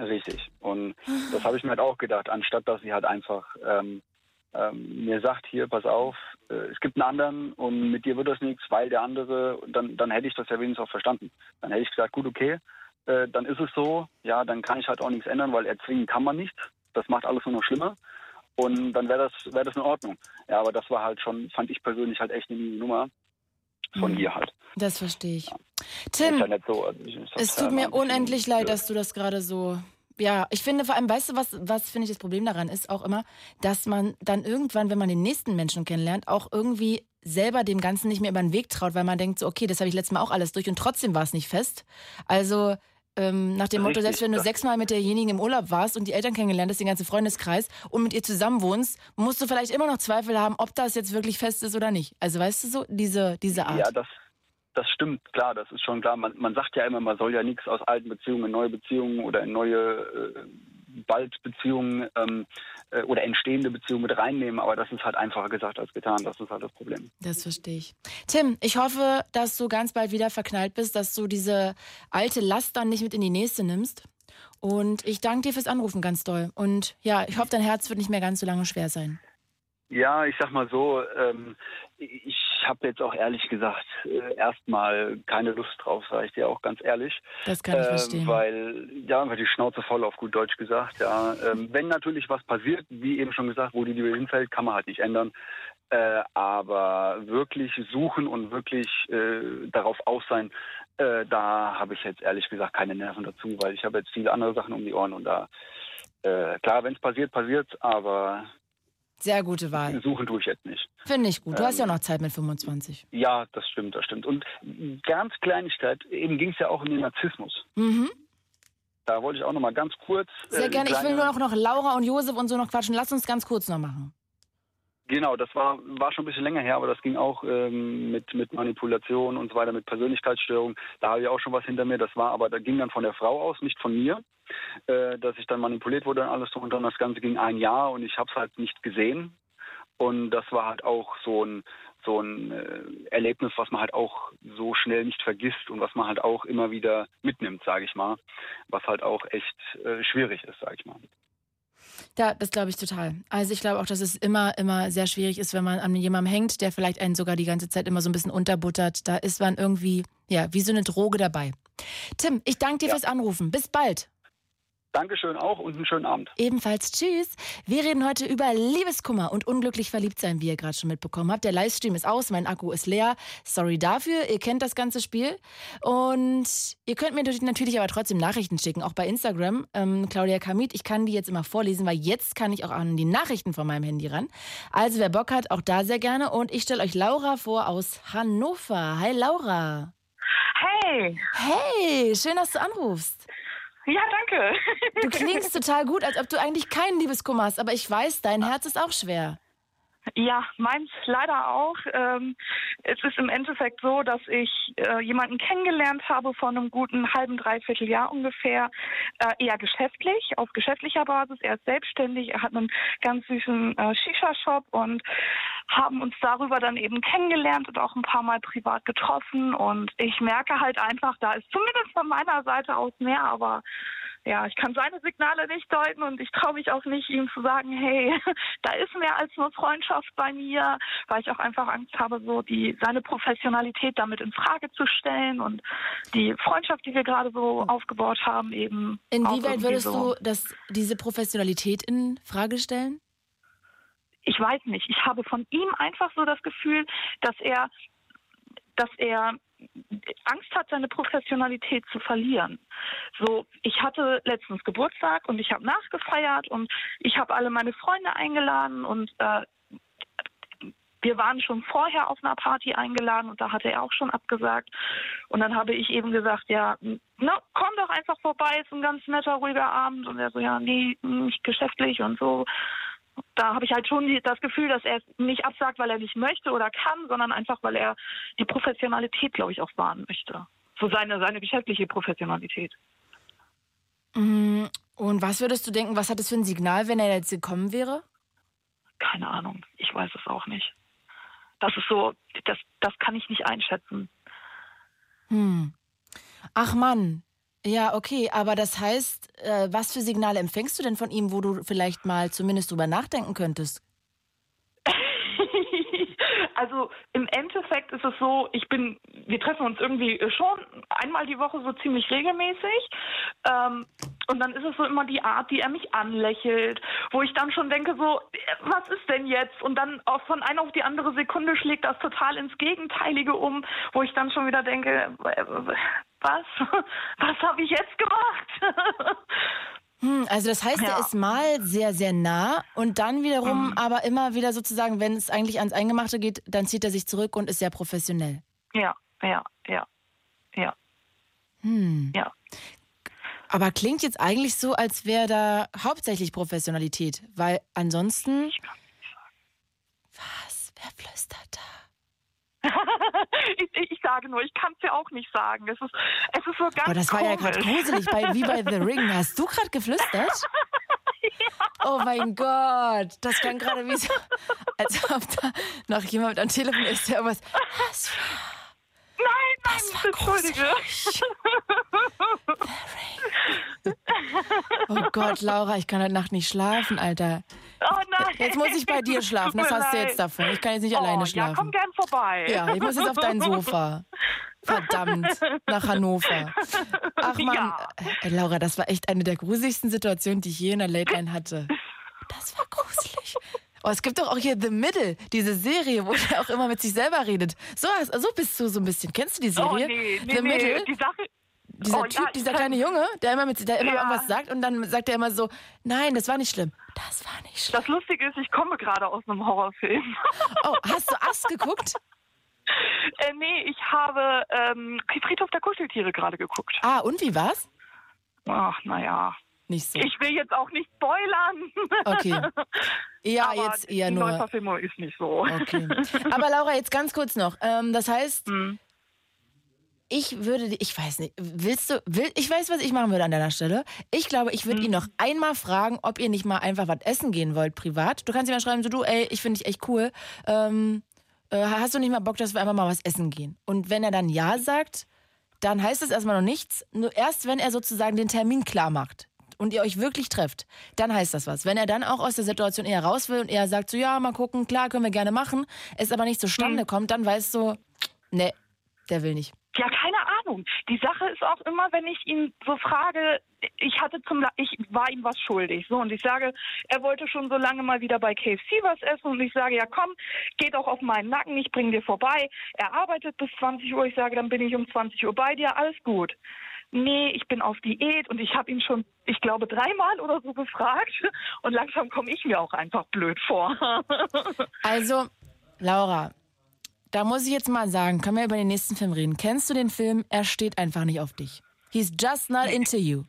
Richtig. Und das habe ich mir halt auch gedacht, anstatt dass sie halt einfach ähm, ähm, mir sagt, hier, pass auf, äh, es gibt einen anderen und mit dir wird das nichts, weil der andere, dann, dann hätte ich das ja wenigstens auch verstanden. Dann hätte ich gesagt, gut, okay, äh, dann ist es so, ja, dann kann ich halt auch nichts ändern, weil erzwingen kann man nicht. Das macht alles nur noch schlimmer. Und dann wäre das, wäre das in Ordnung. Ja, aber das war halt schon, fand ich persönlich halt echt eine miese Nummer von Mhm. ihr halt. Das verstehe ich. Ja Tim, nicht so. Also ich- es ja tut mir unendlich leid, blöd. dass du das gerade so. Ja, ich finde vor allem, weißt du, was, was finde ich das Problem daran ist auch immer, dass man dann irgendwann, wenn man den nächsten Menschen kennenlernt, auch irgendwie selber dem Ganzen nicht mehr über den Weg traut, weil man denkt so, okay, das habe ich letztes Mal auch alles durch und trotzdem war es nicht fest. Also ähm, nach dem Motto, selbst wenn du sechsmal mit derjenigen im Urlaub warst und die Eltern kennengelernt hast, den ganzen Freundeskreis und mit ihr zusammen wohnst, musst du vielleicht immer noch Zweifel haben, ob das jetzt wirklich fest ist oder nicht. Also weißt du so, diese, diese Art. Ja, das, das stimmt, klar, das ist schon klar. Man, man sagt ja immer, man soll ja nichts aus alten Beziehungen in neue Beziehungen oder in neue äh, bald Beziehungen ähm, äh, oder entstehende Beziehungen mit reinnehmen, aber das ist halt einfacher gesagt als getan. Das ist halt das Problem. Das verstehe ich. Tim, ich hoffe, dass du ganz bald wieder verknallt bist, dass du diese alte Last dann nicht mit in die nächste nimmst. Und ich danke dir fürs Anrufen ganz doll. Und ja, ich hoffe, dein Herz wird nicht mehr ganz so lange schwer sein. Ja, ich sag mal so, ähm, ich habe jetzt auch ehrlich gesagt äh, erstmal keine Lust drauf, sage ich dir auch ganz ehrlich. Das kann ich Äh, verstehen. Weil, ja, einfach die Schnauze voll auf gut Deutsch gesagt. Ja. Ähm, wenn natürlich was passiert, wie eben schon gesagt, wo die Liebe hinfällt, kann man halt nicht ändern. Äh, aber wirklich suchen und wirklich äh, darauf aus sein, äh, da habe ich jetzt ehrlich gesagt keine Nerven dazu, weil ich habe jetzt viele andere Sachen um die Ohren und da, äh, klar, wenn es passiert, passiert aber Sehr gute Wahl. suchen tue ich jetzt nicht. Finde ich gut. Du hast ja Ähm, noch Zeit mit 25. Ja, das stimmt, das stimmt. Und ganz Kleinigkeit, eben ging es ja auch um den Narzissmus. Mhm. Da wollte ich auch noch mal ganz kurz. Sehr äh, gerne. Ich will nur noch, noch Laura und Josef und so noch quatschen. Lass uns ganz kurz noch machen. Genau, das war, war schon ein bisschen länger her, aber das ging auch ähm, mit, mit Manipulation und so weiter, mit Persönlichkeitsstörung. Da habe ich auch schon was hinter mir. Das war aber, da ging dann von der Frau aus, nicht von mir, äh, dass ich dann manipuliert wurde und alles so. Und dann das Ganze ging ein Jahr und ich habe es halt nicht gesehen. Und das war halt auch so ein, so ein äh, Erlebnis, was man halt auch so schnell nicht vergisst und was man halt auch immer wieder mitnimmt, sage ich mal. Was halt auch echt äh, schwierig ist, sage ich mal. Ja, das glaube ich total. Also ich glaube auch, dass es immer, immer sehr schwierig ist, wenn man an jemandem hängt, der vielleicht einen sogar die ganze Zeit immer so ein bisschen unterbuttert. Da ist man irgendwie, ja, wie so eine Droge dabei. Tim, ich danke dir Ja. fürs Anrufen. Bis bald. Dankeschön auch und einen schönen Abend. Ebenfalls tschüss. Wir reden heute über Liebeskummer und unglücklich verliebt sein, wie ihr gerade schon mitbekommen habt. Der Livestream ist aus, mein Akku ist leer. Sorry dafür, ihr kennt das ganze Spiel. Und ihr könnt mir natürlich aber trotzdem Nachrichten schicken, auch bei Instagram. Ähm, Claudia Kamit, ich kann die jetzt immer vorlesen, weil jetzt kann ich auch an die Nachrichten von meinem Handy ran. Also wer Bock hat, auch da sehr gerne. Und ich stelle euch Laura vor aus Hannover. Hi Laura. Hey! Hey, schön, dass du anrufst. Ja, danke. Du klingst total gut, als ob du eigentlich keinen Liebeskummer hast, aber ich weiß, dein Herz ist auch schwer. Ja, meins leider auch. Ähm, es ist im Endeffekt so, dass ich äh, jemanden kennengelernt habe vor einem guten halben, dreiviertel Jahr ungefähr, äh, eher geschäftlich, auf geschäftlicher Basis. Er ist selbstständig, er hat einen ganz süßen äh, Shisha-Shop und haben uns darüber dann eben kennengelernt und auch ein paar Mal privat getroffen. Und ich merke halt einfach, da ist zumindest von meiner Seite aus mehr, aber ja, ich kann seine Signale nicht deuten und ich traue mich auch nicht, ihm zu sagen, hey, da ist mehr als nur Freundschaft bei mir, weil ich auch einfach Angst habe, so die seine Professionalität damit in Frage zu stellen und die Freundschaft, die wir gerade so aufgebaut haben, eben. Inwieweit würdest so. du das, diese Professionalität in Frage stellen? ich weiß nicht, ich habe von ihm einfach so das Gefühl, dass er, dass er Angst hat, seine Professionalität zu verlieren. So, ich hatte letztens Geburtstag und ich habe nachgefeiert und ich habe alle meine Freunde eingeladen und äh, wir waren schon vorher auf einer Party eingeladen und da hatte er auch schon abgesagt. Und dann habe ich eben gesagt, ja, na, komm doch einfach vorbei, ist ein ganz netter, ruhiger Abend. Und er so, ja, nee, nicht geschäftlich und so. Da habe ich halt schon das Gefühl, dass er es nicht absagt, weil er nicht möchte oder kann, sondern einfach, weil er die Professionalität, glaube ich, auch wahren möchte. So seine, seine geschäftliche Professionalität. Mm, Und was würdest du denken, was hat es für ein Signal, wenn er jetzt gekommen wäre? Keine Ahnung, ich weiß es auch nicht. Das ist so, das, das kann ich nicht einschätzen. Hm. Ach Mann. Ja, okay, aber das heißt, äh, was für Signale empfängst du denn von ihm, wo du vielleicht mal zumindest drüber nachdenken könntest? Also im Endeffekt ist es so, ich bin, wir treffen uns irgendwie schon einmal die Woche so ziemlich regelmäßig. Ähm, und dann ist es so immer die Art, die er mich anlächelt, wo ich dann schon denke, so, was ist denn jetzt? Und dann auch von einer auf die andere Sekunde schlägt das total ins Gegenteilige um, wo ich dann schon wieder denke, was? Was habe ich jetzt gemacht? Hm, also das heißt, er Ja. ist mal sehr, sehr nah und dann wiederum Mhm. aber immer wieder sozusagen, wenn es eigentlich ans Eingemachte geht, dann zieht er sich zurück und ist sehr professionell. ja, ja, ja, ja, Hm. ja. Aber klingt jetzt eigentlich so, als wäre da hauptsächlich Professionalität, weil ansonsten. Was? Wer flüstert da? ich, ich, ich sage nur, ich kann es ja auch nicht sagen. Es ist, es ist so ganz Aber das war ja gerade komisch. gruselig, bei, wie bei The Ring. Hast du gerade geflüstert? Oh mein Gott, das klang gerade wie so, als ob da noch jemand am Telefon ist, der irgendwas. Das Nein, nein, entschuldige. Oh Gott, Laura, ich kann heute Nacht nicht schlafen, Alter. Oh nein. Jetzt muss ich bei dir schlafen. Das hast du jetzt davon. Ich kann jetzt nicht oh, alleine Ja, schlafen. komm gern vorbei. Ja, ich muss jetzt auf dein Sofa. Verdammt, nach Hannover. Ach man, Ja. Ey, Laura, das war echt eine der gruseligsten Situationen, die ich je in der Late Line hatte. Das war gruselig. Oh, es gibt doch auch hier The Middle, diese Serie, wo er auch immer mit sich selber redet. So, so bist du so ein bisschen. Kennst du die Oh Serie? nee, nee, The nee. Middle? Die Sache, Dieser Oh, Typ, ja, dieser kleine Junge, der immer, mit, der immer Ja. irgendwas sagt und dann sagt er immer so, nein, das war nicht schlimm. Das war nicht schlimm. Das Lustige ist, ich komme gerade aus einem Horrorfilm. Oh, hast du Ast geguckt? äh, nee, ich habe ähm, Friedhof der Kuscheltiere gerade geguckt. Ah, und wie war's? Ach, naja. Nicht so. Ich will jetzt auch nicht spoilern. Okay. Ja, Aber jetzt eher die nur. Neuverfilmung ist nicht so. Okay. Aber Laura, jetzt ganz kurz noch. Ähm, das heißt, Hm. ich würde, die- ich weiß nicht, willst du, will, ich weiß, was ich machen würde an deiner Stelle. Ich glaube, ich Hm. würde ihn noch einmal fragen, ob ihr nicht mal einfach was essen gehen wollt, privat. Du kannst ihm mal schreiben, so du, ey, ich finde dich echt cool. Ähm, äh, hast du nicht mal Bock, dass wir einfach mal was essen gehen? Und wenn er dann Ja sagt, dann heißt es erstmal noch nichts. Nur erst, wenn er sozusagen den Termin klar macht und ihr euch wirklich trefft, dann heißt das was. Wenn er dann auch aus der Situation eher raus will und er sagt so, ja, mal gucken, klar, können wir gerne machen, es aber nicht zustande kommt, dann weißt du, nee, der will nicht. Ja, keine Ahnung. Die Sache ist auch immer, wenn ich ihn so frage, ich hatte zum, ich war ihm was schuldig, so und ich sage, er wollte schon so lange mal wieder bei KFC was essen und ich sage, ja komm, geht auch auf meinen Nacken, ich bring dir vorbei. Er arbeitet bis 20 Uhr, ich sage, dann bin ich um 20 Uhr bei dir, alles gut. Nee, ich bin auf Diät und ich habe ihn schon, ich glaube, dreimal oder so gefragt und langsam komme ich mir auch einfach blöd vor. Also, Laura, da muss ich jetzt mal sagen, können wir über den nächsten Film reden. Kennst du den Film Er steht einfach nicht auf dich? He's just not into you.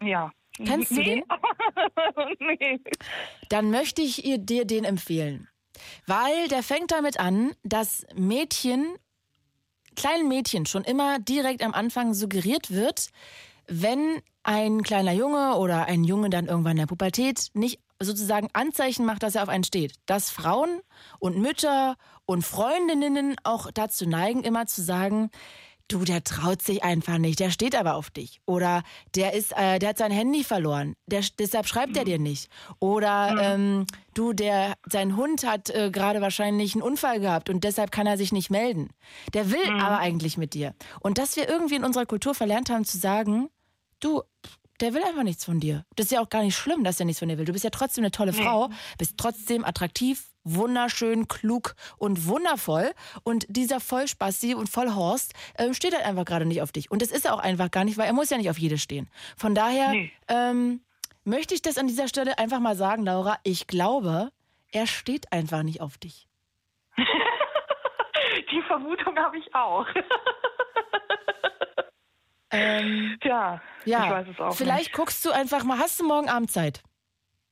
ja. Kennst du nee. den? nee. Dann möchte ich dir den empfehlen. Weil der fängt damit an, dass Mädchen, kleinen Mädchen schon immer direkt am Anfang suggeriert wird, wenn ein kleiner Junge oder ein Junge dann irgendwann in der Pubertät nicht sozusagen Anzeichen macht, dass er auf einen steht. Dass Frauen und Mütter und Freundinnen auch dazu neigen, immer zu sagen, du, der traut sich einfach nicht, der steht aber auf dich. Oder der ist, äh, der hat sein Handy verloren, der, deshalb schreibt er dir nicht. Oder ähm, du, der, sein Hund hat äh, gerade wahrscheinlich einen Unfall gehabt und deshalb kann er sich nicht melden. Der will aber eigentlich mit dir. Und dass wir irgendwie in unserer Kultur verlernt haben zu sagen, du, der will einfach nichts von dir. Das ist ja auch gar nicht schlimm, dass er nichts von dir will. Du bist ja trotzdem eine tolle Nee. Frau, bist trotzdem attraktiv, wunderschön, klug und wundervoll. Und dieser Vollspassi und Vollhorst ähm, steht halt einfach gerade nicht auf dich. Und das ist er auch einfach gar nicht, weil er muss ja nicht auf jede stehen. Von daher Nee. ähm, möchte ich das an dieser Stelle einfach mal sagen, Laura. Ich glaube, er steht einfach nicht auf dich. die Vermutung habe ich auch. Ähm, ja, ja, ich weiß es auch vielleicht nicht. guckst du einfach mal, hast du morgen Abend Zeit?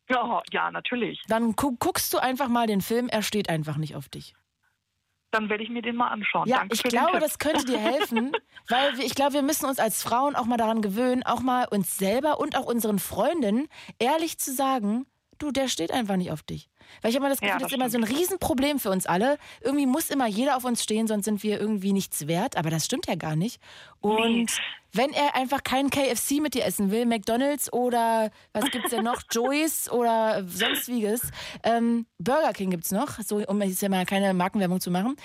Ja, ja, natürlich. Dann gu guckst du einfach mal den Film, er steht einfach nicht auf dich. Dann werde ich mir den mal anschauen. Ja, Danke ich glaube, das könnte dir helfen, weil wir, ich glaube, wir müssen uns als Frauen auch mal daran gewöhnen, auch mal uns selber und auch unseren Freundinnen ehrlich zu sagen, du, der steht einfach nicht auf dich. Weil ich habe immer das Gefühl, Ja, das das ist immer so ein Riesenproblem für uns alle. Irgendwie muss immer jeder auf uns stehen, sonst sind wir irgendwie nichts wert. Aber das stimmt ja gar nicht. Und wenn er einfach keinen KFC mit dir essen will, McDonalds oder was gibt's denn noch, Joey's oder sonstiges, ähm, Burger King gibt's noch, so um jetzt ja mal keine Markenwerbung zu machen,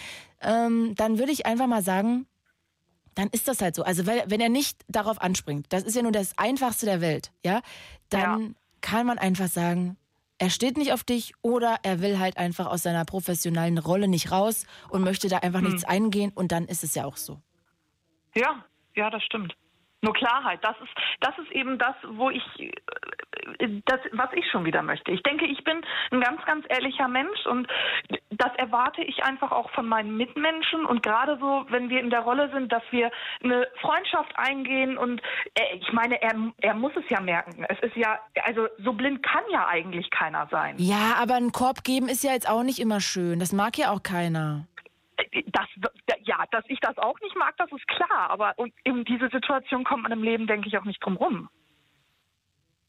ähm, dann würde ich einfach mal sagen, dann ist das halt so. Also weil, wenn er nicht darauf anspringt, das ist ja nur das Einfachste der Welt, ja, dann kann man einfach sagen, er steht nicht auf dich oder er will halt einfach aus seiner professionellen Rolle nicht raus und möchte da einfach Hm. nichts eingehen und dann ist es ja auch so. Ja, ja, das stimmt. Nur Klarheit, das ist, das ist eben das, wo ich, äh, das, was ich schon wieder möchte. Ich denke, ich bin ein ganz, ganz ehrlicher Mensch und das erwarte ich einfach auch von meinen Mitmenschen und gerade so, wenn wir in der Rolle sind, dass wir eine Freundschaft eingehen und äh, ich meine, er, er muss es ja merken. Es ist ja, also so blind kann ja eigentlich keiner sein. Ja, aber einen Korb geben ist ja jetzt auch nicht immer schön. Das mag ja auch keiner. Das, ja, dass ich das auch nicht mag, das ist klar. Aber in diese Situation kommt man im Leben, denke ich, auch nicht drum rum.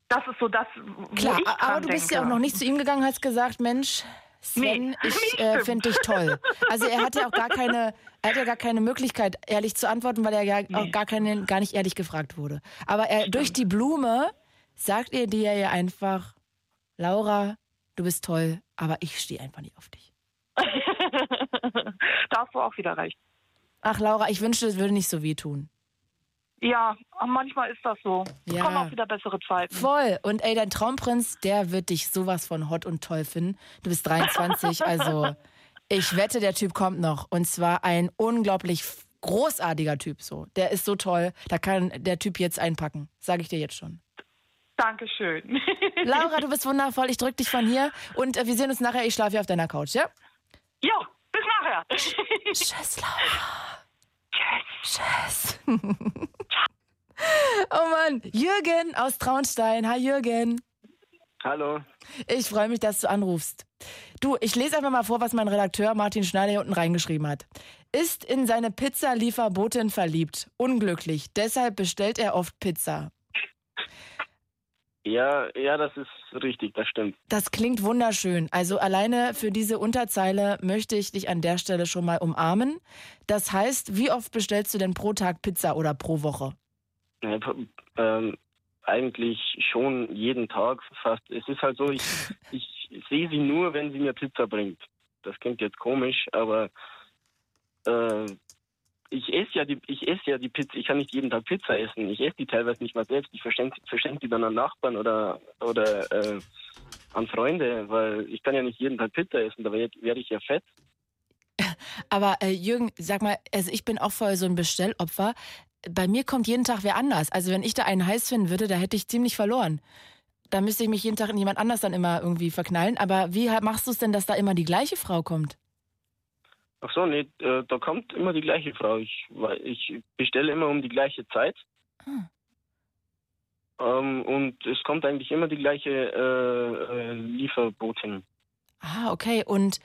Das ist so das, wo Klar, ich aber du bist denke. ja auch noch nicht zu ihm gegangen, hast gesagt, Mensch, Sven, Nee, ich äh, finde dich toll. Also er hat ja auch gar keine, er hat ja gar keine Möglichkeit, ehrlich zu antworten, weil er ja auch gar keine, gar nicht ehrlich gefragt wurde. Aber er durch die Blume sagt er dir ja einfach, Laura, du bist toll, aber ich stehe einfach nicht auf dich. da hast du auch wieder recht. Ach Laura, ich wünschte, es würde nicht so wehtun. Ja, manchmal ist das so. Ja. kommen auch wieder bessere Zeiten. Voll. Und ey, dein Traumprinz, der wird dich sowas von hot und toll finden. Du bist 23, also ich wette, der Typ kommt noch. Und zwar ein unglaublich großartiger Typ so. Der ist so toll. Da kann der Typ jetzt einpacken. Sage ich dir jetzt schon. Dankeschön. Laura, du bist wundervoll. Ich drück dich von hier. Und äh, wir sehen uns nachher. Ich schlafe hier auf deiner Couch, ja? Ja, bis nachher. Tschüss, Laura. Tschüss. oh Mann, Jürgen aus Traunstein. Hi, Jürgen. Hallo. Ich freue mich, dass du anrufst. Du, ich lese einfach mal vor, was mein Redakteur Martin Schneider hier unten reingeschrieben hat. Ist in seine Pizzalieferbotin verliebt. Unglücklich. Deshalb bestellt er oft Pizza. Ja, ja, das ist richtig, das stimmt. Das klingt wunderschön. Also alleine für diese Unterzeile möchte ich dich an der Stelle schon mal umarmen. Das heißt, wie oft bestellst du denn pro Tag Pizza oder pro Woche? Ja, ähm, eigentlich schon jeden Tag fast. Es ist halt so, ich, ich sehe sie nur, wenn sie mir Pizza bringt. Das klingt jetzt komisch, aber äh, ich esse ja die, ich esse ja die Pizza. Ich kann nicht jeden Tag Pizza essen. Ich esse die teilweise nicht mal selbst. Ich verschenke, verschenke die dann an Nachbarn oder oder äh, an Freunde, weil ich kann ja nicht jeden Tag Pizza essen. Da werde ich ja fett. Aber äh, Jürgen, sag mal, also ich bin auch voll so ein Bestellopfer. Bei mir kommt jeden Tag wer anders. Also wenn ich da einen heiß finden würde, da hätte ich ziemlich verloren. Da müsste ich mich jeden Tag in jemand anders dann immer irgendwie verknallen. Aber wie machst du es denn, dass da immer die gleiche Frau kommt? Ach so, nee, äh, da kommt immer die gleiche Frau. Ich, ich bestelle immer um die gleiche Zeit. Ähm, und es kommt eigentlich immer die gleiche äh, äh, Lieferbotin. Ah, okay. Und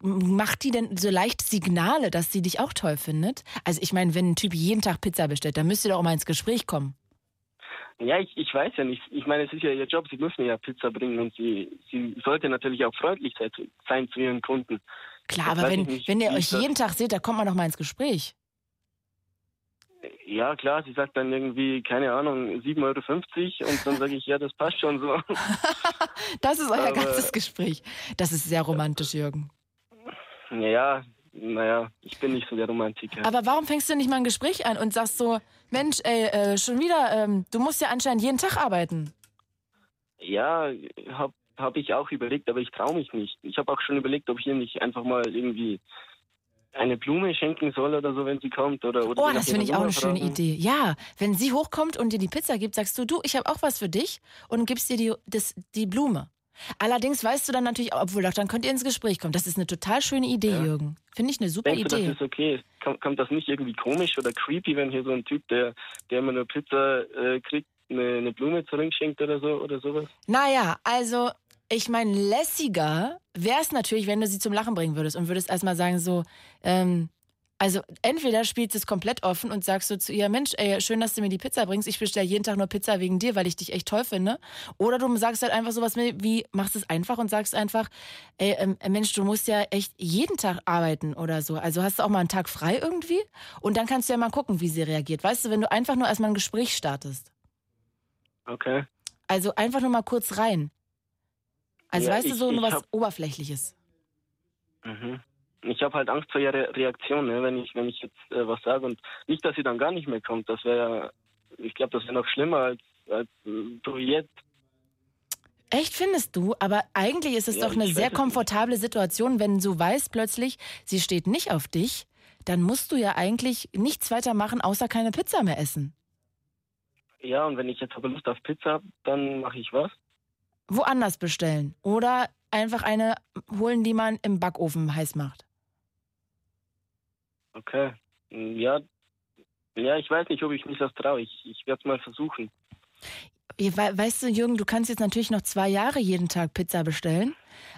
macht die denn so leicht Signale, dass sie dich auch toll findet? Also ich meine, wenn ein Typ jeden Tag Pizza bestellt, dann müsst ihr doch auch mal ins Gespräch kommen. Ja, ich, ich weiß ja nicht. Ich meine, es ist ja ihr Job. Sie müssen ja Pizza bringen und sie, sie sollte natürlich auch freundlich sein zu ihren Kunden. Klar, aber wenn, ich nicht, wenn ihr euch jeden Tag seht, da kommt man doch mal ins Gespräch. Ja, klar, sie sagt dann irgendwie, keine Ahnung, 7,50 Euro und dann sage ich, ja, das passt schon so. Das ist euer Aber- ganzes Gespräch. Das ist sehr romantisch, Jürgen. Naja, naja, ich bin nicht so der Romantiker. Aber warum fängst du nicht mal ein Gespräch an und sagst so, Mensch, ey, äh, schon wieder, ähm, du musst ja anscheinend jeden Tag arbeiten. Ja, habe hab ich auch überlegt, aber ich traue mich nicht. Ich habe auch schon überlegt, ob ich ihr nicht einfach mal irgendwie eine Blume schenken soll oder so, wenn sie kommt. Oder, oder Oh, das finde ich auch eine schöne. Idee. Ja, wenn sie hochkommt und dir die Pizza gibt, sagst du, du, ich habe auch was für dich und gibst dir die, das, die Blume. Allerdings weißt du dann natürlich, obwohl doch, dann könnt ihr ins Gespräch kommen. Das ist eine total schöne Idee, Ja. Jürgen. Finde ich eine super Denkst du, Idee. das ist okay? Kommt, kommt das nicht irgendwie komisch oder creepy, wenn hier so ein Typ, der, der immer nur Pizza äh, kriegt, eine, eine Blume zurückschenkt oder so oder sowas? Naja, also ich meine, lässiger wäre es natürlich, wenn du sie zum Lachen bringen würdest und würdest erstmal sagen so, ähm, also entweder spielst du es komplett offen und sagst so zu ihr, Mensch, ey, schön, dass du mir die Pizza bringst. Ich bestelle jeden Tag nur Pizza wegen dir, weil ich dich echt toll finde. Oder du sagst halt einfach sowas wie, machst es einfach und sagst einfach, ey, ähm, Mensch, du musst ja echt jeden Tag arbeiten oder so. Also hast du auch mal einen Tag frei irgendwie? Und dann kannst du ja mal gucken, wie sie reagiert. Weißt du, wenn du einfach nur erstmal ein Gespräch startest. Okay. Also einfach nur mal kurz rein. Also Ja, weißt du, ich- so nur was hab- Oberflächliches. Mhm. Ich habe halt Angst vor ihrer Reaktion, ne? wenn ich wenn ich jetzt äh, was sage und nicht, dass sie dann gar nicht mehr kommt. Das wäre ja, ich glaube, das wäre noch schlimmer als als äh, wie jetzt. Echt findest du? Aber eigentlich ist es Ja, doch eine sehr komfortable Situation, wenn du weißt plötzlich, sie steht nicht auf dich, dann musst du ja eigentlich nichts weiter machen, außer keine Pizza mehr essen. Ja, und wenn ich jetzt aber Lust auf Pizza habe, dann mache ich was. Woanders bestellen. Oder einfach eine holen, die man im Backofen heiß macht. Okay. Mm, Ja, ja, ich weiß nicht, ob ich mich das traue. Ich, ich werde es mal versuchen. We- Weißt du, Jürgen, du kannst jetzt natürlich noch zwei Jahre jeden Tag Pizza bestellen,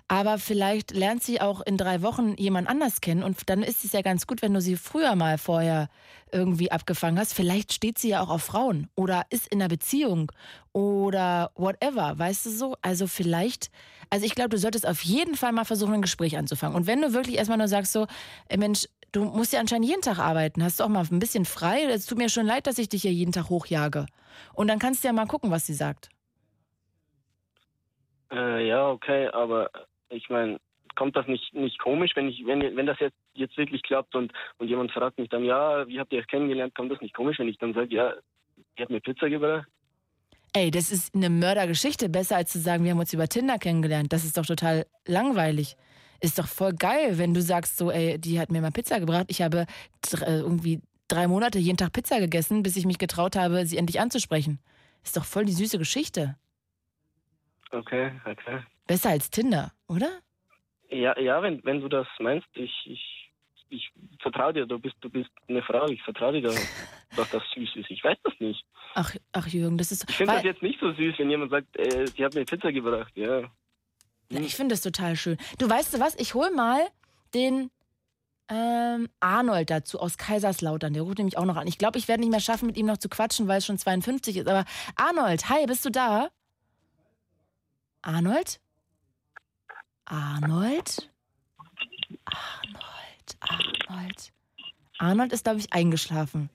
aber vielleicht lernt sie auch in drei Wochen jemand anders kennen und dann ist es ja ganz gut, wenn du sie früher mal vorher irgendwie abgefangen hast. Vielleicht steht sie ja auch auf Frauen oder ist in einer Beziehung oder whatever, weißt du so? Also vielleicht, also ich glaube, du solltest auf jeden Fall mal versuchen, ein Gespräch anzufangen. Und wenn du wirklich erstmal nur sagst so, Mensch, du musst ja anscheinend jeden Tag arbeiten, hast du auch mal ein bisschen frei? Es tut mir schon leid, dass ich dich hier jeden Tag hochjage. Und dann kannst du ja mal gucken, was sie sagt. Äh, ja, okay, aber ich meine, kommt das nicht, nicht komisch, wenn ich, wenn, wenn das jetzt, jetzt wirklich klappt und, und jemand fragt mich dann, ja, wie habt ihr es kennengelernt, kommt das nicht komisch, wenn ich dann sage, ja, die hat mir Pizza gebracht? Ey, das ist eine Mördergeschichte. Besser als zu sagen, wir haben uns über Tinder kennengelernt. Das ist doch total langweilig. Ist doch voll geil, wenn du sagst, so, ey, die hat mir mal Pizza gebracht. Ich habe äh, irgendwie drei Monate jeden Tag Pizza gegessen, bis ich mich getraut habe, sie endlich anzusprechen. Ist doch voll die süße Geschichte. Okay, okay. Besser als Tinder, oder? Ja, ja, wenn, wenn du das meinst, ich, ich, ich vertraue dir, du bist, du bist eine Frau, ich vertraue dir, dass das süß ist. Ich weiß das nicht. Ach, ach Jürgen, das ist. Ich finde das jetzt nicht so süß, wenn jemand sagt, äh, sie hat mir Pizza gebracht, ja. Ja, ich finde das total schön. Du weißt du was? Ich hol mal den ähm, Arnold dazu aus Kaiserslautern. Der ruft nämlich auch noch an. Ich glaube, ich werde nicht mehr schaffen, mit ihm noch zu quatschen, weil es schon 52 ist. Aber Arnold, hi, bist du da? Arnold? Arnold? Arnold, Arnold. Arnold ist, glaube ich, eingeschlafen.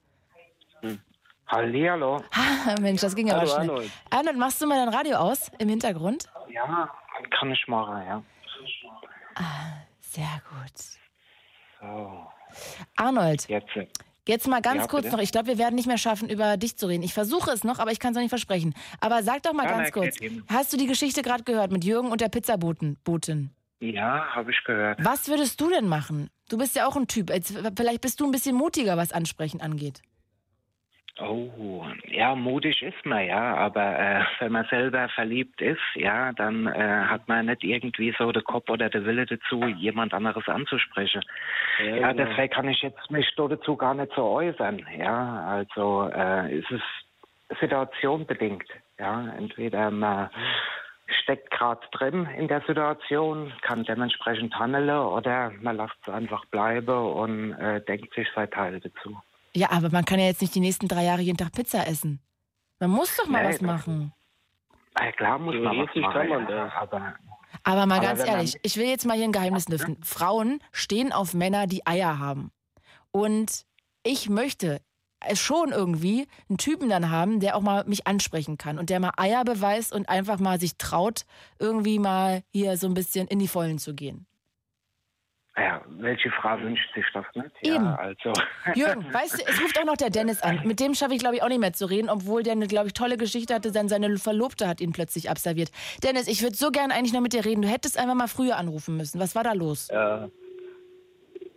Hallihallo. Ha, Mensch, das ging aber Hallo, schnell. Arnold. Arnold, machst du mal dein Radio aus im Hintergrund? Ja, kann ich machen, ja. Sehr gut. So, Arnold, jetzt. Jetzt mal ganz Ja, kurz bitte? noch, ich glaube, wir werden nicht mehr schaffen, über dich zu reden. Ich versuche es noch, aber ich kann es noch nicht versprechen. Aber sag doch mal Ja, ganz na, kein kurz, hast du die Geschichte gerade gehört mit Jürgen und der Pizzaboten? Boten? Ja, habe ich gehört. Was würdest du denn machen? Du bist ja auch ein Typ. Jetzt, vielleicht bist du ein bisschen mutiger, was Ansprechen angeht. Oh, ja, mutig ist man, ja, aber äh, wenn man selber verliebt ist, ja, dann äh, hat man nicht irgendwie so den Kopf oder den Wille dazu, jemand anderes anzusprechen. Ja, Ja, genau. deswegen kann ich jetzt mich dazu gar nicht so äußern, ja, also äh, es ist situationbedingt, ja, entweder man steckt gerade drin in der Situation, kann dementsprechend handeln oder man lässt es einfach bleiben und äh, denkt sich sein Teil dazu. Ja, aber man kann ja jetzt nicht die nächsten drei Jahre jeden Tag Pizza essen. Man muss doch mal Nee, was machen. Ja, klar muss man was machen, kann man ja, das. aber Aber mal Aber ganz ehrlich, ich will jetzt mal hier ein Geheimnis lüften. Frauen stehen auf Männer, die Eier haben. Und ich möchte es schon irgendwie einen Typen dann haben, der auch mal mich ansprechen kann und der mal Eier beweist und einfach mal sich traut, irgendwie mal hier so ein bisschen in die Vollen zu gehen. Ja, welche Frau wünscht sich das nicht? Eben. Ja, also. Jürgen, weißt du, es ruft auch noch der Dennis an. Mit dem schaffe ich, glaube ich, auch nicht mehr zu reden, obwohl der eine, glaube ich, tolle Geschichte hatte, denn seine Verlobte hat ihn plötzlich absolviert. Dennis, ich würde so gern eigentlich noch mit dir reden. Du hättest einfach mal früher anrufen müssen. Was war da los? Ja.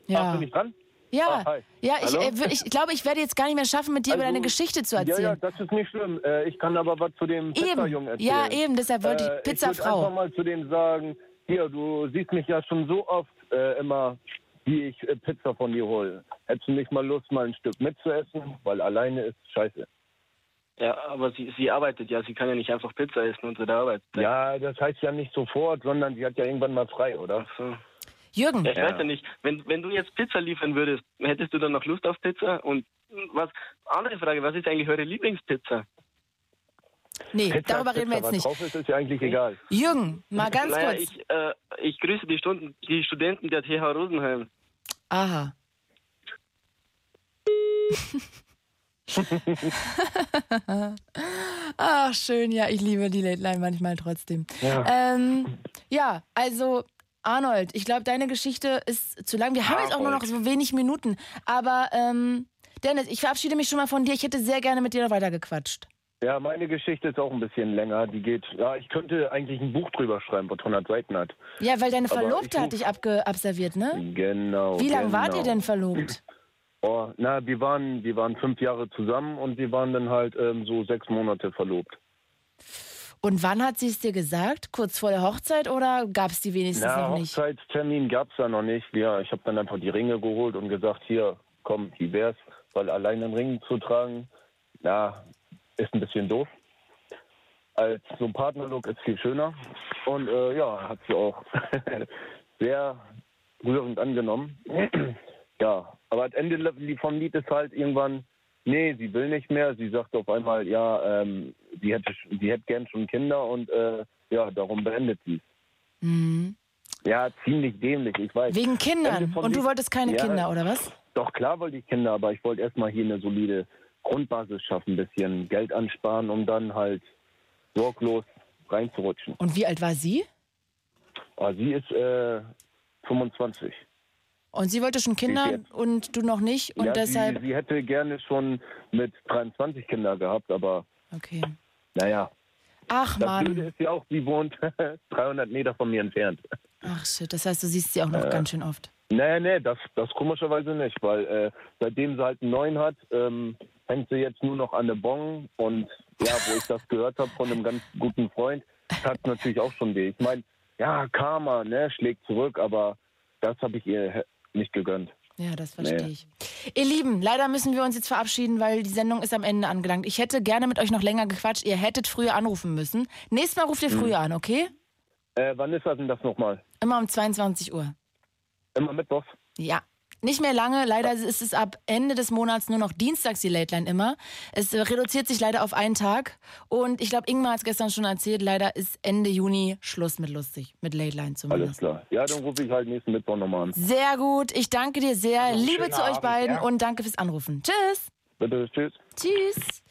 Ja. Hast du mich dran? Ja, Ah, ja ich, äh, ich glaube, ich werde jetzt gar nicht mehr schaffen, mit dir über Also, deine Geschichte zu Ja, ja, erzählen. das ist nicht schlimm. Äh, ich kann aber was zu dem Pizzajungen erzählen. Ja, eben, deshalb wollte ich Äh, Ich Pizzafrau. würde einfach mal zu dem sagen, hier, du siehst mich ja schon so oft äh, immer, wie ich äh, Pizza von dir hole. Hättest du nicht mal Lust, mal ein Stück mitzuessen? Weil alleine ist scheiße. Ja, aber sie, sie arbeitet ja, sie kann ja nicht einfach Pizza essen unter der Arbeit. Ja, das heißt ja nicht sofort, sondern sie hat ja irgendwann mal frei, oder? Jürgen. Ja, ich weiß ja nicht, wenn, wenn du jetzt Pizza liefern würdest, hättest du dann noch Lust auf Pizza? Und was, andere Frage, was ist eigentlich eure Lieblingspizza? Nee, Pizza, darüber reden wir jetzt nicht. drauf ist, ist ja eigentlich egal. Jürgen, mal ganz naja, kurz. Ich, äh, ich grüße die, Stunden, die Studenten der TH Rosenheim. Aha. Ach, schön, ja, ich liebe die Late Line manchmal trotzdem. Ja. Ähm, ja, also Arnold, ich glaube, deine Geschichte ist zu lang. Wir haben jetzt auch nur noch so wenig Minuten. Aber ähm, Dennis, ich verabschiede mich schon mal von dir. Ich hätte sehr gerne mit dir noch weitergequatscht. Ja, meine Geschichte ist auch ein bisschen länger. Die geht, ja, ich könnte eigentlich ein Buch drüber schreiben, was 100 Seiten hat. Ja, weil deine Verlobte ich hat dich abge abserviert, ne? Genau. Wie lange genau. wart ihr denn verlobt? Oh, na, wir waren, wir waren fünf Jahre zusammen und wir waren dann halt ähm, so sechs Monate verlobt. Und wann hat sie es dir gesagt? Kurz vor der Hochzeit oder gab es die wenigstens Na, noch nicht? Hochzeitstermin gab's da noch nicht. Ja, ich habe dann einfach die Ringe geholt und gesagt, hier, komm, wie wär's? Weil allein einen Ring zu tragen, na, ist ein bisschen doof. Als so ein Partnerlook ist viel schöner. Und äh, ja, hat sie auch sehr rührend angenommen. ja, aber das Ende vom Lied ist halt irgendwann, nee, sie will nicht mehr. Sie sagt auf einmal, ja, ähm, sie hätte, sie hätte gern schon Kinder und äh, ja, darum beendet sie es. Mhm. Ja, ziemlich dämlich, ich weiß. Wegen Kindern. Und du wolltest keine Ja, Kinder, oder was? Doch, klar wollte ich Kinder, aber ich wollte erstmal hier eine solide Grundbasis schaffen, ein bisschen Geld ansparen, um dann halt sorglos reinzurutschen. Und wie alt war sie? Aber sie ist äh, 25. Und sie wollte schon Kinder und du noch nicht und ja, deshalb. sie, sie hätte gerne schon mit 23 Kinder gehabt, aber Okay. naja. Ach Das Mann. Blöde ist ja auch, sie wohnt 300 Meter von mir entfernt. Ach shit, das heißt, du siehst sie auch noch Äh. ganz schön oft. Nee, nee, das, das komischerweise nicht, weil äh, seitdem sie halt einen neuen hat, ähm, hängt sie jetzt nur noch an der Bon und ja, wo ich das gehört habe von einem ganz guten Freund, hat natürlich auch schon weh. Ich meine, ja, Karma, ne, schlägt zurück, aber das habe ich ihr nicht gegönnt. Ja, das verstehe Nee. ich. Ihr Lieben, leider müssen wir uns jetzt verabschieden, weil die Sendung ist am Ende angelangt. Ich hätte gerne mit euch noch länger gequatscht. Ihr hättet früher anrufen müssen. Nächstes Mal ruft ihr Hm. früher an, okay? Äh, wann ist das denn das nochmal? Immer um 22 Uhr. Immer Mittwochs? Ja. Nicht mehr lange. Leider ist es ab Ende des Monats nur noch dienstags die Late Line immer. Es reduziert sich leider auf einen Tag. Und ich glaube, Ingmar hat es gestern schon erzählt, leider ist Ende Juni Schluss mit lustig. Mit Late Line Alles zumindest. klar. Ja, dann rufe ich halt nächsten Mittwoch nochmal an. Sehr gut. Ich danke dir sehr. Liebe schönen zu euch Abend, beiden ja. und danke fürs Anrufen. Tschüss. Bitte, tschüss. Tschüss.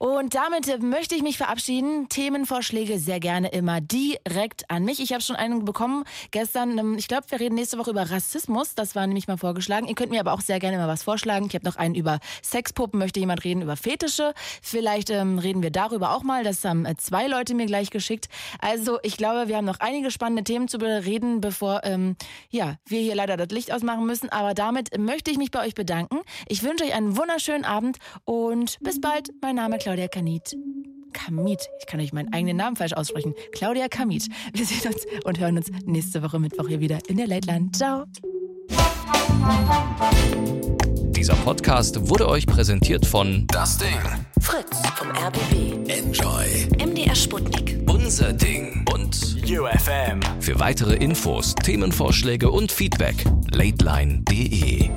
Und damit äh, möchte ich mich verabschieden. Themenvorschläge sehr gerne immer direkt an mich. Ich habe schon einen bekommen gestern. ähm, Ich glaube, wir reden nächste Woche über Rassismus. Das war nämlich mal vorgeschlagen. Ihr könnt mir aber auch sehr gerne mal was vorschlagen. Ich habe noch einen über Sexpuppen. Möchte jemand reden über Fetische? Vielleicht ähm, reden wir darüber auch mal. Das haben äh, zwei Leute mir gleich geschickt. Also ich glaube, wir haben noch einige spannende Themen zu bereden, bevor ähm, ja wir hier leider das Licht ausmachen müssen. Aber damit möchte ich mich bei euch bedanken. Ich wünsche euch einen wunderschönen Abend und bis bald. Mein Name ist Claudia Kanit. Kamit. Ich kann euch meinen eigenen Namen falsch aussprechen. Claudia Kamit. Wir sehen uns und hören uns nächste Woche Mittwoch hier wieder in der Late Line. Ciao. Dieser Podcast wurde euch präsentiert von Das Ding. Fritz vom RBB. Enjoy. MDR Sputnik. Unser Ding. Und UFM. Für weitere Infos, Themenvorschläge und Feedback, lateline.de.